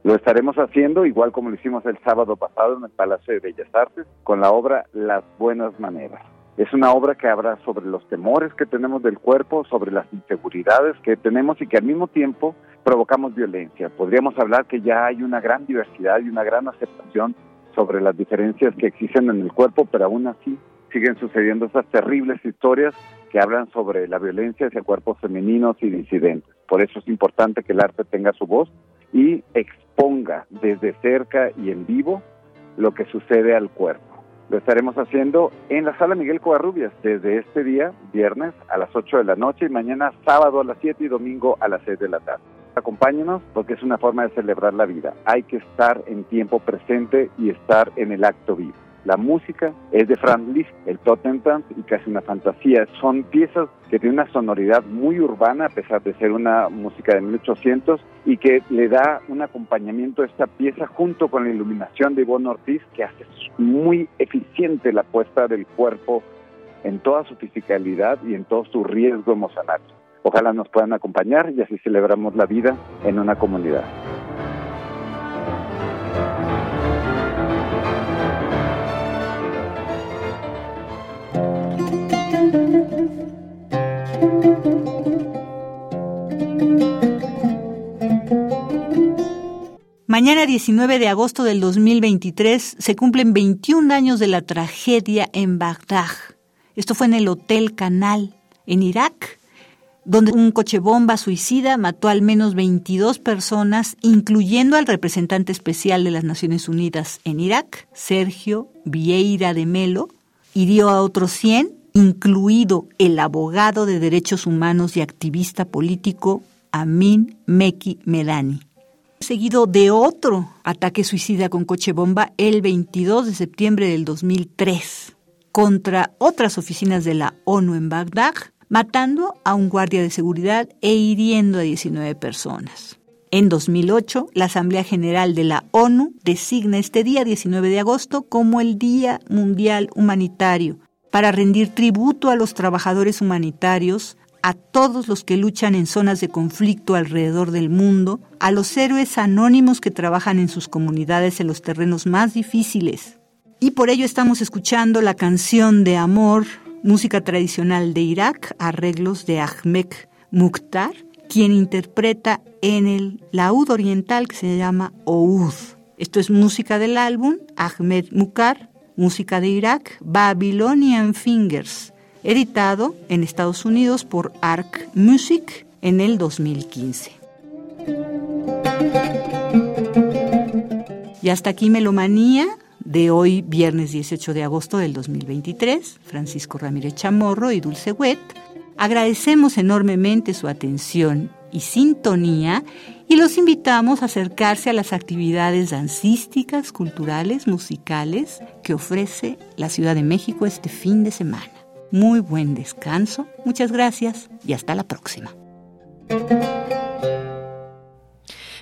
Lo estaremos haciendo igual como lo hicimos el sábado pasado en el Palacio de Bellas Artes con la obra Las Buenas Maneras. Es una obra que habla sobre los temores que tenemos del cuerpo, sobre las inseguridades que tenemos y que al mismo tiempo provocamos violencia. Podríamos hablar que ya hay una gran diversidad y una gran aceptación sobre las diferencias que existen en el cuerpo, pero aún así siguen sucediendo esas terribles historias que hablan sobre la violencia hacia cuerpos femeninos y disidentes. Por eso es importante que el arte tenga su voz y exponga desde cerca y en vivo lo que sucede al cuerpo. Lo estaremos haciendo en la sala Miguel Covarrubias desde este día, viernes, a las 8 de la noche y mañana sábado a las 7 y domingo a las 6 de la tarde. Acompáñenos porque es una forma de celebrar la vida. Hay que estar en tiempo presente y estar en el acto vivo. La música es de Franz Liszt, el Totentanz y casi una fantasía. Son piezas que tienen una sonoridad muy urbana a pesar de ser una música de 1800 y que le da un acompañamiento a esta pieza junto con la iluminación de Ivonne Ortiz que hace muy eficiente la puesta del cuerpo en toda su fisicalidad y en todo su riesgo emocional. Ojalá nos puedan acompañar y así celebramos la vida en una comunidad. Mañana 19 de agosto del 2023 se cumplen 21 años de la tragedia en Bagdad. Esto fue en el Hotel Canal, en Irak, donde un coche bomba suicida mató al menos 22 personas, incluyendo al representante especial de las Naciones Unidas en Irak, Sergio Vieira de Melo, hirió a otros 100, incluido el abogado de derechos humanos y activista político Amin Meki Medani. Seguido de otro ataque suicida con coche bomba el 22 de septiembre del 2003 contra otras oficinas de la ONU en Bagdad, matando a un guardia de seguridad e hiriendo a 19 personas. En 2008, la Asamblea General de la ONU designa este día 19 de agosto como el Día Mundial Humanitario para rendir tributo a los trabajadores humanitarios a todos los que luchan en zonas de conflicto alrededor del mundo, a los héroes anónimos que trabajan en sus comunidades en los terrenos más difíciles. Y por ello estamos escuchando la canción de amor, música tradicional de Irak, arreglos de Ahmed Mukhtar, quien interpreta en el laúd oriental que se llama Oud. Esto es música del álbum Ahmed Mukhtar, música de Irak, Babylonian Fingers editado en Estados Unidos por Arc Music en el 2015. Y hasta aquí Melomanía de hoy, viernes 18 de agosto del 2023. Francisco Ramírez Chamorro y Dulce Wet. Agradecemos enormemente su atención y sintonía y los invitamos a acercarse a las actividades dancísticas, culturales, musicales que ofrece la Ciudad de México este fin de semana muy buen descanso, muchas gracias y hasta la próxima.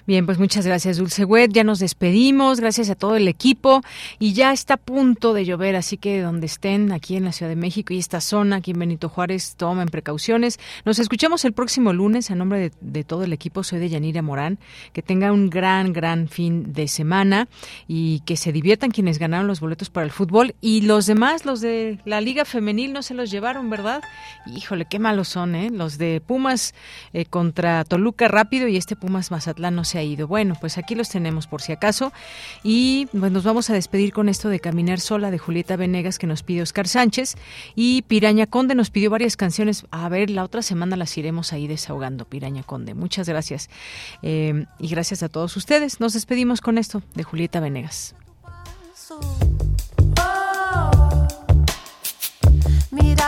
Bien, pues muchas gracias, Dulce Wet. Ya nos despedimos. Gracias a todo el equipo. Y ya está a punto de llover, así que donde estén, aquí en la Ciudad de México y esta zona, aquí en Benito Juárez, tomen precauciones. Nos escuchamos el próximo lunes. A nombre de, todo el equipo, soy de Yanira Morán. Que tenga un gran, gran fin de semana y que se diviertan quienes ganaron los boletos para el fútbol. Y los demás, los de la Liga Femenil, no se los llevaron, ¿verdad? Híjole, qué malos son, ¿eh? Los de Pumas eh, contra Toluca rápido y este Pumas Mazatlán no se ha ido. Bueno, pues aquí los tenemos por si acaso. Y pues nos vamos a despedir con esto de Caminar Sola de Julieta Venegas que nos pide Oscar Sánchez. Y Piraña Conde nos pidió varias canciones. A ver, la otra semana las iremos ahí desahogando, Piraña Conde. Muchas gracias. Eh, y gracias a todos ustedes. Nos despedimos con esto de Julieta Venegas.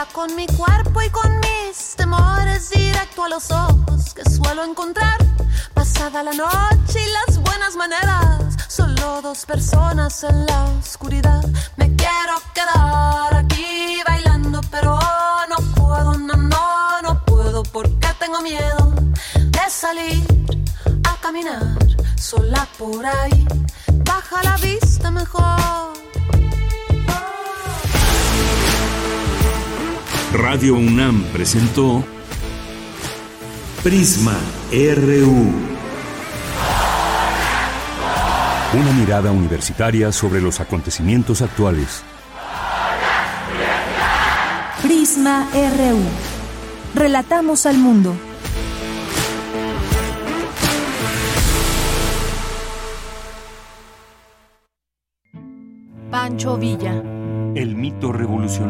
Con mi cuerpo y con mis temores directo a los ojos que suelo encontrar. Pasada la noche y las buenas maneras, solo dos personas en la oscuridad. Me quiero quedar aquí bailando, pero no puedo, no, no, no puedo porque tengo miedo de salir a caminar sola por ahí. Baja la vista mejor Radio UNAM presentó Prisma RU. Una mirada universitaria sobre los acontecimientos actuales. Prisma RU. Relatamos al mundo. Pancho Villa. El mito revolucionario.